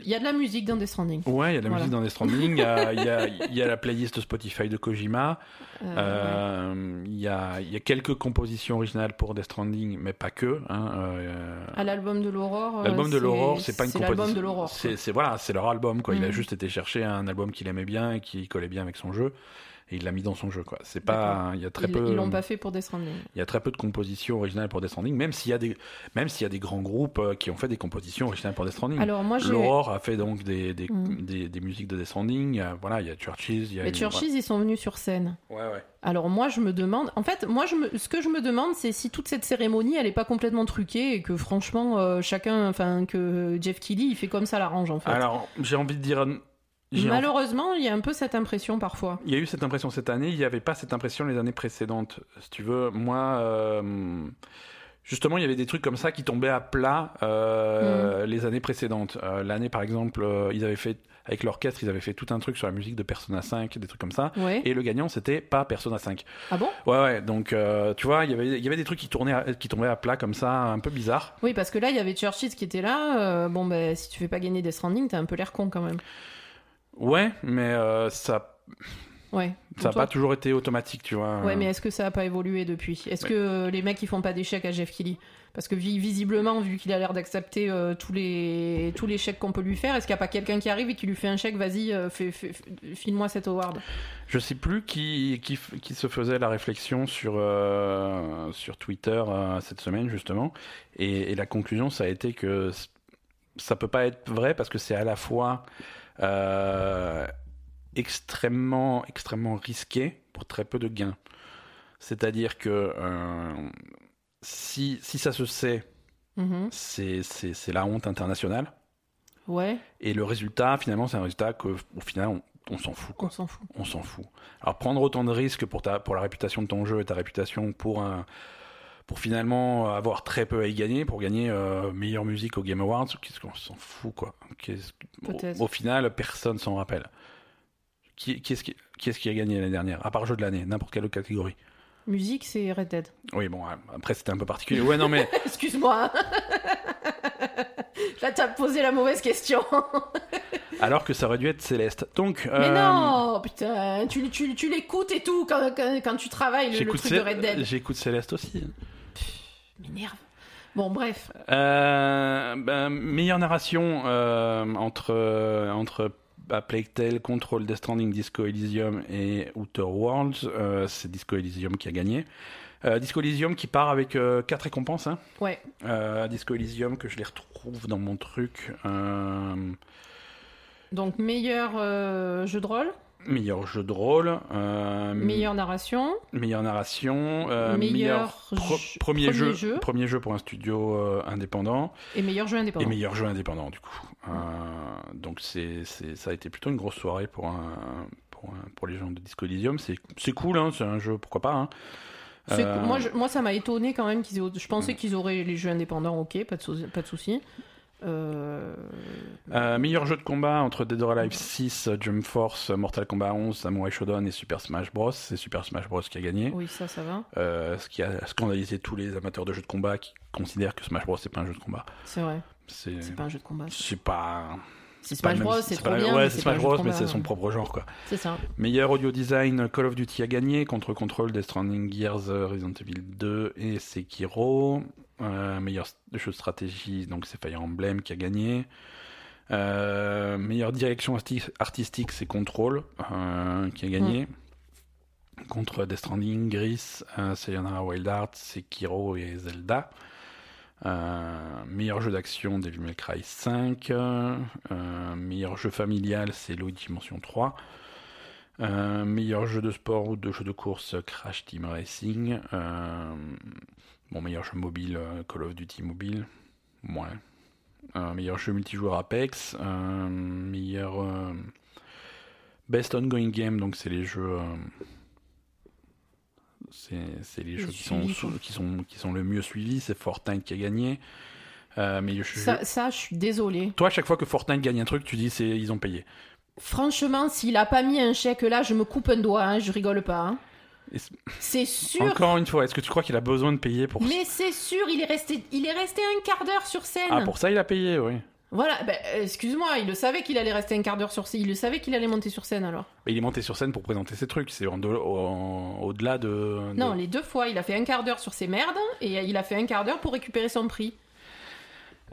Il y a de la musique dans Death Stranding. ouais, il y a de la Voilà. musique dans Death Stranding. Il y a, [LAUGHS] il y a- il y a la playlist Spotify de Kojima. Euh, ouais. Euh, Il y, a, il y a quelques compositions originales pour Death Stranding, mais pas que. hein. Euh, À l'album de l'aurore. L'album de l'aurore, c'est pas une C'est composition. l'album de l'aurore. C'est voilà, c'est leur album quoi. Il a Mhm. juste été chercher un album qu'il aimait bien et qui collait bien avec son jeu et il l'a mis dans son jeu quoi. C'est pas il y a très Ils peu ils l'ont pas fait pour Death Stranding. il y a très peu de compositions originales pour Death Stranding même s'il y a des même s'il y a des grands groupes euh, qui ont fait des compositions originales pour Death Stranding. Alors moi. L'Aurore a fait donc des des, Mhm. des, des musiques de Death Stranding, Il y a- voilà, il y a Churches, il y a Les une- Churches, ils sont venus sur scène. Ouais ouais. Alors moi je me demande, en fait moi je me... ce que je me demande c'est si toute cette cérémonie elle est pas complètement truquée et que franchement euh, chacun, enfin que Jeff Keighley il fait comme ça l'arrange en fait. Alors, j'ai envie de dire Malheureusement il y a un peu cette impression parfois. Il y a eu cette impression cette année, il n'y avait pas cette impression les années précédentes. Si tu veux, moi, euh, justement, il y avait des trucs comme ça qui tombaient à plat euh, les années précédentes. Euh, L'année, par exemple, ils avaient fait, avec l'orchestre, ils avaient fait tout un truc sur la musique de Persona 5, des trucs comme ça. Ouais. Et le gagnant, c'était pas Persona 5. Ah bon? Ouais, ouais, donc, euh, tu vois, il y avait, il y avait des trucs qui, tournaient à- qui tombaient à plat comme ça, un peu bizarre. Oui parce que là il y avait Churches qui était là. euh, bon ben si tu fais pas gagner Death Stranding t'as un peu l'air con quand même. Ouais, mais euh, ça Ouais. ça n'a pas toujours été automatique, tu vois. Ouais, mais est-ce que ça a pas évolué depuis? Est-ce Ouais. que euh, les mecs ils font pas d'échecs à Jeff Keighley? Parce que vi- visiblement, vu qu'il a l'air d'accepter euh, tous les tous les chèques qu'on peut lui faire, est-ce qu'il n'y a pas quelqu'un qui arrive et qui lui fait un chèque Vas-y, euh, file-moi cet award? Je sais plus qui, qui, qui se faisait la réflexion sur, euh, sur Twitter euh, cette semaine, justement. Et, et la conclusion, ça a été que ça peut pas être vrai parce que c'est à la fois euh, extrêmement, extrêmement risqué pour très peu de gains. C'est-à-dire que euh, si, si ça se sait, Mhm. c'est c'est- c'est la honte internationale. Ouais, Et le résultat, finalement, c'est un résultat qu'au au final, on, on s'en fout. Quoi on s'en fout. on s'en fout. Alors prendre autant de risques pour, ta, pour la réputation de ton jeu et ta réputation pour, un, pour finalement avoir très peu à y gagner, pour gagner euh, meilleure musique au Game Awards, qu'est-ce qu'on s'en fout quoi? Au, au final, personne s'en rappelle. Qui, qui est-ce qui, qui est-ce qui a gagné l'année dernière À part jeu de l'année, n'importe quelle autre catégorie? Musique, c'est Red Dead. Oui, bon, après c'était un peu particulier. Ouais, non, mais [LAUGHS] Excuse-moi. [LAUGHS] Là, t'as posé la mauvaise question. [LAUGHS] alors que ça aurait dû être Céleste. Donc, Mais euh, non, putain, tu, tu, tu l'écoutes et tout quand, quand, quand tu travailles le, le truc de Red Dead. j'écoute Céleste aussi. M'énerve. Bon, bref. Euh, ben, meilleure narration euh, entre, euh, entre bah, Plague Tale, Control, Death Stranding, Disco Elysium et Outer Worlds. Euh, c'est Disco Elysium qui a gagné. Disco Elysium qui part avec euh, quatre récompenses. hein. Ouais. Disco Elysium que je les retrouve dans mon truc. Donc, meilleur jeu de rôle, meilleur jeu de rôle. euh, meilleure narration, meilleure narration. euh, Meilleur pro- premier, premier jeu, jeu. Premier jeu pour un studio euh, indépendant. et meilleur jeu Et indépendant. meilleur jeu indépendant, du coup. Donc, c'est, ça a été plutôt une grosse soirée pour, un, pour, un- pour les gens de Disco Elysium. C'est, cool, hein, c'est un jeu, pourquoi pas. Hein. Moi, je- moi, ça m'a étonné quand même qu'ils. Je pensais qu'ils auraient les jeux indépendants, ok, pas de, sou- pas de souci. Euh, euh, meilleur jeu de combat entre Dead or Alive 6, Jump Force, Mortal Kombat 11, Samurai Shodown et Super Smash Bros. C'est Super Smash Bros. qui a gagné. Oui, ça, ça va. Euh, ce qui a scandalisé tous les amateurs de jeux de combat qui considèrent que Smash Bros. c'est pas un jeu de combat. C'est vrai. C'est, pas un jeu de combat. c'est pas. C'est Smash Bros, c'est trop bien. Ouais, c'est Smash Bros, mais c'est son propre genre, quoi. C'est ça. Meilleur audio design, Call of Duty a gagné contre Control, Death Stranding, Gears, Resident Evil 2 et Sekiro. Euh, meilleur jeu de stratégie, donc c'est Fire Emblem qui a gagné. Euh, meilleure direction arti- artistique, c'est Control euh, qui a gagné. Contre Death Stranding, Gris, Sayonara Wild Hearts, Sekiro et Zelda. Meilleur jeu d'action, Devil May Cry 5. Euh, meilleur jeu familial, c'est Luigi Dimension 3. Euh, meilleur jeu de sport ou de jeu de course, Crash Team Racing. Bon, meilleur jeu mobile, euh, Call of Duty Mobile. Ouais. Euh, meilleur jeu multijoueur Apex. Euh, meilleur euh, Best Ongoing Game, donc c'est les jeux. c'est les Le jeux qui sont, suivi, sous- quoi. qui, sont, qui sont le mieux suivis. C'est Fortnite qui a gagné. Meilleur jeu- Ça, ça, je suis désolée. Toi, à chaque fois que Fortnite gagne un truc, tu dis c'est ils ont payé. Franchement, s'il a pas mis un chèque là, je me coupe un doigt, hein, je rigole pas. hein. C'est- sûr. Encore une fois, est-ce que tu crois qu'il a besoin de payer pour Mais c'est sûr, il est resté, il est resté un quart d'heure sur scène. Ah, pour ça, il a payé, oui. Voilà, ben, euh, excuse-moi, il le savait qu'il allait rester un quart d'heure sur scène. Il le savait qu'il allait monter sur scène alors. Mais il est monté sur scène pour présenter ses trucs. C'est en de- en- au-delà de, de- Non, les deux fois, il a fait un quart d'heure sur ses merdes et il a fait un quart d'heure pour récupérer son prix.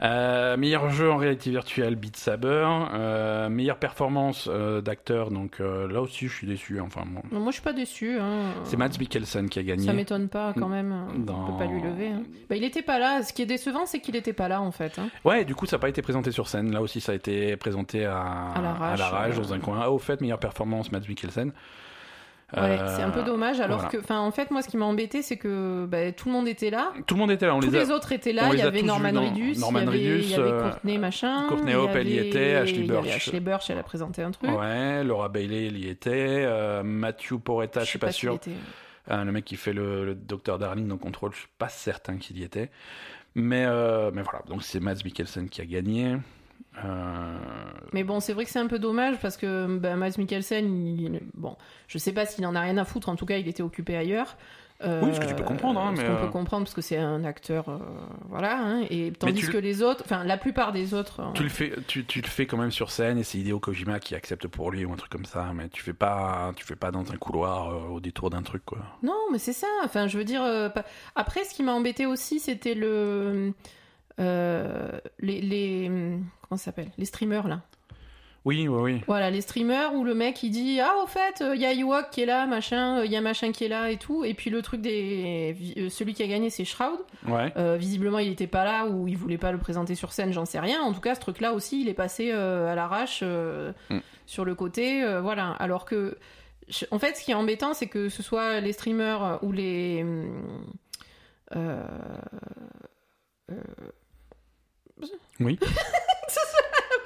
Euh, meilleur jeu en réalité virtuelle, Beat Saber. Euh, meilleure performance euh, d'acteur, donc là aussi, je suis déçu. Enfin, bon. Non, moi, je suis pas déçu. Hein. C'est Mads Mikkelsen qui a gagné. Ça m'étonne pas quand même. On Dans- peut pas lui lever. hein. Bah, il était pas là. Ce qui est décevant, c'est qu'il était pas là en fait. hein. Ouais, du coup, ça n'a pas été présenté sur scène. Là aussi, ça a été présenté à, À l'arrache, l'arrache, euh. dans un coin. Ah, au fait, meilleure performance, Mads Mikkelsen. Ouais, Euh, c'est un peu dommage. Alors voilà. que, enfin, en fait, moi, ce qui m'a embêté, c'est que bah, tout le monde était là. Tout le monde était là. On Tous les a... les autres étaient là. Il y avait Norman Reedus, Norman il y avait, Reedus, il y avait euh, Courtney machin. Courtney Hope, elle y était, Ashley Burch. Ashley Burch, elle a présenté un truc. Ouais, Laura Bailey, elle y était. Euh, Matthew Porretta, je suis pas sûr. était- Euh, le mec qui fait le, Dr Darling dans Control, je suis pas certain qu'il y était. Mais, euh, mais voilà, donc c'est Mads Mikkelsen qui a gagné. Euh, Mais bon, c'est vrai que c'est un peu dommage parce que bah, Mads Mikkelsen, il... bon, je sais pas s'il en a rien à foutre. En tout cas, il était occupé ailleurs. Euh, Oui, ce que tu peux comprendre, hein, ce mais, qu'on euh, peut comprendre parce que c'est un acteur, euh, voilà. hein, et tandis le- que les autres, enfin, la plupart des autres. tu, le fais, tu, tu le fais quand même sur scène et c'est Hideo Kojima qui accepte pour lui ou un truc comme ça, mais tu fais pas, tu fais pas dans un couloir euh, au détour d'un truc quoi. Non, mais c'est ça. Enfin, je veux dire. pas- Après, ce qui m'a embêté aussi, c'était le. Euh, les, les. Comment s'appelle? Les streamers, là. Oui, oui, oui. Voilà, les streamers où le mec il dit Ah, au fait, il y a Ewok qui est là, machin, il y a machin qui est là et tout. Et puis le truc des. euh, Celui qui a gagné, c'est Shroud. Ouais. Euh, visiblement, il était pas là ou il voulait pas le présenter sur scène, j'en sais rien. En tout cas, ce truc-là aussi, il est passé euh, à l'arrache euh, Mm. sur le côté. euh, voilà. Alors que. En fait, ce qui est embêtant, c'est que ce soit les streamers ou les. euh, euh, Oui. [LAUGHS]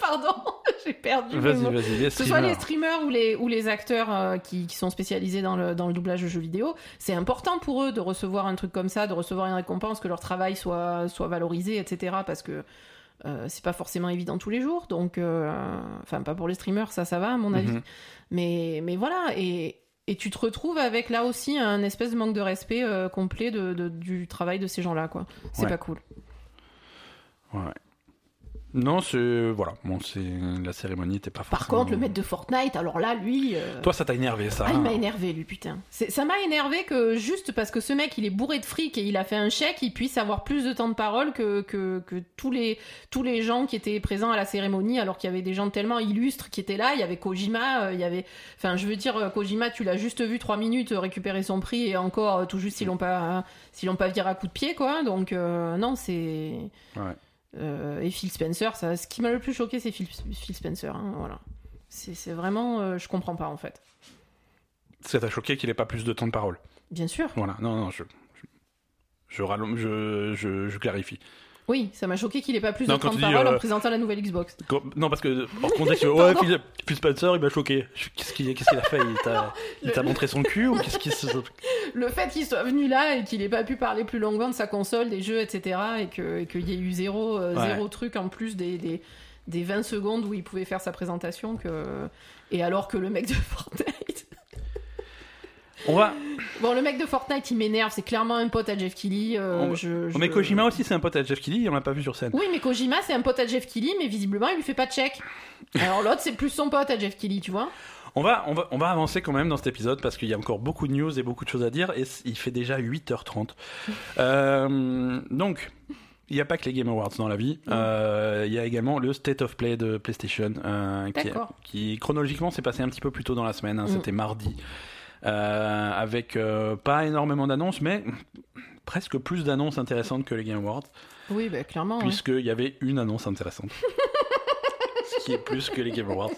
Pardon, j'ai perdu Vas-y, les Que ce soit les streamers. ou les, ou les acteurs euh, qui, qui sont spécialisés dans le, dans le doublage de jeux vidéo, c'est important pour eux de recevoir un truc comme ça, de recevoir une récompense, que leur travail soit, soit valorisé, etc. Parce que euh, c'est pas forcément évident tous les jours. Donc, euh, enfin, pas pour les streamers, ça, ça va, à mon avis. Mhm. Mais, mais voilà, et, et tu te retrouves avec là aussi un espèce de manque de respect euh, complet de, de- du travail de ces gens-là, quoi. C'est Ouais. pas cool. Ouais. Non, c'est voilà, bon, c'est la cérémonie était pas Par forcément. contre, le maître de Fortnite, alors là, lui. euh, Toi, ça t'a énervé ça Ah, il hein m'a énervé, lui, putain. C'est- Ça m'a énervé que juste parce que ce mec, il est bourré de fric et il a fait un chèque, il puisse avoir plus de temps de parole que, que, que tous, les, tous les gens qui étaient présents à la cérémonie, alors qu'il y avait des gens tellement illustres qui étaient là. Il y avait Kojima, euh, il y avait. Enfin, je veux dire, euh, Kojima, tu l'as juste vu trois minutes euh, récupérer son prix et encore, euh, tout juste, s'ils l'ont pas, s'ils l'ont pas viré à coup de pied, quoi. Donc, euh, non, c'est. Ouais. Euh, et Phil Spencer, ça, ce qui m'a le plus choqué, c'est Phil, Phil Spencer. hein, voilà. C'est vraiment. euh, je comprends pas, en fait. Ça t'a choqué qu'il ait pas plus de temps de parole? Bien sûr. Voilà, non, non, je. Je, je, je, je clarifie. Oui, ça m'a choqué qu'il ait pas plus Non, de quand temps de tu dis, parole euh, en présentant la nouvelle Xbox. Non, parce que hors contexte, ouais, Pardon. Phil, Phil Spencer, il m'a choqué. Qu'est-ce qu'il a fait? Il t'a [LAUGHS] le- montré son cul ou qu'est-ce qu'il se. Le fait qu'il soit venu là et qu'il ait pas pu parler plus longuement de sa console, des jeux, etc. et que- qu'il y ait eu zéro, euh, Ouais. zéro truc en plus des, des, des 20 secondes où il pouvait faire sa présentation. Que... Et alors que le mec de Fortnite. On va. Bon, le mec de Fortnite, il m'énerve, c'est clairement un pote à Jeff Keighley. euh, On- je- je- Mais Kojima aussi, c'est un pote à Jeff Kelly, on l'a pas vu sur scène. Oui, mais Kojima, c'est un pote à Jeff Keighley, mais visiblement, il lui fait pas de chèque. Alors l'autre, c'est plus son pote à Jeff Keighley, tu vois. On va, on, va, on va avancer quand même dans cet épisode parce qu'il y a encore beaucoup de news et beaucoup de choses à dire et il fait déjà 8h30. [LAUGHS] Euh, donc, il n'y a pas que les Game Awards dans la vie. Mm. Euh, Il y a également le State of Play de PlayStation, euh, qui, chronologiquement s'est passé un petit peu plus tôt dans la semaine. hein, Mm. C'était mardi, avec euh, pas énormément d'annonces, mais presque plus d'annonces intéressantes que les Game Awards, Oui, bah, clairement. ouais. puisqu'il y avait une annonce intéressante, [LAUGHS] ce qui est plus que les Game Awards.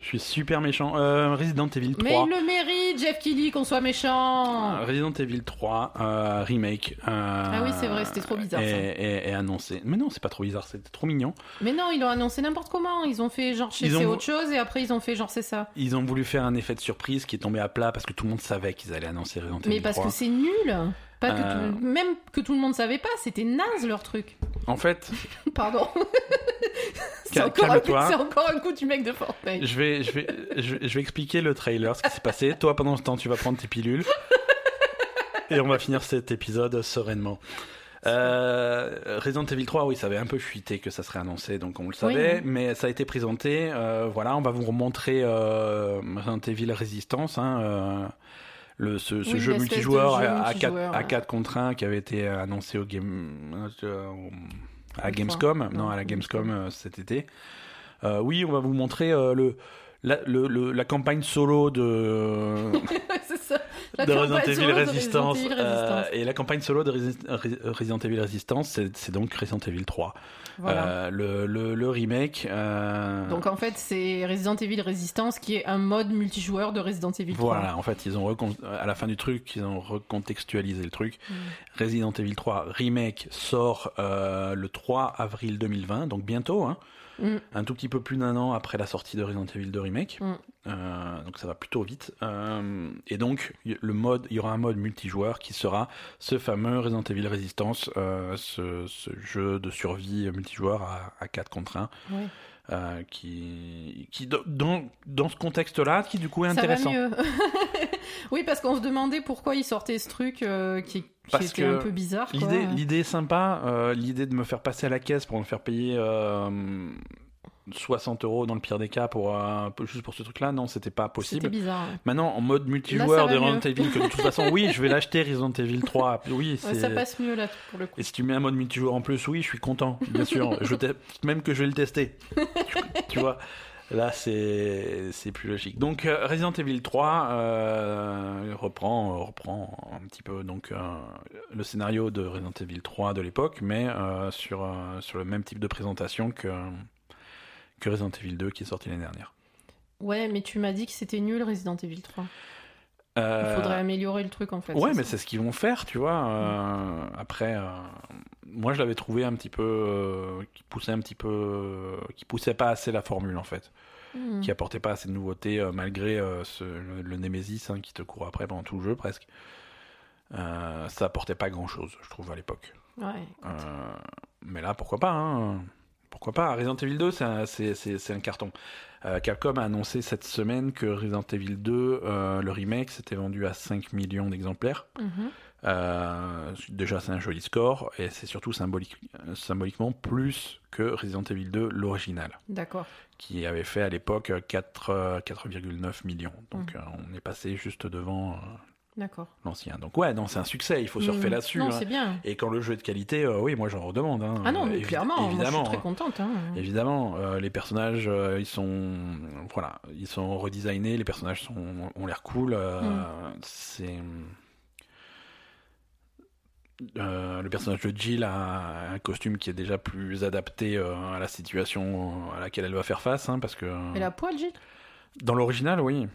Je suis super méchant. Euh, Resident Evil 3. Mais il le mérite, Jeff Kelly, qu'on soit méchant. Resident Evil 3 euh, remake. euh, Ah oui, c'est vrai, c'était trop bizarre, ça. est annoncé. Mais non, c'est pas trop bizarre, c'était trop mignon. Mais non, ils l'ont annoncé n'importe comment. Ils ont fait genre ont- c'est autre chose et après ils ont fait genre c'est ça. Ils ont voulu faire un effet de surprise qui est tombé à plat parce que tout le monde savait qu'ils allaient annoncer Resident Evil Mais parce 3. que c'est nul. Pas que Euh. tout- Même que tout le monde savait pas, c'était naze leur truc. En fait, [LAUGHS] Pardon. [LAUGHS] c'est encore, un coup- calme-toi. c'est encore un coup du mec de Fortnite. je vais, je, vais, je, vais- je vais expliquer le trailer, ce qui s'est passé. Toi, pendant ce temps, tu vas prendre tes pilules. Et on va finir cet épisode sereinement. Euh, Resident Evil 3, oui, ça avait un peu fuité que ça serait annoncé, donc on le savait, Oui. mais ça a été présenté. euh, voilà, on va vous remontrer euh, Resident Evil Resistance, hein, le, ce, ce Oui, jeu multijoueur jeu à, à, 4, multijoueur, à ouais. 4 contre 1 qui avait été annoncé au game, euh, à Gamescom, non, Non, à la Gamescom. Euh, cet été. Euh, oui, on va vous montrer euh, le, la, le- le- la campagne solo de, [LAUGHS] ça. La de Resident Evil solo de Resistance. Resident Evil euh, Resistance. et la campagne solo de Resi- Re- Resident Evil Resistance, c'est c'est donc Resident Evil 3. Voilà. Euh, le, le, le remake. euh, Donc en fait, c'est Resident Evil Resistance qui est un mode multijoueur de Resident Evil 3. Voilà, en fait, ils ont recon- à la fin du truc, ils ont recontextualisé le truc. Mm. Resident Evil 3 remake sort euh, le 3 avril 2020, donc bientôt, hein, Mm. un tout petit peu plus d'un an après la sortie de Resident Evil 2 remake. Mm. Euh, donc ça va plutôt vite. Euh, et donc le mode, il y aura un mode multijoueur qui sera ce fameux Resident Evil Resistance, euh, ce, ce jeu de survie multijoueur à, à 4 contre 1. Ouais. euh, qui, qui dans, dans ce contexte-là, qui du coup est Ça intéressant. va mieux. [LAUGHS] oui, parce qu'on se demandait pourquoi ils sortaient ce truc qui, qui était un peu bizarre. L'idée, l'idée est sympa. l'idée de me faire passer à la caisse pour me faire payer 60 euros dans le pire des cas pour euh, juste pour ce truc-là, non, c'était pas C'était possible. bizarre. ouais. Maintenant, en mode multijoueur de Resident Evil, que de toute façon, oui, je vais l'acheter Resident Evil 3. Oui, Ouais, ça passe mieux là pour le coup. Et si tu mets un mode multijoueur en plus, oui, je suis content, bien sûr. je te- même que je vais le tester. tu, tu vois, là, c'est c'est plus logique. Donc, euh, Resident Evil 3 euh, reprend, reprend un petit peu donc euh, le scénario de Resident Evil 3 de l'époque, mais sur, sur le même type de présentation que, que Resident Evil 2 qui est sorti l'année dernière. Ouais, mais tu m'as dit que c'était nul Resident Evil 3. Il Euh, faudrait améliorer le truc en fait. Ouais, mais c'est ce qu'ils vont faire, tu vois. euh, après, euh, moi, je l'avais trouvé un petit peu, qui poussait un petit peu, qui poussait pas assez la formule en fait, Hmm. qui apportait pas assez de nouveautés malgré ce- le, le Nemesis hein, qui te court après pendant tout le jeu presque. Ça apportait pas grand chose, je trouve à l'époque. Ouais. Mais là, pourquoi pas hein Pourquoi pas Resident Evil 2, c'est un, c'est- c'est- c'est un carton. Euh, Capcom a annoncé cette semaine que Resident Evil 2, euh, le remake, s'était vendu à 5 millions d'exemplaires. Mhm. Euh, déjà, c'est un joli score et c'est surtout symbolique, symboliquement plus que Resident Evil 2, l'original, D'accord. qui avait fait à l'époque euh, 4, euh, 4,9 millions. Donc, Mhm. on est passé juste devant D'accord. l'ancien. Donc, ouais, non, c'est un succès, il faut surfer Hmm. là-dessus. Non, hein. c'est bien. Et quand le jeu est de qualité, euh, oui, moi j'en redemande. hein. Ah non, mais Évi- clairement, moi, je suis évidemment. très hein. contente. hein. Évidemment, euh, les personnages, euh, ils sont, voilà, ils sont redesignés, les personnages sont, ont l'air cool. Mm. C'est euh, le personnage de Jill a un costume qui est déjà plus adapté euh, à la situation à laquelle elle va faire face, hein, parce que Elle a poil, Gilles dans l'original, oui,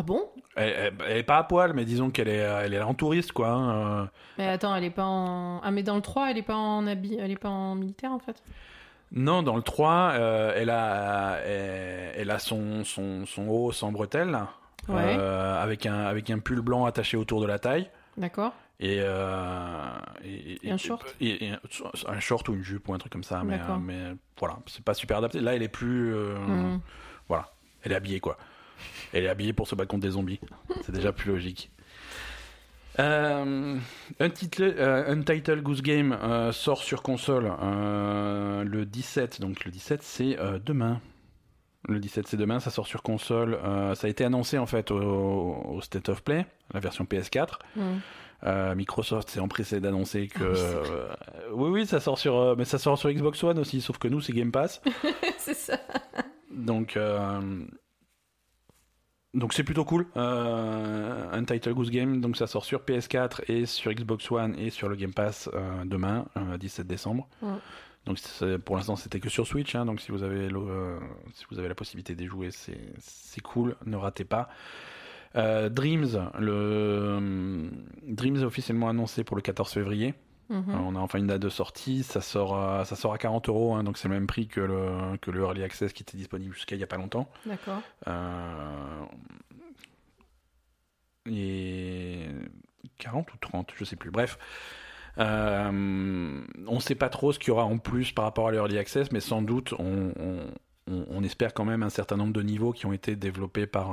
Ah bon? Elle, elle- elle est pas à poil, mais disons qu'elle est, elle est là en touriste, quoi. hein, euh. Mais attends, elle est pas en. Ah, mais dans le 3, elle est pas en habit... elle est pas en militaire en fait? Non, dans le 3, euh, elle a, elle, elle a son, son, son haut sans bretelles, Ouais. euh, avec, un, avec un pull blanc attaché autour de la taille. D'accord. Et, euh, et, un short? et- et un, un short ou une jupe ou un truc comme ça. Mais, D'accord. euh, mais voilà, c'est pas super adapté. Là, elle est plus. euh, Mhm. Voilà, elle est habillée quoi. Elle est habillée pour se battre contre des zombies. C'est déjà plus logique. Euh, Untitled, euh, Untitled Goose Game euh, sort sur console euh, le 17. Donc le 17, c'est euh, demain. Le 17, c'est demain. Ça sort sur console. Euh, ça a été annoncé en fait au, au State of Play, la version PS4. Mhm. Euh, Microsoft s'est empressé d'annoncer que Ah oui, euh, oui oui ça sort sur euh, mais ça sort sur Xbox One aussi sauf que nous c'est Game Pass [LAUGHS] c'est ça. donc euh, donc c'est plutôt cool. Euh, un Title Goose Game donc ça sort sur PS4 et sur Xbox One et sur le Game Pass euh, demain euh, 17 décembre. Ouais. donc pour l'instant c'était que sur Switch hein, donc si vous avez le- euh, si vous avez la possibilité d'y jouer c'est c'est cool ne ratez pas. Euh, Dreams le Dreams est officiellement annoncé pour le 14 février Mhm. euh, On a enfin une date de sortie, ça sort, à- ça sort à 40 euros, hein, donc c'est le même prix que le, que le Early Access qui était disponible jusqu'à il n'y a pas longtemps. D'accord. Euh, et 40 ou 30, je sais plus. Bref, Euh, on ne sait pas trop ce qu'il y aura en plus par rapport à l'Early Access, mais sans doute on, on- on- on espère quand même un certain nombre de niveaux qui ont été développés par,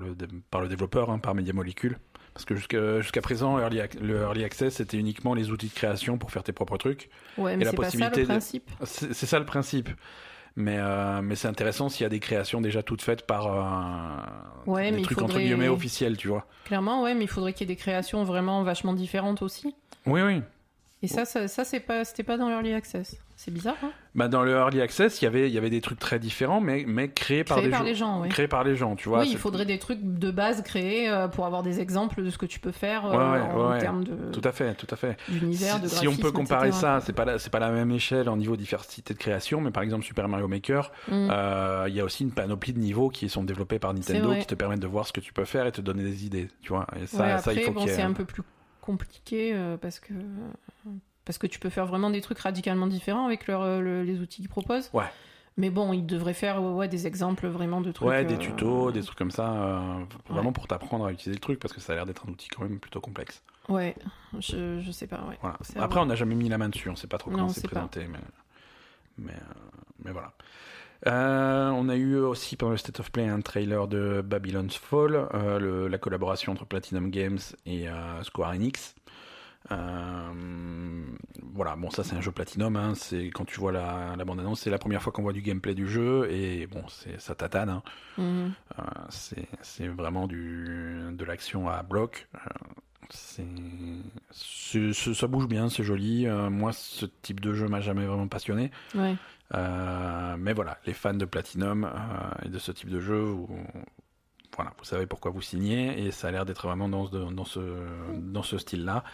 le, par le développeur, hein, par Media Molecule. Parce que jusqu'à présent, Early le Early Access, c'était uniquement les outils de création pour faire tes propres trucs. Ouais, mais la c'est pas ça possibilité le principe. C'est c'est ça le principe. Mais, euh, mais c'est intéressant s'il y a des créations déjà toutes faites par euh, Ouais, des trucs entre guillemets officiels, tu vois. Clairement, ouais, mais il faudrait qu'il y ait des créations vraiment vachement différentes aussi. Oui, oui. Et ça, ça, ça c'est pas, c'était pas dans l'early access. C'est bizarre, hein? Bah, dans le Early Access, il y avait, il y avait des trucs très différents, mais, mais créés par, des par les gens, ouais. Créés par les gens, tu vois. oui, il faudrait des trucs de base créés euh, pour avoir des exemples de ce que tu peux faire euh, Ouais, ouais, en ouais, termes de Tout à fait, tout à fait. d'univers, de si, graphisme, si on peut comparer etc. ça, c'est pas la- c'est pas la même échelle en niveau diversité de création, mais par exemple Super Mario Maker, Mm. euh, il y a aussi une panoplie de niveaux qui sont développés par Nintendo qui te permettent de voir ce que tu peux faire et te donner des idées, tu vois. Et ça, ça il faut bon, qu'il y ait- c'est un peu plus compliqué euh, parce que parce que tu peux faire vraiment des trucs radicalement différents avec leur, euh, le- les outils qu'ils proposent. Ouais. Mais bon, ils devraient faire ouais, ouais, des exemples vraiment de trucs. Ouais, des euh, tutos, des trucs comme ça, euh, vraiment pour t'apprendre à utiliser le truc parce que ça a l'air d'être un outil quand même plutôt complexe. Ouais, je, je sais pas. Ouais. Voilà. Après, on n'a jamais mis la main dessus, on sait pas trop comment c'est pas. présenté, mais, mais, mais voilà. Euh, on a eu aussi pendant le State of Play un trailer de Babylon's Fall, euh, le- la collaboration entre Platinum Games et euh, Square Enix. Voilà, bon ça c'est un jeu Platinum, hein, c'est quand tu vois la, la bande-annonce, c'est la première fois qu'on voit du gameplay du jeu et bon c'est ça tatane. hein. Mhm. C'est vraiment du, de l'action à bloc. Ça bouge bien, c'est joli. Euh, moi, ce type de jeu m'a jamais vraiment passionné. Ouais. Euh, mais voilà, les fans de Platinum euh, et de ce type de jeu, vous, voilà, vous savez pourquoi vous signez et ça a l'air d'être vraiment dans ce, dans ce, dans ce style-là.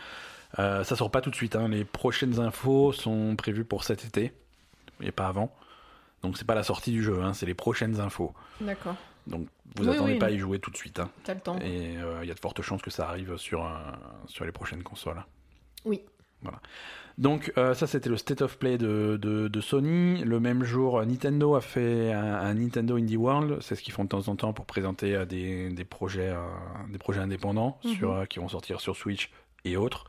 Euh, ça sort pas tout de suite. hein. Les prochaines infos sont prévues pour cet été et pas avant. Donc c'est pas la sortie du jeu, hein, c'est les prochaines infos. D'accord. Donc vous Oui, attendez oui. pas à y jouer tout de suite. hein. T'as le temps. Et euh, il y a de fortes chances que ça arrive sur, sur les prochaines consoles. Oui. Voilà. Donc euh, ça c'était le State of Play de, de, de Sony. Le même jour, Nintendo a fait un, un Nintendo Indie World. C'est ce qu'ils font de temps en temps pour présenter euh, des, des, projets, euh, des projets indépendants Mhm. sur, qui vont sortir sur Switch et autres.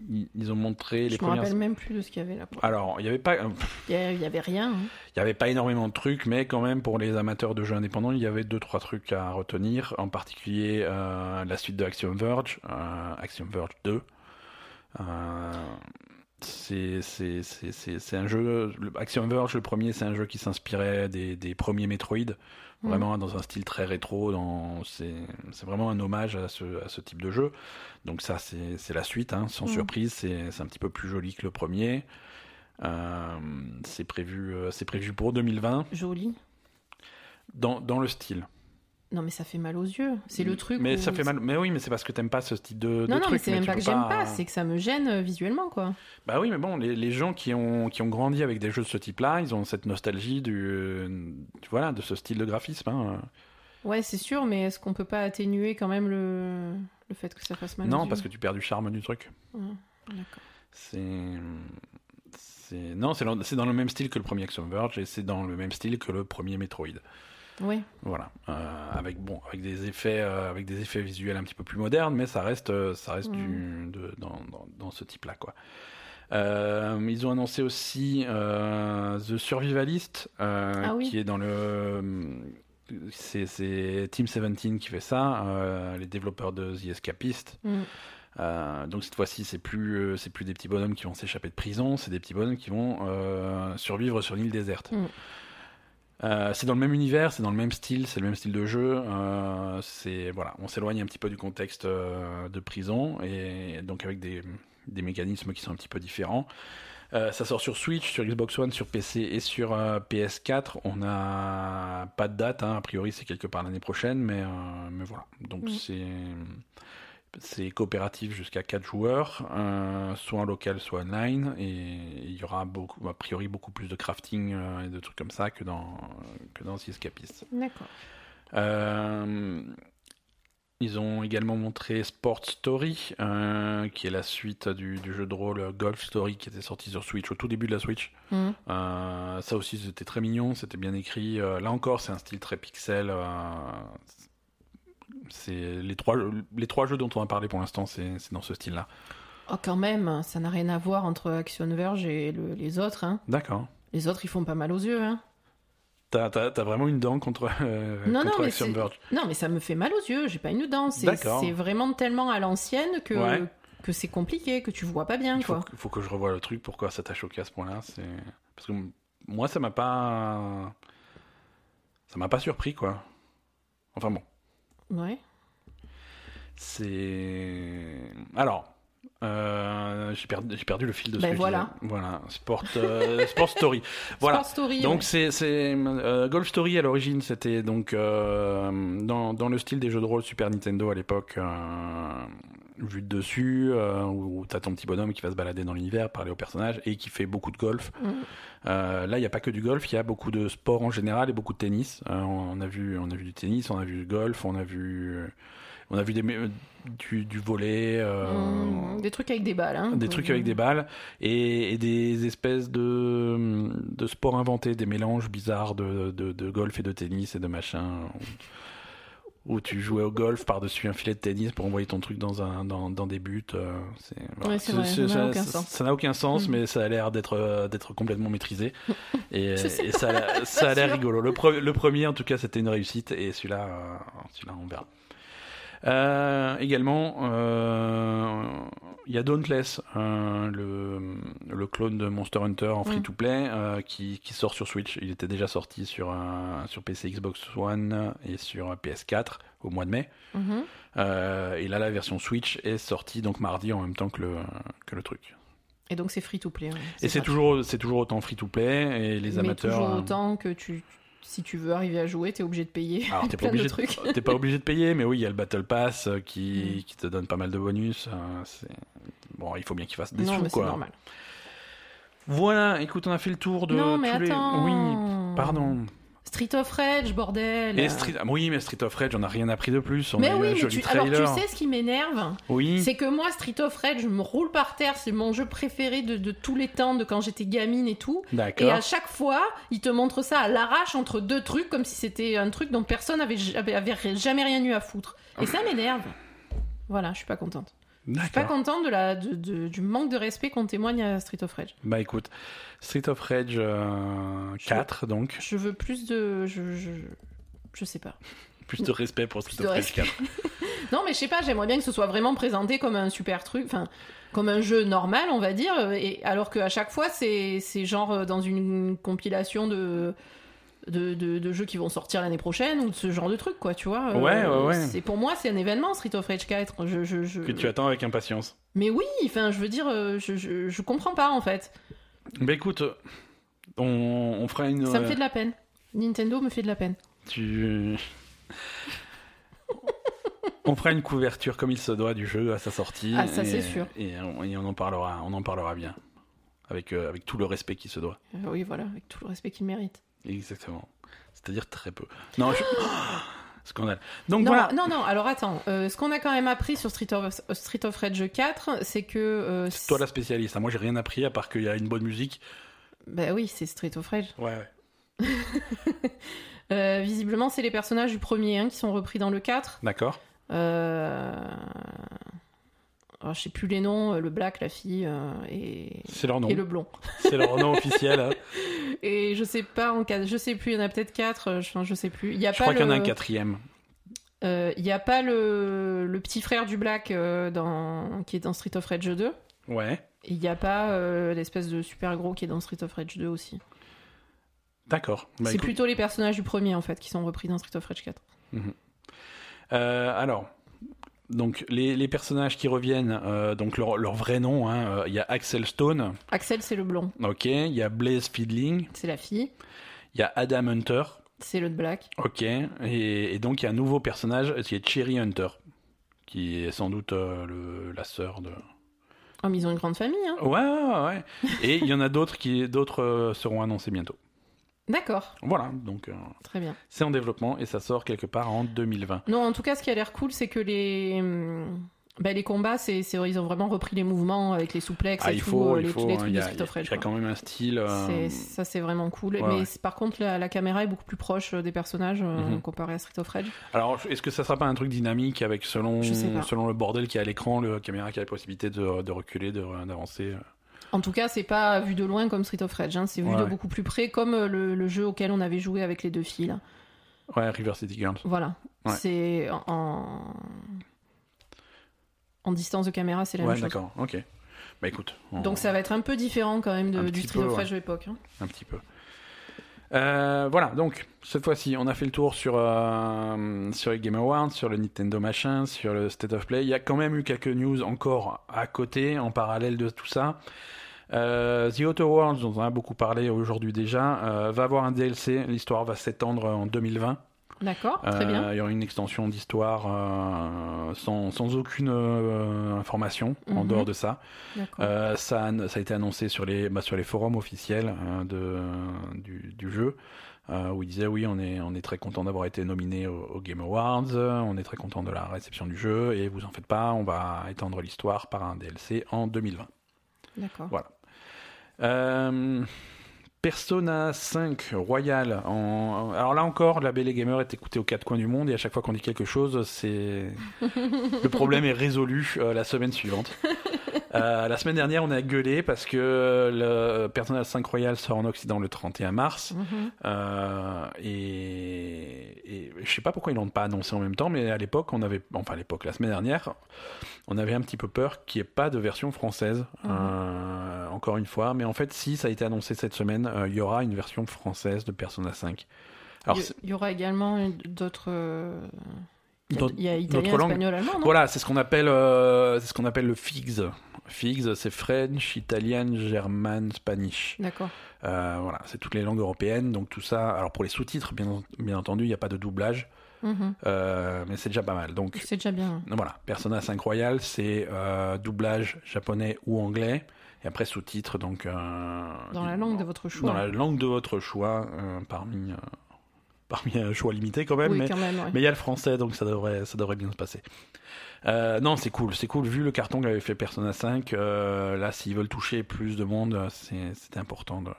Euh, ils, ils ont montré les Je me premières... rappelle même plus de ce qu'il y avait là. Alors, il n'y avait pas... Il y a- il y avait rien. hein. Il n'y avait pas énormément de trucs, mais quand même pour les amateurs de jeux indépendants, il y avait deux trois trucs à retenir, en particulier euh, la suite de Axiom Verge, euh, Axiom Verge 2. Euh, c'est un jeu, Axiom Verge, le premier, c'est un jeu qui s'inspirait des, des premiers Metroid, vraiment dans un style très rétro. C'est vraiment un hommage à ce, à ce type de jeu. Donc ça, c'est la suite, hein, sans Mm. surprise, c'est un petit peu plus joli que le premier. Euh, c'est prévu, euh, prévu pour 2020 Joli. dans, dans le style. Non, mais ça fait mal aux yeux. C'est le truc. Mais où- ça fait mal. Mais oui, mais c'est parce que t'aimes pas ce style de, de Non, non, truc. mais c'est même pas que j'aime pas, c'est que ça me gêne euh, visuellement, quoi. Bah oui, mais bon, les, les gens qui ont qui ont grandi avec des jeux de ce type-là, ils ont cette nostalgie du, euh, voilà, de ce style de graphisme. hein. Ouais, c'est sûr, mais est-ce qu'on peut pas atténuer quand même le, le fait que ça fasse mal aux Non, yeux parce que tu perds du charme du truc. Ouais, D'accord. C'est non, c'est dans, c'est dans le même style que le premier Axiom Verge et c'est dans le même style que le premier Metroid. Oui, Voilà, Euh, avec bon, avec des effets, euh, avec des effets visuels un petit peu plus modernes, mais ça reste, euh, ça reste du, de- dans, dans, dans ce type-là, quoi. Euh, ils ont annoncé aussi The Survivalist, Ah oui. qui est dans le, c'est c'est Team 17 qui fait ça, les développeurs de The Escapist. Mm. Euh, donc cette fois-ci, c'est plus, euh, c'est plus des petits bonhommes qui vont s'échapper de prison, c'est des petits bonhommes qui vont euh, survivre sur une île déserte. Mm. Euh, c'est dans le même univers, c'est dans le même style, c'est le même style de jeu. Euh, c'est voilà, on s'éloigne un petit peu du contexte euh, de prison et donc avec des, des mécanismes qui sont un petit peu différents. Ça sort sur Switch, sur Xbox One, sur PC et sur euh, PS4. On n'a pas de date, hein. a priori c'est quelque part l'année prochaine, mais, mais voilà. Donc Mhm. c'est c'est coopératif jusqu'à 4 joueurs, euh, soit en local, soit online, et il y aura beaucoup, a priori beaucoup plus de crafting euh, et de trucs comme ça que dans, que dans The Escapist. D'accord. Euh, ils ont également montré Sport Story, euh, qui est la suite du, du jeu de rôle Golf Story qui était sorti sur Switch au tout début de la Switch. Euh, ça aussi, c'était très mignon, c'était bien écrit. Là encore, c'est un style très pixel. C'est les trois, les trois jeux dont on a parlé pour l'instant, c'est c'est dans ce style-là. Oh, quand même, ça n'a rien à voir entre Action Verge et le- les autres. Hein. D'accord. Les autres, ils font pas mal aux yeux. Hein. T'as t'as- t'as vraiment une dent contre, euh, Non, contre non, Action Verge. Non, mais ça me fait mal aux yeux. J'ai pas une dent. C'est c'est vraiment tellement à l'ancienne que, Ouais. que c'est compliqué, que tu vois pas bien. Il faut, Quoi. que- faut que je revoie le truc. Pourquoi ça t'a choqué à ce point-là C'est parce que moi, ça m'a pas, ça m'a pas surpris, quoi. Enfin bon, Ouais. c'est alors. euh, j'ai perdu, j'ai perdu le fil de ce Ben que voilà. Voilà, Sport, euh, Sport Story. [LAUGHS] Voilà. Sport Story. Donc ouais. c'est c'est euh, Golf Story à l'origine c'était donc dans, dans le style des jeux de rôle Super Nintendo à l'époque euh, vu de dessus euh, où t'as ton petit bonhomme qui va se balader dans l'univers parler aux personnages et qui fait beaucoup de golf. Mhm. Euh, là il n'y a pas que du golf il y a beaucoup de sport en général et beaucoup de tennis. Euh, on a vu on a vu du tennis on a vu du golf on a vu on a vu des, du, du volet. euh, Mhm. Des trucs avec des balles. Hein. des trucs avec des balles et, et des espèces de, de sports inventés, des mélanges bizarres de, de, de golf et de tennis et de machin. Où, tu jouais au golf par-dessus un filet de tennis pour envoyer ton truc dans, un, dans, dans des buts. euh, c'est, Ouais, c'est vrai, ça n'a aucun sens. Mm. mais ça a l'air d'être, euh, d'être complètement maîtrisé. [LAUGHS] Et, ça, a l'air- ça a [LAUGHS] l'air sûr. rigolo. Le, pre- le premier, en tout cas, c'était une réussite. Et celui-là, euh, celui-là on verra. Euh, également, euh, il y a Dauntless, euh, le, le clone de Monster Hunter en free-to-play, euh, qui, qui sort sur Switch. Il était déjà sorti sur, euh, sur PC, Xbox One et sur PS4 au mois de mai. Mhm. Euh, et là, la version Switch est sortie donc mardi en même temps que le, que le truc. Et donc c'est free to play. ouais. Et c'est toujours, c'est toujours autant free-to-play et les Mais amateurs. toujours euh, autant que tu. Si tu veux arriver à jouer, t'es obligé de payer. Alors, [LAUGHS] t'es pas, obligé trucs. de, [LAUGHS] t'es pas obligé de payer, mais oui, il y a le Battle Pass euh, qui, Mm. qui te donne pas mal de bonus. euh, c'est... Bon, il faut bien qu'il fasse des non, sous, mais c'est quoi. normal. Voilà, écoute, on a fait le tour de non, mais tous les. attends. Oui, pardon. Street of Rage, bordel. Et Street... ah, oui, mais Street of Rage, on a rien appris de plus. On mais a eu oui, un mais tu... alors tu sais ce qui m'énerve? Oui. C'est que moi, Street of Rage, je me roule par terre, c'est mon jeu préféré de, de tous les temps, de quand j'étais gamine et tout. Et D'accord. à chaque fois, ils te montrent ça à l'arrache entre deux trucs, comme si c'était un truc dont personne avait, avait, avait jamais rien eu à foutre. Et ça m'énerve. Voilà, je suis pas contente. Je suis pas contente de la, de- de- du manque de respect qu'on témoigne à Street of Rage. Bah écoute, Street of Rage euh, Je- 4, donc. Je veux plus de. Je, je, je sais pas. Plus de respect pour Street Plus of Rage respect. 4. [LAUGHS] Non, mais je sais pas, j'aimerais bien que ce soit vraiment présenté comme un super truc, enfin, comme un jeu normal, on va dire, et alors qu'à chaque fois, c'est c'est genre euh, dans une compilation de. De, de, de jeux qui vont sortir l'année prochaine ou de ce genre de truc quoi tu vois Euh, Ouais, ouais, ouais. c'est pour moi c'est un événement Street of Rage 4 je, je, je- Que tu attends avec impatience. mais oui enfin je veux dire euh, je, je, je comprends pas en fait Bah écoute, on, on fera une. ça me euh, fait de la peine Nintendo me fait de la peine Tu. [LAUGHS] on fera une couverture comme il se doit du jeu à sa sortie. Ah, ça, c'est sûr. Et on, et on en parlera, on en parlera bien, avec euh, avec tout le respect qui se doit. Euh, oui voilà avec tout le respect qu'il mérite Exactement. C'est-à-dire très peu. Non, je... [GASPS] scandale. Donc non, voilà. non, non, alors attends. Euh, ce qu'on a quand même appris sur Street of, Street of Rage 4, c'est que. euh, C'est toi la spécialiste. hein. Moi, j'ai rien appris à part qu'il y a une bonne musique. Bah oui, c'est Street of Rage. Ouais. ouais. [LAUGHS] Euh, visiblement, c'est les personnages du premier hein, qui sont repris dans le 4. D'accord. Euh... alors, je sais plus les noms, euh, le black, la fille euh, et... C'est leur nom. et le blond. [LAUGHS] C'est leur nom officiel. hein. [LAUGHS] Et je sais pas, en cas... je sais plus, il y en a peut-être 4, je... je sais plus. Il y a Je pas crois qu'il y en a un quatrième. euh, Il y a pas le... le petit frère du black euh, dans... qui est dans Street of Rage 2. Ouais. Il n'y a pas euh, l'espèce de super gros qui est dans Street of Rage 2 aussi. D'accord. Bah, c'est écoute, plutôt les personnages du premier en fait qui sont repris dans Street of Rage 4. euh, alors, donc les, les personnages qui reviennent, euh, donc leur, leur vrai nom, hein, euh, il y a Axel Stone, Axel c'est le blond, ok, il y a Blaze Fiedling, c'est la fille, il y a Adam Hunter, c'est le black. ok, et, et donc il y a un nouveau personnage qui est Cherry Hunter, qui est sans doute euh, le, la sœur de. Oh mais ils ont une grande famille hein. Ouais, ouais, ouais. Et il y en a d'autres qui d'autres seront annoncés bientôt. D'accord, Voilà, donc euh, très bien. c'est en développement et ça sort quelque part en 2020. Non, en tout cas, ce qui a l'air cool, c'est que les, hum, bah, les combats, c'est, c'est- ils ont vraiment repris les mouvements avec les souplexes Ah, et il tout, faut, euh, il les, faut. les trucs de Street of il y Rage. a quand même un style. euh, C'est- ça, c'est vraiment cool. ouais, Mais ouais. par contre, la, la caméra est beaucoup plus proche des personnages euh, Mhm. comparé à Street of Rage. Alors, est-ce que ça sera pas un truc dynamique avec selon, selon le bordel qui est à l'écran, le caméra qui a la possibilité de, de reculer, de- d'avancer En tout cas, c'est pas vu de loin comme Street of Rage, hein, c'est vu Ouais, de ouais. beaucoup plus près, comme euh, le, le jeu auquel on avait joué avec les deux filles. là. Ouais, River City Girls. Voilà. Ouais. C'est en, distance de caméra, c'est la Ouais, même chose. d'accord, ok. Bah écoute. on- Donc ça va être un peu différent quand même de- du Street peu, of ouais. Rage de l'époque. hein. un petit peu. Euh, voilà, donc cette fois-ci, on a fait le tour sur, euh, sur les Game Awards, sur le Nintendo machin, sur le State of Play. Il y a quand même eu quelques news encore à côté, en parallèle de tout ça. Euh, The Outer Worlds, dont on a beaucoup parlé aujourd'hui déjà, euh, va avoir un DLC. L'histoire va s'étendre en 2020. D'accord, très Euh, bien. Il y aura une extension d'histoire euh, sans, sans aucune euh, information en Mhm. dehors de ça. Ça, a- ça a été annoncé sur les, bah, sur les forums officiels de, du, du jeu, où ils disaient oui, on est, on est très content d'avoir été nominé au, au Game Awards, on est très content de la réception du jeu, et vous en faites pas, on va étendre l'histoire par un DLC en 2020. D'accord. Voilà. Euh, Persona 5 Royal. En... Alors là encore, la Belle Gamer est écoutée aux quatre coins du monde et à chaque fois qu'on dit quelque chose, c'est [LAUGHS] le problème est résolu euh, la semaine suivante. [LAUGHS] Euh, la semaine dernière, on a gueulé parce que le Persona 5 Royal sort en Occident le 31 mars. Mhm. Euh, et, et je sais pas pourquoi ils l'ont pas annoncé en même temps, mais à l'époque, on avait, enfin à l'époque, la semaine dernière, on avait un petit peu peur qu'il n'y ait pas de version française. Mhm. Encore une fois, mais en fait, si ça a été annoncé cette semaine, euh, il y aura une version française de Persona 5. Alors, il, y, aura également d'autres. euh, Il y a- italien, espagnol, allemand, non? Voilà, c'est ce qu'on appelle, euh, c'est ce qu'on appelle le FIGS. FIGS, c'est French, Italien, German, Spanish. D'accord. Euh, voilà, c'est toutes les langues européennes, donc tout ça. Alors pour les sous-titres, bien, bien entendu, il n'y a pas de doublage, Mhm. euh, mais c'est déjà pas mal. Donc C'est déjà bien. voilà, Persona 5 Royal, c'est euh, doublage japonais ou anglais, et après sous-titres, donc euh, Dans la langue de votre choix. dans la langue de votre choix, euh, parmi, euh, [LAUGHS] parmi un choix limité quand même, oui, mais ouais. il y a le français, donc ça devrait, ça devrait bien se passer. Euh, non, c'est cool, c'est cool. Vu le carton qu'avait fait Persona 5, euh, là, s'ils veulent toucher plus de monde, c'est- important de.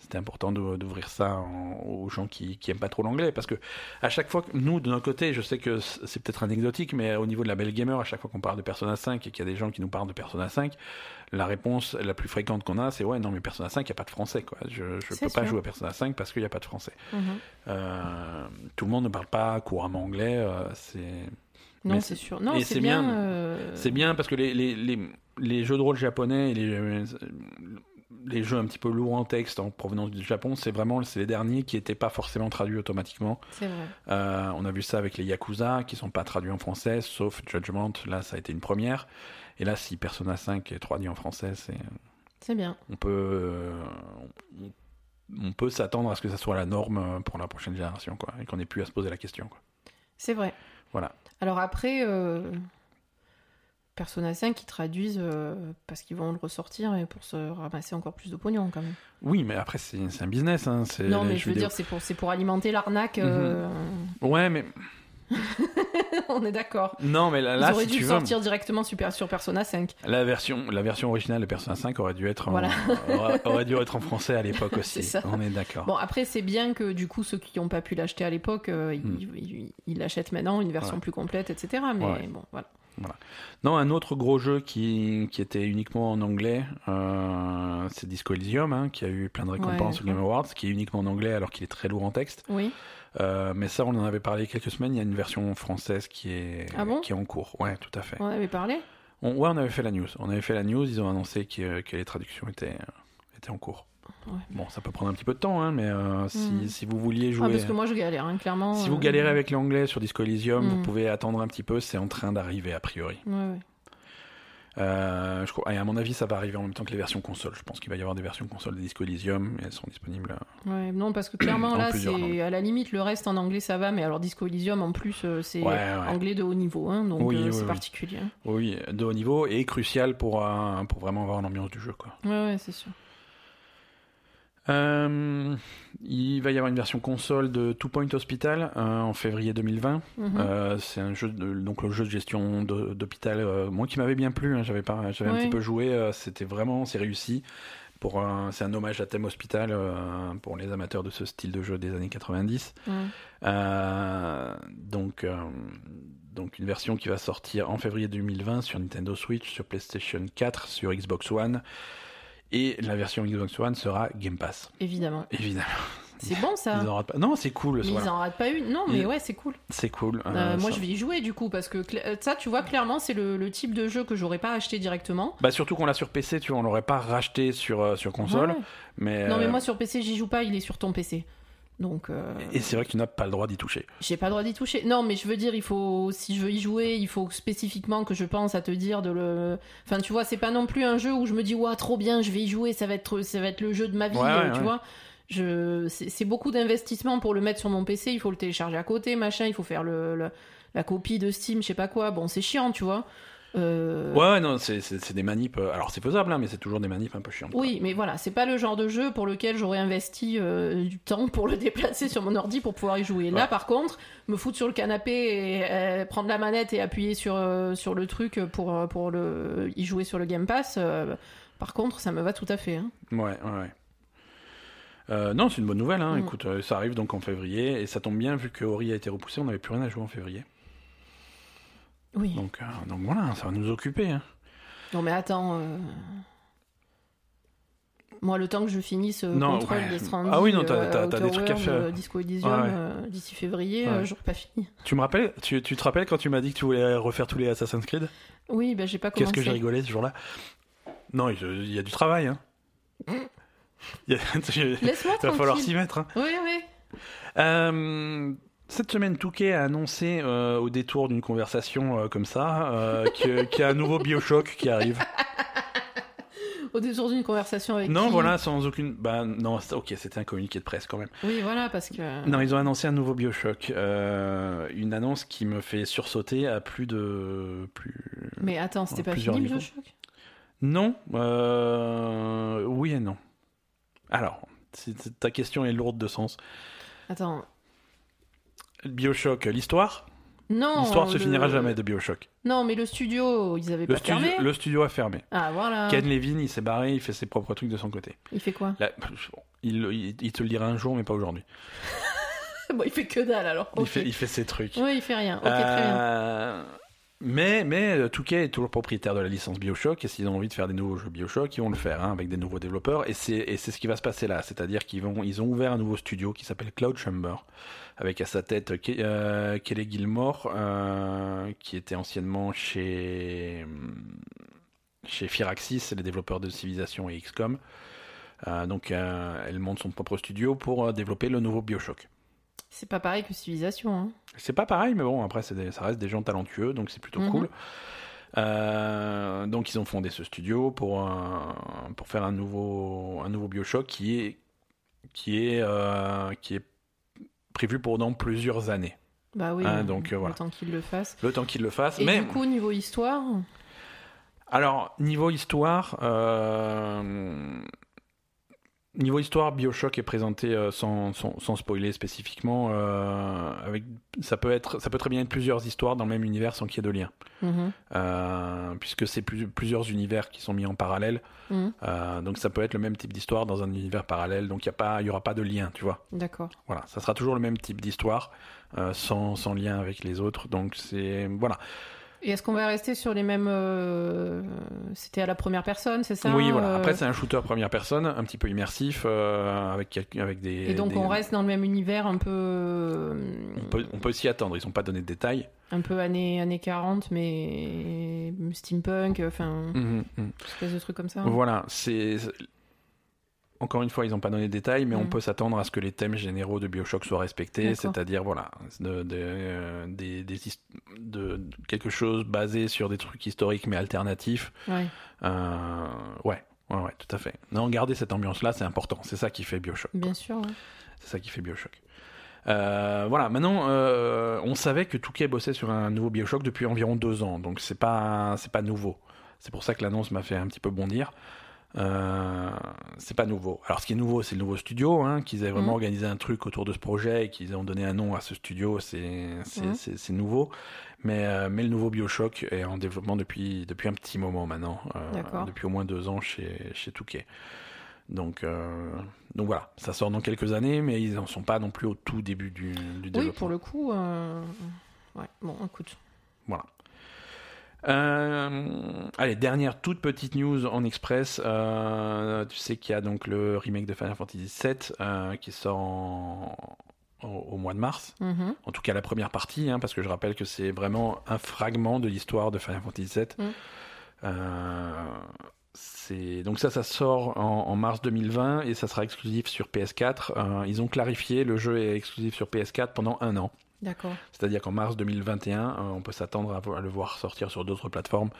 C'était important d'ouvrir ça en- aux gens qui, qui aiment pas trop l'anglais, parce que à chaque fois que nous, de notre côté, je sais que c'est peut-être anecdotique, mais au niveau de la Belle Gamer, à chaque fois qu'on parle de Persona 5 et qu'il y a des gens qui nous parlent de Persona 5, la réponse la plus fréquente qu'on a, c'est ouais, non, mais Persona 5, il n'y a pas de français, quoi. Je, C'est peux pas jouer à Persona 5 parce qu'il n'y a pas de français. Mhm. Euh, tout le monde ne parle pas couramment anglais. euh, c'est Non, c'est sûr. Non, c'est c'est bien. bien. euh, c'est bien parce que les, les, les, les jeux de rôle japonais et les, les jeux un petit peu lourds en texte en provenance du Japon, c'est vraiment c'est les derniers qui n'étaient pas forcément traduits automatiquement. C'est vrai. Euh, on a vu ça avec les Yakuza qui sont pas traduits en français, sauf Judgment. Là, ça a été une première. Et là, si Persona 5 est traduit en français, c'est C'est bien. on peut euh, on, on peut s'attendre à ce que ça soit la norme pour la prochaine génération, quoi, et qu'on n'ait plus à se poser la question. Quoi. C'est vrai. Voilà. Alors après, euh, Persona 5, ils traduisent euh, parce qu'ils vont le ressortir et pour se ramasser encore plus de pognon quand même. Oui, mais après, c'est un business. Hein, c'est Non, mais je veux vidéo. dire, c'est pour, alimenter l'arnaque. Mhm. euh, Ouais, mais [LAUGHS] On est d'accord. non, mais là, Ils là, auraient si dû tu le veux, sortir directement sur, sur Persona 5. la version, la version originale de Persona 5 aurait dû être, en, Voilà. aurait, aurait dû être en français à l'époque [LAUGHS] aussi. C'est ça. On est d'accord. Bon, après, c'est bien que du coup, ceux qui n'ont pas pu l'acheter à l'époque, euh, ils- Hmm. ils ils l'achètent maintenant, une version Ouais. plus complète, etc. Mais Ouais. bon, voilà. Non, un autre gros jeu qui, qui était uniquement en anglais, euh, c'est Disco Elysium, hein, qui a eu plein de récompenses Ouais, au Game Awards, qui est uniquement en anglais alors qu'il est très lourd en texte. Oui. Euh, mais ça, on en avait parlé quelques semaines. Il y a une version française qui est, Ah bon? qui est en cours. Ouais, tout à fait. On avait parlé? On, ouais, on avait fait la news. On avait fait la news. Ils ont annoncé que, que les traductions étaient, était en cours. Ouais. Bon, ça peut prendre un petit peu de temps, hein, mais euh, si, Mm. si vous vouliez Ah, jouer. parce que moi je galère, hein, clairement. Si vous euh, galérez avec l'anglais sur Disco Elysium, Mm. vous pouvez attendre un petit peu, c'est en train d'arriver a priori. Ouais, ouais. Euh, je crois, et à mon avis, ça va arriver en même temps que les versions console. Je pense qu'il va y avoir des versions console de Disco Elysium et elles seront disponibles. euh, Ouais, non, parce que clairement, En là, c'est à la limite, le reste en anglais, ça va, mais alors Disco Elysium, en plus, euh, c'est Ouais, ouais. anglais de haut niveau, hein, donc Oui, euh, oui, c'est oui. particulier. Oui, de haut niveau et crucial pour, euh, pour vraiment avoir l'ambiance du jeu. Quoi. Ouais, ouais, c'est sûr. Euh, il va y avoir une version console de Two Point Hospital euh, en février 2020. Mhm. Euh, c'est un jeu, de, donc le jeu de gestion d'hôpital, moi qui m'avait bien plu. hein, j'avais pas, j'avais un petit peu joué. c'était vraiment, c'est réussi. Pour c'est un hommage à thème hospital pour les amateurs de ce style de jeu des années 90. Ouais. Euh, donc, donc une version qui va sortir en février 2020 sur Nintendo Switch, sur PlayStation 4, sur Xbox One. Et la version Xbox One sera Game Pass, Évidemment. évidemment. C'est bon ça. Ils en ratent pas. Non, c'est cool. Mais voilà. ils en ratent pas une. Non, mais Ils- ouais, c'est cool. C'est cool. Euh, Euh, moi, ça- je vais y jouer du coup, parce que euh, ça, tu vois, clairement, c'est le, le type de jeu que j'aurais pas acheté directement. Bah surtout qu'on l'a sur PC, tu vois, on l'aurait pas racheté sur euh, sur console, Ouais. mais Non, mais moi, sur PC, j'y joue pas, il est sur ton PC. Donc, euh, et c'est vrai que tu n'as pas le droit d'y toucher. j'ai pas le droit d'y toucher. Non, mais je veux dire, il faut, si je veux y jouer, il faut spécifiquement que je pense à te dire de le. Enfin, tu vois, c'est pas non plus un jeu où je me dis, ouah, trop bien, je vais y jouer, ça va être, ça va être le jeu de ma vie, Ouais, ouais, tu vois. Je, c'est c'est beaucoup d'investissement pour le mettre sur mon PC, il faut le télécharger à côté, machin, il faut faire le, le- la copie de Steam, je sais pas quoi. Bon, c'est chiant, tu vois. Euh, Ouais, non, c'est des manips. euh, Alors c'est faisable, hein, mais c'est toujours des manips un peu chiantes. quoi. Oui, mais voilà, c'est pas le genre de jeu pour lequel j'aurais investi euh, du temps pour le [LAUGHS] déplacer sur mon ordi pour pouvoir y jouer. Là, par contre, me foutre sur le canapé et euh, prendre la manette et appuyer sur, sur le truc pour, pour le, y jouer sur le Game Pass, par contre, ça me va tout à fait. hein. Ouais, ouais, ouais. Euh, non, c'est une bonne nouvelle. Hein. Mm. Écoute, ça arrive donc en février et ça tombe bien vu que Ori a été repoussé, on n'avait plus rien à jouer en février. Oui. Donc, euh, donc voilà, ça va nous occuper. Hein. Non, mais attends. euh, Moi, le temps que je finisse euh, Non, Control ouais. des Stranding, Ah oui, non, t'as- euh, t'as- t'as des trucs à faire. Disco Elysium, Ouais, ouais. d'ici février, Ouais. j'aurais pas fini. Tu me rappelles tu, tu te rappelles quand tu m'as dit que tu voulais refaire tous les Assassin's Creed? Oui, ben j'ai pas commencé. Qu'est-ce que j'ai rigolé ce jour-là? Non, il y a du travail. Hein. [LAUGHS] Il y a- il Laisse-moi va falloir s'y mettre. hein. Oui, oui. Euh, cette semaine, Touquet a annoncé euh, au détour d'une conversation euh, comme ça euh, qu'il y a un nouveau Bioshock qui arrive. [LAUGHS] Au détour d'une conversation avec Non, qui voilà, sans aucune. Bah non, ok, c'était un communiqué de presse quand même. Oui, voilà, parce que... Non, ils ont annoncé un nouveau Bioshock. une annonce qui me fait sursauter à plus de. Plus... Mais attends, c'était pas fini, niveaux. Bioshock? Non, oui et non. Alors, ta question est lourde de sens. Attends. Bioshock, l'histoire? Non L'histoire se le- finira jamais de Bioshock. Non, mais le studio, ils avaient Le pas studio, fermé le studio a fermé. Ah, voilà. Ken Levine, il s'est barré, il fait ses propres trucs de son côté. Il fait quoi? Là, il, il- il te le dira un jour, mais pas aujourd'hui. [LAUGHS] Bon, il fait que dalle, alors. Il, fait, il fait ses trucs. Oui, il fait rien. Ok, très bien. Euh, Mais, mais euh, Touquet est toujours propriétaire de la licence Bioshock, et s'ils ont envie de faire des nouveaux jeux Bioshock, ils vont le faire hein, avec des nouveaux développeurs, et c'est et c'est ce qui va se passer là. C'est-à-dire qu'ils vont ils ont ouvert un nouveau studio qui s'appelle Cloud Chamber, avec à sa tête Ke- euh, Kelly Gilmore, euh, qui était anciennement chez chez Firaxis, les développeurs de Civilization et XCOM. Euh, donc euh, elle monte son propre studio pour euh, développer le nouveau Bioshock. C'est pas pareil que Civilisation. Hein. C'est pas pareil, mais bon, après, des- ça reste des gens talentueux, donc c'est plutôt Mhm. cool. Euh, donc, ils ont fondé ce studio pour, un- pour faire un nouveau, un nouveau Bioshock qui est, qui est, euh, qui est prévu pendant plusieurs années. Bah oui, euh, donc, euh, voilà. le temps qu'il le fasse. Le temps qu'ils le fassent. Et mais, du coup, niveau histoire, alors, niveau histoire, euh, niveau histoire, Bioshock est présenté euh, sans, sans, sans spoiler spécifiquement. euh, avec, ça, peut être, ça peut très bien être plusieurs histoires dans le même univers sans qu'il y ait de lien. mhm, Euh, puisque c'est plus- plusieurs univers qui sont mis en parallèle. mhm, donc ça peut être le même type d'histoire dans un univers parallèle, donc il n'y aura pas de lien, tu vois. d'accord. Voilà, ça sera toujours le même type d'histoire, sans, sans lien avec les autres. Donc c'est... Voilà. Et est-ce qu'on va rester sur les mêmes. euh, C'était à la première personne, c'est ça oui, voilà. euh, Après c'est un shooter première personne, un petit peu immersif, euh, avec, avec des... Et donc des- on reste dans le même univers un peu. euh, On peut, on peut s'y attendre, ils n'ont pas donné de détails. Un peu années, années 40, mais steampunk, enfin, Mhm, mhm. espèce de truc comme ça. Voilà, c'est encore une fois, ils n'ont pas donné de détails, mais on Mm. peut s'attendre à ce que les thèmes généraux de Bioshock soient respectés, c'est-à-dire voilà, de, de, euh, des, des his- de- de quelque chose basé sur des trucs historiques mais alternatifs. Ouais. Euh, ouais, ouais, ouais, tout à fait. Non, garder cette ambiance-là, c'est important. C'est ça qui fait Bioshock. Bien sûr. ouais. C'est ça qui fait Bioshock. Euh, voilà, maintenant, euh, on savait que Touquet bossait sur un nouveau Bioshock depuis environ deux ans, donc c'est pas, c'est pas nouveau. C'est pour ça que l'annonce m'a fait un petit peu bondir. Euh, c'est pas nouveau. Alors, ce qui est nouveau, c'est le nouveau studio, hein, qu'ils aient vraiment Mhm. organisé un truc autour de ce projet et qu'ils ont donné un nom à ce studio, c'est, c'est nouveau. Mais, euh, mais le nouveau Bioshock est en développement depuis, depuis un petit moment maintenant, euh, depuis au moins deux ans chez, chez Touquet. Donc, euh, donc voilà, ça sort dans quelques années, mais ils n'en sont pas non plus au tout début du, du développement. Oui, pour le coup. euh, Ouais, bon, écoute. Voilà. Euh, allez, dernière toute petite news en express. Euh, tu sais qu'il y a donc le remake de Final Fantasy VII euh, qui sort en- au, au mois de mars. Mhm. En tout cas, la première partie, hein, parce que je rappelle que c'est vraiment un fragment de l'histoire de Final Fantasy VII. Mm. C'est- donc ça, ça sort en, en mars 2020 et ça sera exclusif sur PS4. Euh, ils ont clarifié, le jeu est exclusif sur PS4 pendant un an. D'accord. C'est-à-dire qu'en mars 2021, euh, on peut s'attendre à, le voir sortir sur d'autres plateformes,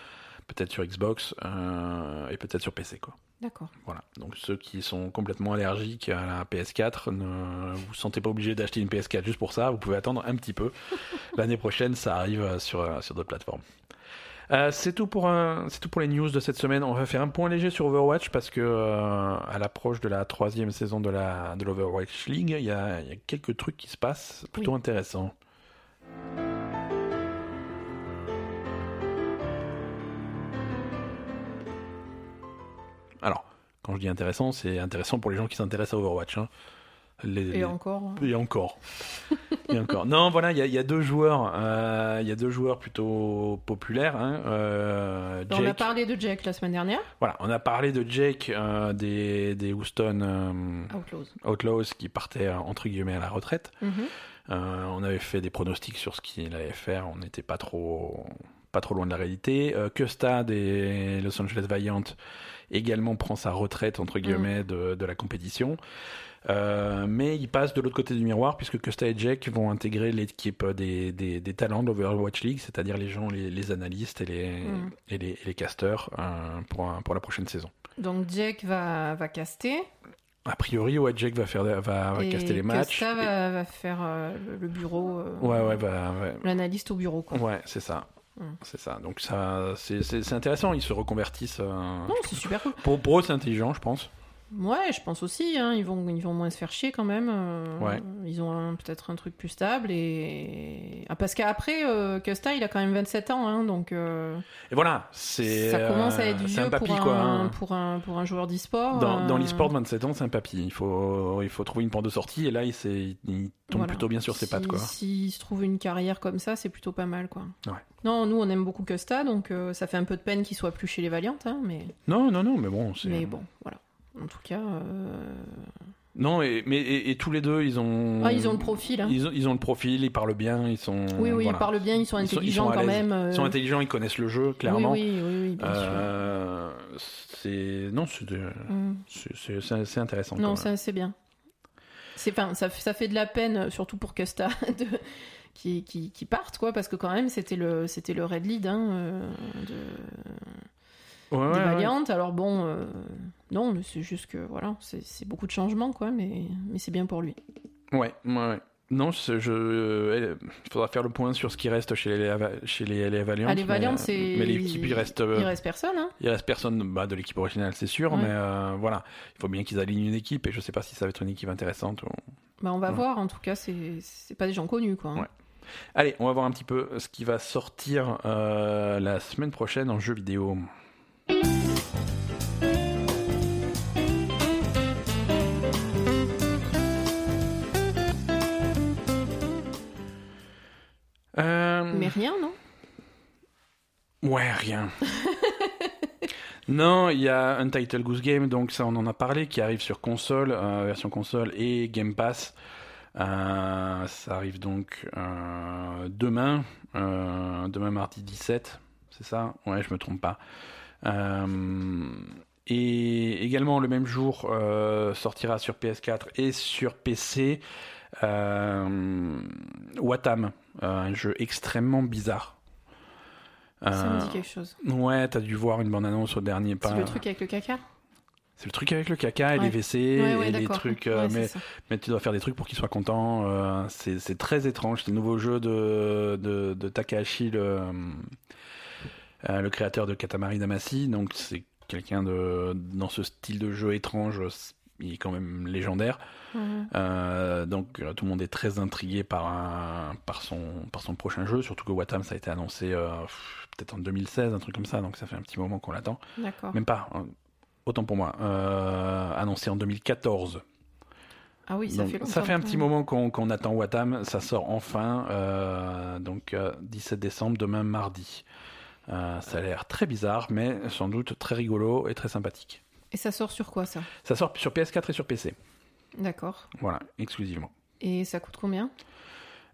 peut-être sur Xbox euh, et peut-être sur PC. Quoi. D'accord. Voilà. Donc ceux qui sont complètement allergiques à la PS4, ne vous sentez pas obligé d'acheter une PS4 juste pour ça. Vous pouvez attendre un petit peu. [LAUGHS] L'année prochaine, ça arrive euh, sur, sur d'autres plateformes. Euh, c'est tout pour un- c'est tout pour les news de cette semaine. On va faire un point léger sur Overwatch parce que euh, à l'approche de la troisième saison de la de l'Overwatch League, il y a, il y a quelques trucs qui se passent plutôt intéressants. Alors, quand je dis intéressant, c'est intéressant pour les gens qui s'intéressent à Overwatch. hein. Les- les- Et encore. et encore. Et encore. Non, voilà, il y, a- il y a deux joueurs. euh, Il y a deux joueurs plutôt populaires. hein, euh, On a Jake. parlé de Jack la semaine dernière. Voilà, on a parlé de Jake euh, des, des Houston euh, Outlaws. Outlaws qui partait euh, entre guillemets à la retraite. Mhm. On avait fait des pronostics sur ce qu'il allait faire. On n'était pas trop, pas trop loin de la réalité. Custa des Los Angeles Valiant également prend sa retraite entre guillemets de, de la compétition. Euh, mais il passe de l'autre côté du miroir puisque Custa et Jack vont intégrer l'équipe des, des, des talents de l'Overwatch League, c'est-à-dire les gens, les, les analystes et les, Mm. et les, et les casteurs euh, pour, pour la prochaine saison. Donc Jack va, va caster. A priori, ouais, Jack va faire, va, va et caster les matchs. Costa va, va faire euh, le, bureau. euh, Ouais, ouais, ouais. L'analyste au bureau, quoi. Ouais, c'est ça. Mm. C'est ça. Donc ça, c'est intéressant. Ils se reconvertissent. euh, Non, c'est super cool. Pour, pour eux, c'est intelligent, je pense. Ouais, je pense aussi. Hein, ils, vont, ils vont moins se faire chier quand même. euh, Ouais. Ils ont peut-être un truc plus stable. et ah, Parce qu'après, euh, Costa, il a quand même 27 ans. Hein, donc euh, Et voilà, c'est. ça commence à euh, être un vieux papy, pour, quoi. un, hein. pour, un, pour un joueur d'e-sport. Dans, dans euh, l'e-sport, 27 ans, c'est un papy. Il faut, il faut trouver une porte de sortie. Et là, il, tombe Voilà. plutôt bien sur ses pattes, quoi. S'il se trouve une carrière comme ça, c'est plutôt pas mal, quoi. Ouais. Non, nous, on aime beaucoup Costa, donc euh, ça fait un peu de peine qu'il soit plus chez les Valiantes, mais, Non, non, non, mais bon. c'est- mais bon, voilà. En tout cas, euh, Non, et, mais, et, et tous les deux, ils ont. ah, ils ont le profil. Hein. Ils ont, ils ont le profil, ils parlent bien, ils sont. Oui, oui, voilà. ils parlent bien, ils sont Ils sont- ils intelligents sont à quand même. euh, Ils sont intelligents, ils connaissent le jeu, clairement. Oui, oui, oui, oui, bien sûr. Euh, c'est non, c'est de- Mm. intéressant. Non, ça, c'est bien. C'est, enfin, ça, ça fait de la peine, surtout pour Costa, [LAUGHS] de, qui, qui, qui partent, quoi, parce que quand même, c'était le, c'était le red lead hein, euh, de, Ouais, des ouais, ouais. Valiantes. Alors bon, euh, non, mais c'est juste que voilà, c'est, beaucoup de changements, quoi, mais, mais c'est bien pour lui. Ouais, ouais, ouais. Non, je, je- euh, il faudra faire le point sur ce qui reste chez les, chez les, les Valiant. Ah, les Valiant, mais, c'est- Mais l'équipe, il reste, euh, Il reste personne, hein. il reste personne bah, de l'équipe originale, c'est sûr, Ouais. mais euh, voilà, il faut bien qu'ils alignent une équipe et je sais pas si ça va être une équipe intéressante. ou- Bah, on va Ouais. voir, en tout cas, c'est, c'est pas des gens connus, quoi. hein. Ouais. Allez, on va voir un petit peu ce qui va sortir euh, la semaine prochaine en jeu vidéo. Non? Ouais, rien. [LAUGHS] non, il y a Untitled Goose Game, donc ça on en a parlé, qui arrive sur console, euh, version console et Game Pass. Euh, ça arrive donc euh, demain, demain mardi 17, c'est ça? Ouais, je me trompe pas. Et également le même jour sortira sur PS4 et sur PC Watam, euh, un jeu extrêmement bizarre. Ça me Euh, dit quelque chose. Ouais, t'as dû voir une bande-annonce au dernier pas. C'est le truc avec le caca? C'est le truc avec le caca et Ouais. les WC Ouais, ouais, et les trucs. euh, mais, tu dois faire des trucs pour qu'il soit content. euh, c'est très étrange. C'est le nouveau jeu de, de, de Takahashi, le, euh, le créateur de Katamari Damacy. Donc c'est quelqu'un de dans ce style de jeu étrange. Il est quand même légendaire. Mhm. Euh, donc euh, tout le monde est très intrigué par, un, par, son, par son prochain jeu. Surtout que Watam, ça a été annoncé euh, peut-être en 2016, un truc comme ça. Donc ça fait un petit moment qu'on l'attend. D'accord. Même pas. hein, Autant pour moi. Euh, annoncé en 2014. Ah oui, ça Donc, fait longtemps. ça fait un petit moment qu'on qu'on attend Watam. Ça sort enfin. donc euh, 17 décembre, demain mardi. Ça a l'air très bizarre, mais sans doute très rigolo et très sympathique. Et ça sort sur quoi ça? Ça sort sur PS4 et sur PC. D'accord. Voilà, exclusivement. Et ça coûte combien?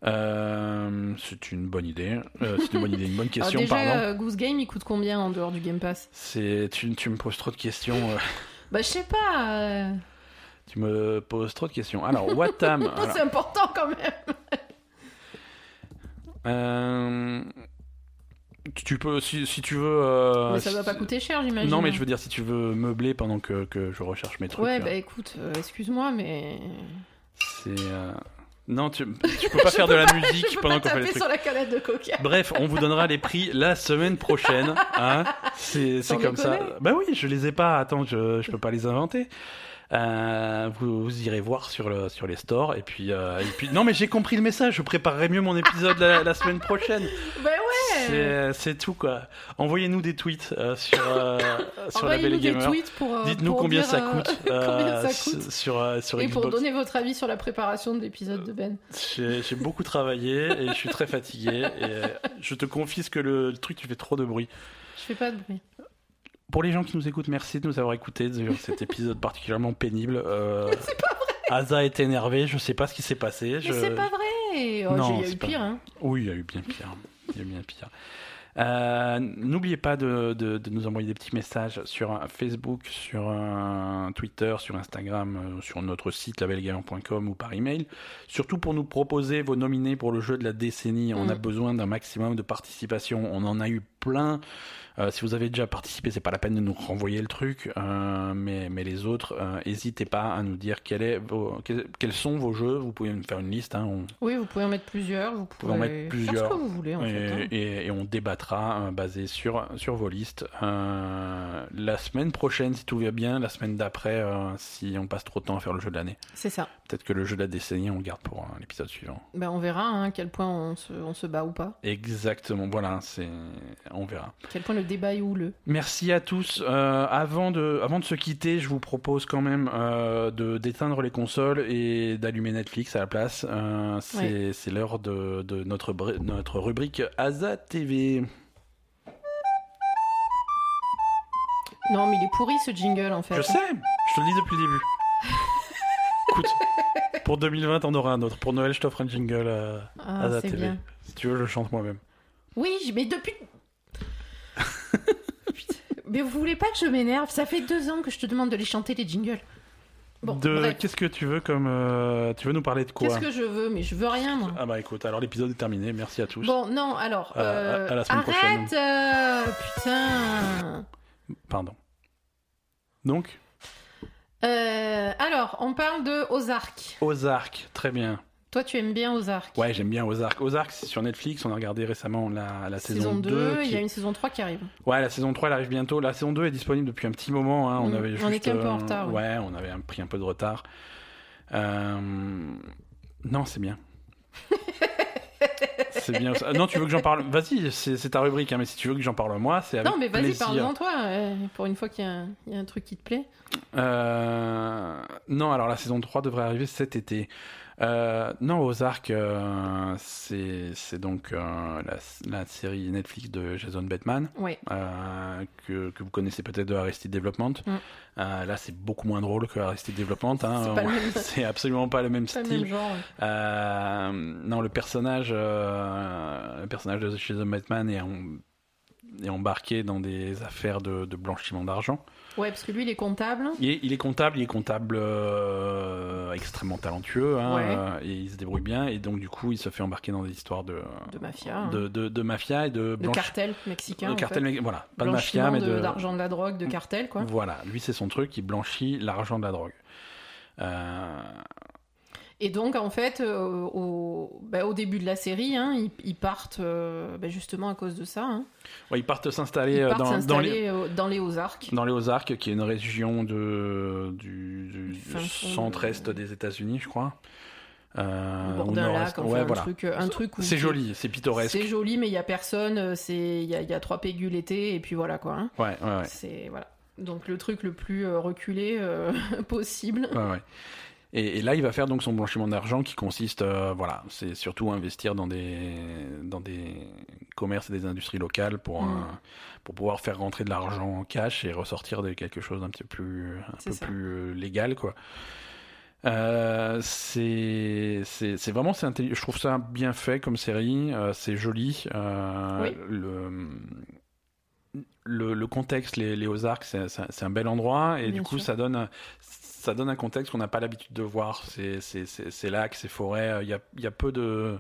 Euh, c'est une bonne idée. Euh, c'est une bonne idée, une bonne [LAUGHS] question, Alors déjà, euh, Goose Game, il coûte combien en dehors du Game Pass? C'est tu, tu me poses trop de questions. euh, [LAUGHS] Bah je sais pas. tu me poses trop de questions. Alors Watam. C'est [LAUGHS] important quand même. Tu- peux si, si tu veux. euh, mais ça doit pas coûter cher, j'imagine. Non, mais je veux dire si tu veux meubler pendant que, que je recherche mes trucs. Ouais, bah écoute, euh, excuse-moi, mais. c'est. euh, Non, tu, tu peux pas [LAUGHS] faire de la musique pendant qu'on fait les trucs. sur la canette de coca. Bref, on vous donnera les prix la semaine prochaine. Hein c'est comme ça. Bah oui, je les ai pas. Attends, je, je peux pas les inventer. Euh, vous, vous irez voir sur, le, sur les stores. Et puis, euh, et puis... Non, mais j'ai compris le message. Je préparerai mieux mon épisode la, la semaine prochaine. Bah ouais C'est c'est tout, quoi. Envoyez-nous des tweets euh, sur, euh, [LAUGHS] sur la Belle Envoyez-nous des Gamer. tweets pour. euh, Dites-nous combien ça euh, coûte, [LAUGHS] combien euh, ça coûte. sur, euh, sur Et pour donner votre avis sur la préparation de l'épisode de Ben. J'ai j'ai beaucoup travaillé et je suis très fatigué. Et euh, je te confisque le, le truc, tu fais trop de bruit. Je fais pas de bruit. Pour les gens qui nous écoutent, merci de nous avoir écoutés sur cet épisode particulièrement pénible. Euh, [LAUGHS] Asa est énervé, je sais pas ce qui s'est passé. Mais c'est pas vrai oh, Non, J'ai il y a c'est eu pas pire, vrai. hein. Oui, il y a eu bien pire. Il y a bien pire. Euh, N'oubliez pas de, de- de nous envoyer des petits messages sur Facebook, sur Twitter, sur Instagram, euh, sur notre site labelgamer.com ou par email. Surtout pour nous proposer vos nominés pour le jeu de la décennie. On Mm. a besoin d'un maximum de participation. On en a eu plein. Euh, si vous avez déjà participé, c'est pas la peine de nous renvoyer le truc, euh, mais, mais les autres, euh, n'hésitez pas à nous dire quel est vos- quels, quels sont vos jeux. Vous pouvez me faire une liste. Hein, on- Oui, vous pouvez en mettre plusieurs. Vous pouvez en mettre faire plusieurs. ce que vous voulez, en et, fait. hein. et- et on débattra basé sur, sur vos listes. La semaine prochaine, si tout va bien, la semaine d'après, si on passe trop de temps à faire le jeu de l'année. C'est ça. Peut-être que le jeu de la décennie, on le garde pour l'épisode suivant. Ben, on verra hein, à quel point on se, on se bat ou pas. Exactement, voilà, c'est on verra. À quel point le débat est houleux. Merci à tous. Euh, avant, de, avant de se quitter, je vous propose quand même euh, de d'éteindre les consoles et d'allumer Netflix à la place. Euh, c'est l'heure de, de notre, notre rubrique Asa TV. Non, mais il est pourri ce jingle en fait. Je sais, je te le dis depuis le début. [LAUGHS] Écoute, pour 2020, on aura un autre. Pour Noël, je t'offre un jingle euh, Ah, TV. bien. Si tu veux, je le chante moi-même. Oui, mais depuis. Mais vous voulez pas que je m'énerve? Ça fait deux ans que je te demande de les chanter les jingles. Bon, de qu'est-ce que tu veux comme euh, tu veux nous parler de quoi? Qu'est-ce que je veux Mais je veux rien, moi. Ah bah écoute, alors l'épisode est terminé. Merci à tous. Bon, non, alors. Euh, à la semaine arrête euh, Putain Pardon. Donc, Euh, Alors, on parle de Ozark. Ozark, très bien. Toi, tu aimes bien Ozark Ouais, j'aime bien Ozark. Ozark, c'est sur Netflix. On a regardé récemment la, la saison, Saison 2. 2, il y a une saison 3 qui arrive. Ouais, la saison 3, elle arrive bientôt. La saison 2 est disponible depuis un petit moment. hein. On Mm. avait On juste, était un peu en euh, retard, ouais. Ouais, on avait un- pris un peu de retard. Euh, Non, c'est bien. [LAUGHS] c'est bien. Non, tu veux que j'en parle? Vas-y, c'est ta rubrique. hein, mais si tu veux que j'en parle moi, c'est avec non, mais vas-y, parle-en toi, euh, pour une fois qu'il y, a un- il y a un truc qui te plaît. Euh, Non, alors la saison 3 devrait arriver cet été. Euh, non, Ozark, euh, c'est donc euh, la, la série Netflix de Jason Bateman, euh, que, que vous connaissez peut-être de Arrested Development. Mm. Là, c'est beaucoup moins drôle que Arrested Development. hein. [LAUGHS] C'est absolument pas le même Pas style. même genre. ouais. Non, le personnage, le personnage de Jason Bateman est est embarqué dans des affaires de, de blanchiment d'argent. Ouais, parce que lui, il est comptable. Il est, il est comptable, il est comptable euh, extrêmement talentueux, hein, Ouais. euh, et il se débrouille bien, et donc du coup, il se fait embarquer dans des histoires de, De mafia. hein. de, de, de mafia et de de blanchi- cartel mexicain. de en cartel, fait. mais voilà, pas de mafia, mais de- de, d'argent de la drogue, de cartel, quoi. voilà, lui c'est son truc, il blanchit l'argent de la drogue. Euh, Et donc, en fait, euh, au, bah, au début de la série, hein, ils, ils partent euh, bah, justement à cause de ça. hein. ouais, ils partent s'installer euh, dans, dans les, s'installer dans les Ozarks. dans les Ozarks, qui est une région de, du, centre-est de- des États-Unis, je crois. Euh, au bord d'un lac, enfin, ouais, un, voilà. truc, un truc C'est joli, c'est pittoresque. C'est joli, mais il y a personne. il y a, il y a trois pégus l'été et puis voilà quoi. hein. Ouais, ouais, ouais. C'est voilà. Donc le truc le plus reculé euh, [LAUGHS] possible. Ouais, ouais. Et, et là, il va faire donc son blanchiment d'argent qui consiste, euh, voilà, c'est surtout investir dans des, dans des commerces et des industries locales pour, Mm. pour pouvoir faire rentrer de l'argent en cash et ressortir de quelque chose d'un petit peu plus, un peu ça. plus euh, légal, quoi. Euh, c'est vraiment je trouve ça bien fait comme série euh, c'est joli euh, Oui. le le, le contexte, les, les Ozarks, c'est un- bel endroit et Bien du coup sûr. ça donne ça donne un contexte qu'on n'a pas l'habitude de voir. C'est lacs, c'est forêts. Il y a, il y a peu de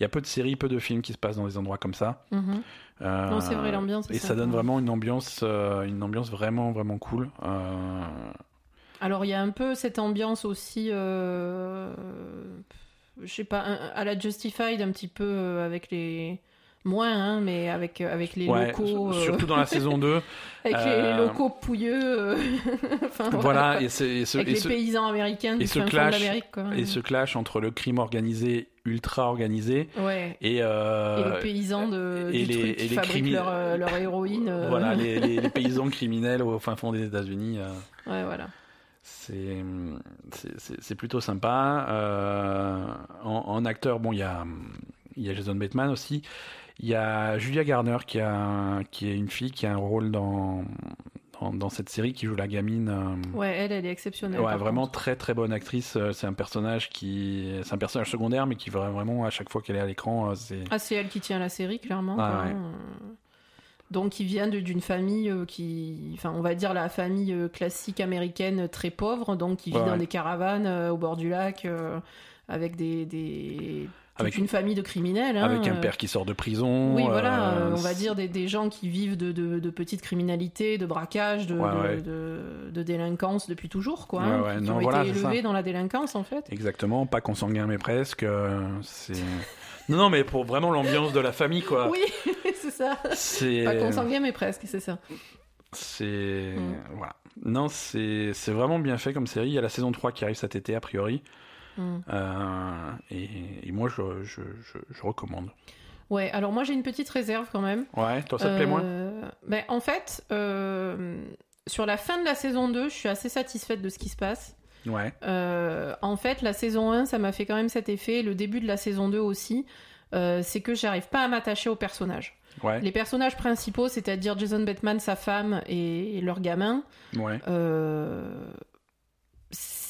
y a peu de séries, peu de films qui se passent dans des endroits comme ça. Mhm. Euh, Non, c'est vrai, l'ambiance Et ça donne vraiment une ambiance euh, une ambiance vraiment vraiment cool. Euh, Alors il y a un peu cette ambiance aussi, je sais pas, un- à la Justified un petit peu avec les moins, hein, mais avec avec les ouais, locaux, euh, surtout dans la saison 2. [LAUGHS] avec les, euh, les locaux pouilleux, euh, [LAUGHS] enfin, Voilà, et, et ce, avec et les ce- paysans américains et ce clash- quoi. et ce clash entre le crime organisé, ultra organisé, Ouais. et, Et euh, les paysans de, et du les- truc qui et les fabriquent leur, euh, leur héroïne. euh, voilà, les, [LAUGHS] les- les paysans criminels au fin fond des États-Unis. euh, Ouais, voilà. C'est c'est- c'est- c'est plutôt sympa. Euh, en, en acteur, bon, il y a, il y a Jason Bateman aussi. Il y a Julia Garner qui, a, qui est une fille qui a un rôle dans, dans, dans cette série qui joue la gamine. euh, Ouais, elle, elle est exceptionnelle. Ouais, vraiment contre. très très bonne actrice. Euh, C'est un personnage qui, c'est un personnage secondaire, mais qui vraiment à chaque fois qu'elle est à l'écran, euh, c'est. Ah, c'est elle qui tient la série, clairement. Ah, ouais. hein. Donc, il vient d'une famille qui. Enfin, on va dire la famille classique américaine très pauvre, donc qui vit Ouais, dans ouais. des caravanes au bord du lac, avec des. des... Avec- une famille de criminels. hein, Avec un euh. père qui sort de prison. Oui, voilà, euh, on va dire des, des gens qui vivent de, de, de petites criminalités, de braquage, de, Ouais, de, de- délinquance depuis toujours, quoi. Ouais, hein, ouais, qui non, ont voilà, été élevés dans la délinquance, en fait. Exactement, pas consanguin mais presque. euh, C'est. [LAUGHS] non, non, mais pour vraiment l'ambiance de la famille, quoi. Oui, [LAUGHS] c'est ça. C'est. Pas consanguin, mais presque, c'est ça. C'est. Mm. Voilà. Non, c'est c'est vraiment bien fait comme série. Il y a la saison 3 qui arrive cet été, a priori. Mm. Euh, et, et moi, je, je, je, je recommande. Ouais, alors moi j'ai une petite réserve quand même. Ouais, toi, ça te plaît moins? Euh, ben, En fait, euh, sur la fin de la saison 2, je suis assez satisfaite de ce qui se passe. Ouais. En fait, la saison 1, ça m'a fait quand même cet effet. Le début de la saison 2 aussi. c'est que j'arrive pas à m'attacher aux personnages. Ouais. Les personnages principaux, c'est-à-dire Jason Bateman, sa femme et, et leur gamin, Ouais.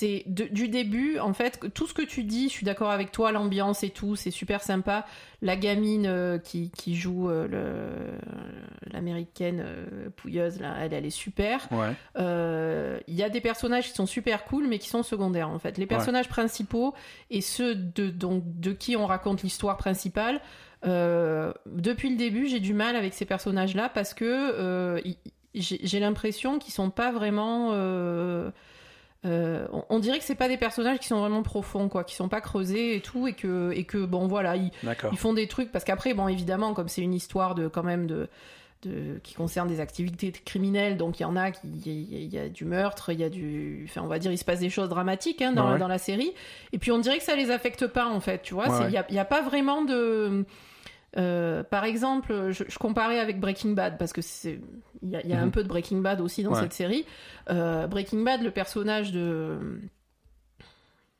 C'est du début, en fait, tout ce que tu dis, je suis d'accord avec toi, l'ambiance et tout, c'est super sympa. La gamine euh, qui, qui joue euh, l'américaine euh, pouilleuse, là, elle, elle est super. Ouais. Il y a des personnages qui sont super cool, mais qui sont secondaires, en fait. Les personnages principaux et ceux de, donc, de qui on raconte l'histoire principale, depuis le début, j'ai du mal avec ces personnages-là parce que j'ai l'impression qu'ils sont pas vraiment. Euh, on, on dirait que c'est pas des personnages qui sont vraiment profonds, quoi, qui sont pas creusés et tout, et que, et que bon, voilà, ils, ils font des trucs parce qu'après, bon, évidemment, comme c'est une histoire de quand même de, de qui concerne des activités criminelles, donc il y en a qui, il y, a- il y a du meurtre, il y a du, enfin, on va dire, il se passe des choses dramatiques hein, dans, Ouais. dans la série, et puis on dirait que ça les affecte pas en fait, tu vois, Ouais, ouais. il y a, il y a pas vraiment de euh, par exemple, je, je comparais avec Breaking Bad parce que c'est il y a, il y a un Mhm. peu de Breaking Bad aussi dans Ouais. cette série. Euh, Breaking Bad, le personnage de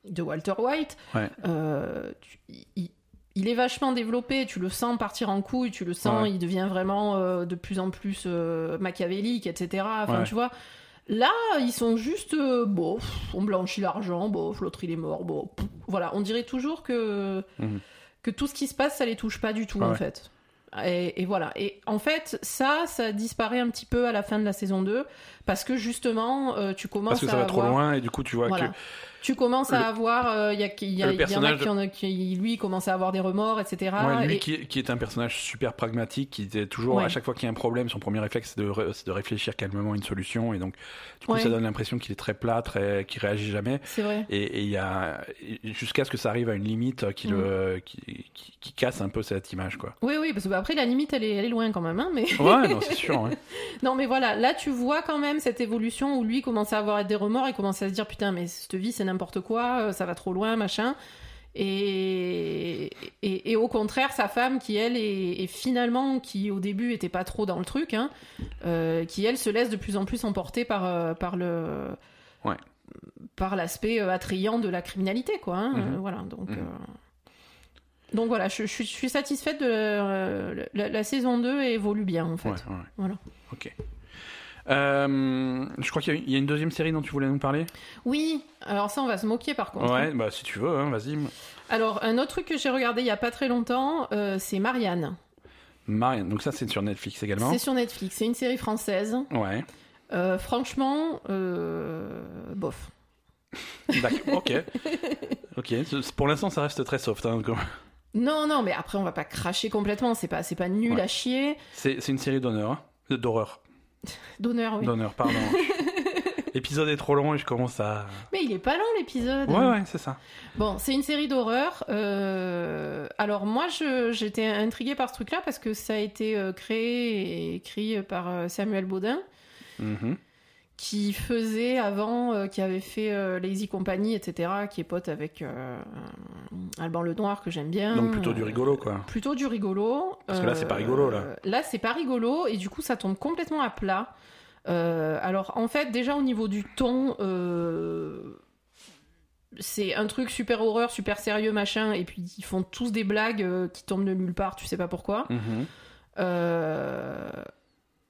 de Walter White, Ouais. euh, tu- il, il est vachement développé. Tu le sens partir en couille, tu le sens, Ouais. il devient vraiment de plus en plus machiavélique, etc. Enfin, tu vois. Là, ils sont juste, euh, bon, pff, on blanchit l'argent, bon, l'autre il est mort, bon, pff, voilà. On dirait toujours que Mhm. Que tout ce qui se passe, ça les touche pas du tout Ouais, en fait. Et, et voilà. Et en fait, ça, ça disparaît un petit peu à la fin de la saison 2 parce que justement, euh, tu commences Parce que ça à va trop loin et du coup tu vois Voilà. que Tu commences à avoir, euh, il y, a, il y, a- le il y en a personnage qui, en a- qui, lui, commence à avoir des remords, etc. Ouais, lui Et- qui, qui est un personnage super pragmatique, qui était toujours, Ouais. à chaque fois qu'il y a un problème, son premier réflexe c'est de, ré- c'est de réfléchir calmement à une solution. Et donc, du coup, Ouais. ça donne l'impression qu'il est très plat, très, qu'il réagit jamais. C'est vrai. Et il y a, jusqu'à ce que ça arrive à une limite qui, Mm. le, qui, qui, casse un peu cette image, quoi. Oui, oui, parce que bah, après, la limite, elle est, elle est loin quand même. Hein, mais... Ouais, non, c'est sûr. [LAUGHS] non, mais voilà, là, tu vois quand même cette évolution où lui commence à avoir des remords, il commence à se dire Putain, mais cette vie, c'est n'importe quoi, euh, ça va trop loin, machin. Et, et, et au contraire, sa femme, qui elle est, est finalement, qui au début était pas trop dans le truc, hein, euh, qui elle se laisse de plus en plus emporter par, euh, par le. Ouais. Par l'aspect attrayant de la criminalité, quoi. hein, Mhm. euh, voilà, donc. Mhm. euh, Donc voilà, je, je suis- je suis satisfaite de la, la saison 2 évolue bien en fait. Ouais, ouais. Voilà. Ok. Euh, je crois qu'il y a- une deuxième série dont tu voulais nous parler? Oui, alors ça on va se moquer par contre. Ouais, bah si tu veux, hein, vas-y. Alors un autre truc que j'ai regardé il y a pas très longtemps, euh, c'est Marianne. Marianne, donc ça c'est sur Netflix également. C'est sur Netflix, c'est une série française. Ouais. Euh, franchement, bof. [LAUGHS] D'accord. Ok. Ok. Pour l'instant, ça reste très soft. Hein, comme- Non, non, mais après on va pas cracher complètement, c'est pas, c'est pas nul Ouais. à chier. C'est c'est une série d'honneur, hein. D'horreur, D'honneur, oui. d'honneur, pardon. [LAUGHS] L'épisode est trop long et je commence à. Mais il est pas long l'épisode. Ouais, ouais, c'est ça. Bon, c'est une série d'horreur. euh, Alors moi, j'étais intriguée par ce truc-là parce que ça a été euh, créé et écrit par euh, Samuel Baudin, Mhm. Qui faisait avant, euh, qui avait fait euh, Lazy Company, etc., qui est pote avec euh, Alban Lenoir que j'aime bien. Donc plutôt du rigolo, quoi. Plutôt du rigolo. Parce que là, c'est pas rigolo, là. Là, c'est pas rigolo, et du coup, ça tombe complètement à plat. Alors, en fait, déjà au niveau du ton, c'est un truc super horreur, super sérieux, machin, et puis ils font tous des blagues qui tombent de nulle part, tu sais pas pourquoi. Mhm. Euh,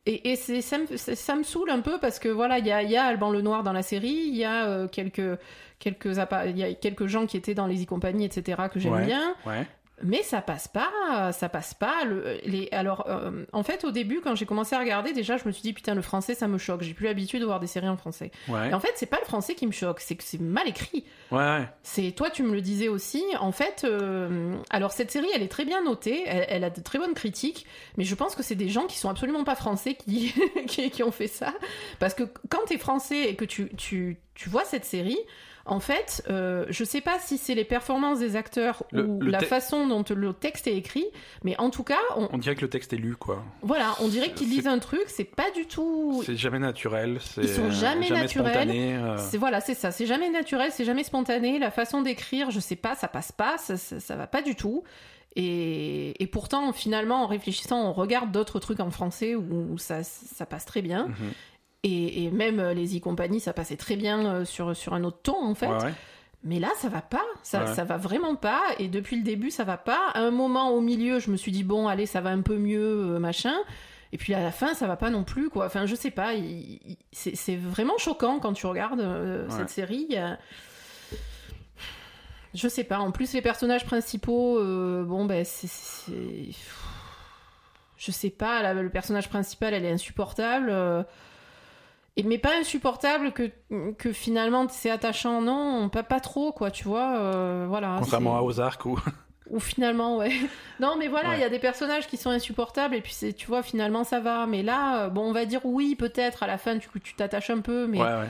Et, et c'est, ça, me, ça me saoule un peu parce que voilà, il y a, il y a Alban Lenoir dans la série, il y a euh, quelques, quelques, il y a quelques gens qui étaient dans les e-compagnies, etc., que j'aime Ouais. bien. Ouais. Mais ça passe pas, ça passe pas. Le, les, alors, euh, en fait, au début, quand j'ai commencé à regarder, déjà, je me suis dit, putain, le français, ça me choque. J'ai plus l'habitude de voir des séries en français. Ouais. Et en fait, c'est pas le français qui me choque, c'est que c'est mal écrit. Ouais, ouais. C'est toi, tu me le disais aussi. En fait, euh, alors cette série, elle est très bien notée, elle, elle a de très bonnes critiques, mais je pense que c'est des gens qui sont absolument pas français qui, [LAUGHS] qui, qui ont fait ça. Parce que quand t'es français et que tu, tu, tu vois cette série, en fait, euh, je sais pas si c'est les performances des acteurs Le- ou le la façon dont le texte est écrit, mais en tout cas, on, On dirait que le texte est lu, quoi. voilà, on dirait qu'ils lisent un truc, c'est pas du tout. C'est jamais naturel. Ils sont jamais naturels. spontané. euh. C'est voilà, c'est ça. C'est jamais naturel, c'est jamais spontané. La façon d'écrire, je sais pas, ça passe pas, ça, ça, ça va pas du tout. Et, et pourtant, finalement, en réfléchissant, on regarde d'autres trucs en français où, où ça, ça passe très bien. Mhm. Et, et même euh, les e-compagnies, ça passait très bien euh, sur, sur un autre ton, en fait. Ouais, ouais. Mais là, ça va pas. Ça, Ouais. ça va vraiment pas. Et depuis le début, ça va pas. À un moment, au milieu, je me suis dit, bon, allez, ça va un peu mieux, euh, machin. Et puis à la fin, ça va pas non plus, quoi. Enfin, je sais pas. c'est c'est vraiment choquant quand tu regardes euh, cette série. A- Je sais pas. En plus, les personnages principaux, euh, bon, ben, c'est. c'est- Je sais pas. la- le personnage principal, elle est insupportable. euh, et, mais pas insupportable que, que finalement c'est attachant, non, pas, pas trop, quoi, tu vois. euh, voilà. Contrairement à Ozark où. Ou finalement, ouais. [LAUGHS] Non, mais voilà, il Ouais. y a des personnages qui sont insupportables et puis c'est, tu vois, finalement ça va. Mais là, euh, bon, on va dire oui, peut-être à la fin, tu tu t'attaches un peu, mais Ouais, ouais.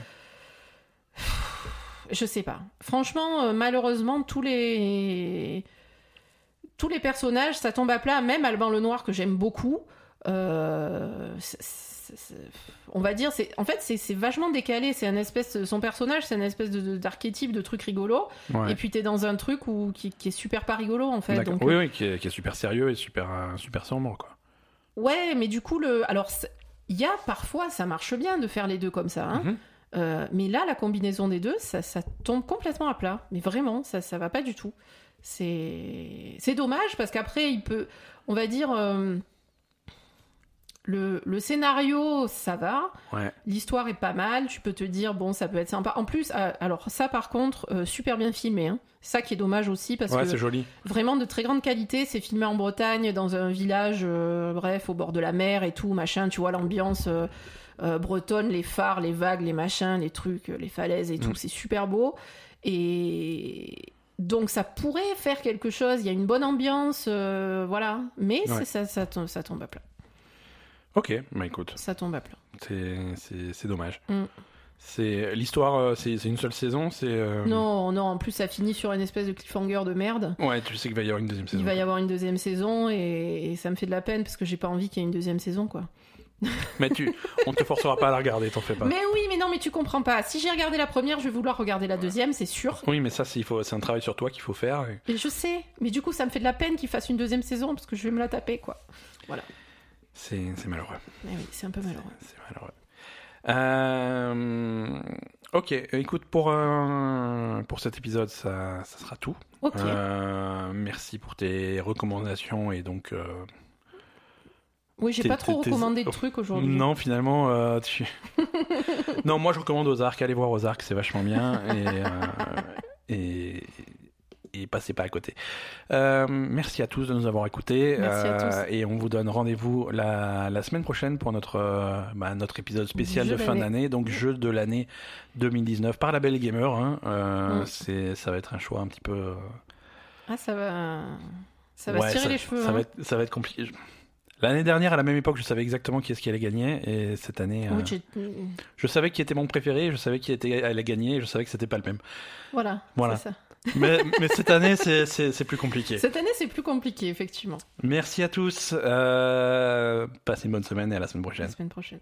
[SIGHS] je sais pas. Franchement, euh, malheureusement, tous les tous les personnages, ça tombe à plat. Même Alban Lenoir que j'aime beaucoup. euh, c'est- on va dire, c'est en fait c'est, vachement décalé. C'est un espèce, son personnage, c'est un espèce de, de- d'archétype de truc rigolo. Ouais. Et puis t'es dans un truc où, qui, qui est super pas rigolo en fait. Donc, Oui, oui, qui est, qui est super sérieux et super, euh, super sombre, quoi. Ouais, mais du coup, le... alors, il y a parfois, ça marche bien de faire les deux comme ça. hein. Mhm. Euh, mais là, la combinaison des deux, ça, ça tombe complètement à plat. Mais vraiment, ça, ça va pas du tout. C'est, c'est dommage parce qu'après, il peut, on va dire, euh, Le, le scénario, ça va. Ouais. L'histoire est pas mal. Tu peux te dire, bon, ça peut être sympa. En plus, euh, alors ça, par contre, euh, super bien filmé. Hein. Ça qui est dommage aussi parce Ouais, que joli. vraiment de très grande qualité. C'est filmé en Bretagne, dans un village, euh, bref, au bord de la mer et tout, machin. Tu vois l'ambiance bretonne, les phares, les vagues, les machins, les trucs, les falaises et tout. Mm. C'est super beau. Et donc ça pourrait faire quelque chose. Il y a une bonne ambiance, euh, voilà. Mais Ouais. ça, ça, tombe- ça tombe à plat. Ok, bah écoute, Ça tombe à plat. c'est c'est- c'est dommage. Mm. C'est l'histoire, euh, c'est c'est une seule saison, c'est. euh, Non, non. En plus, ça finit sur une espèce de cliffhanger de merde. Ouais, tu sais qu'il va y avoir une deuxième saison. Il va y avoir une deuxième saison et, et ça me fait de la peine parce que j'ai pas envie qu'il y ait une deuxième saison, quoi. [LAUGHS] Mais tu, on te forcera pas à la regarder, t'en fais pas. Mais oui, mais non, mais tu comprends pas. Si j'ai regardé la première, je vais vouloir regarder la deuxième, c'est sûr. Oui, mais ça, c'est il faut- c'est un travail sur toi qu'il faut faire. et- Et je sais, mais du coup, ça me fait de la peine qu'il fasse une deuxième saison parce que je vais me la taper, quoi. C'est c'est malheureux. Oui, c'est un peu malheureux. C'est malheureux. Euh, ok, écoute, pour, euh, pour cet épisode, ça, ça sera tout. Euh, merci pour tes recommandations et donc. euh, oui, j'ai pas trop recommandé de trucs aujourd'hui. Non, finalement, tu... [LAUGHS] non, moi je recommande Ozark. Allez voir Ozark, c'est vachement bien et, et et passez pas à côté. Euh, merci à tous de nous avoir écoutés Merci à tous. et on vous donne rendez-vous la, la semaine prochaine pour notre euh, bah, notre épisode spécial de fin d'année. donc jeu de l'année 2019 par la Belle Gamer. Hein. Euh, Mm. C'est ça va être un choix un petit peu. euh, Ah, ça va. Ça va ouais, se tirer ça- les cheveux. Ça, hein. va être, ça va être compliqué. L'année dernière, à la même époque, je savais exactement qui est-ce qui allait gagner. Et cette année, Oui, euh, je savais qui était mon préféré, je savais qui était, allait gagner, et je savais que c'était pas le même. Voilà, Voilà. c'est ça. Mais, mais cette année, c'est- plus compliqué. Cette année, c'est plus compliqué, effectivement. Merci à tous. euh, passez une bonne semaine et à la semaine La prochaine. semaine prochaine.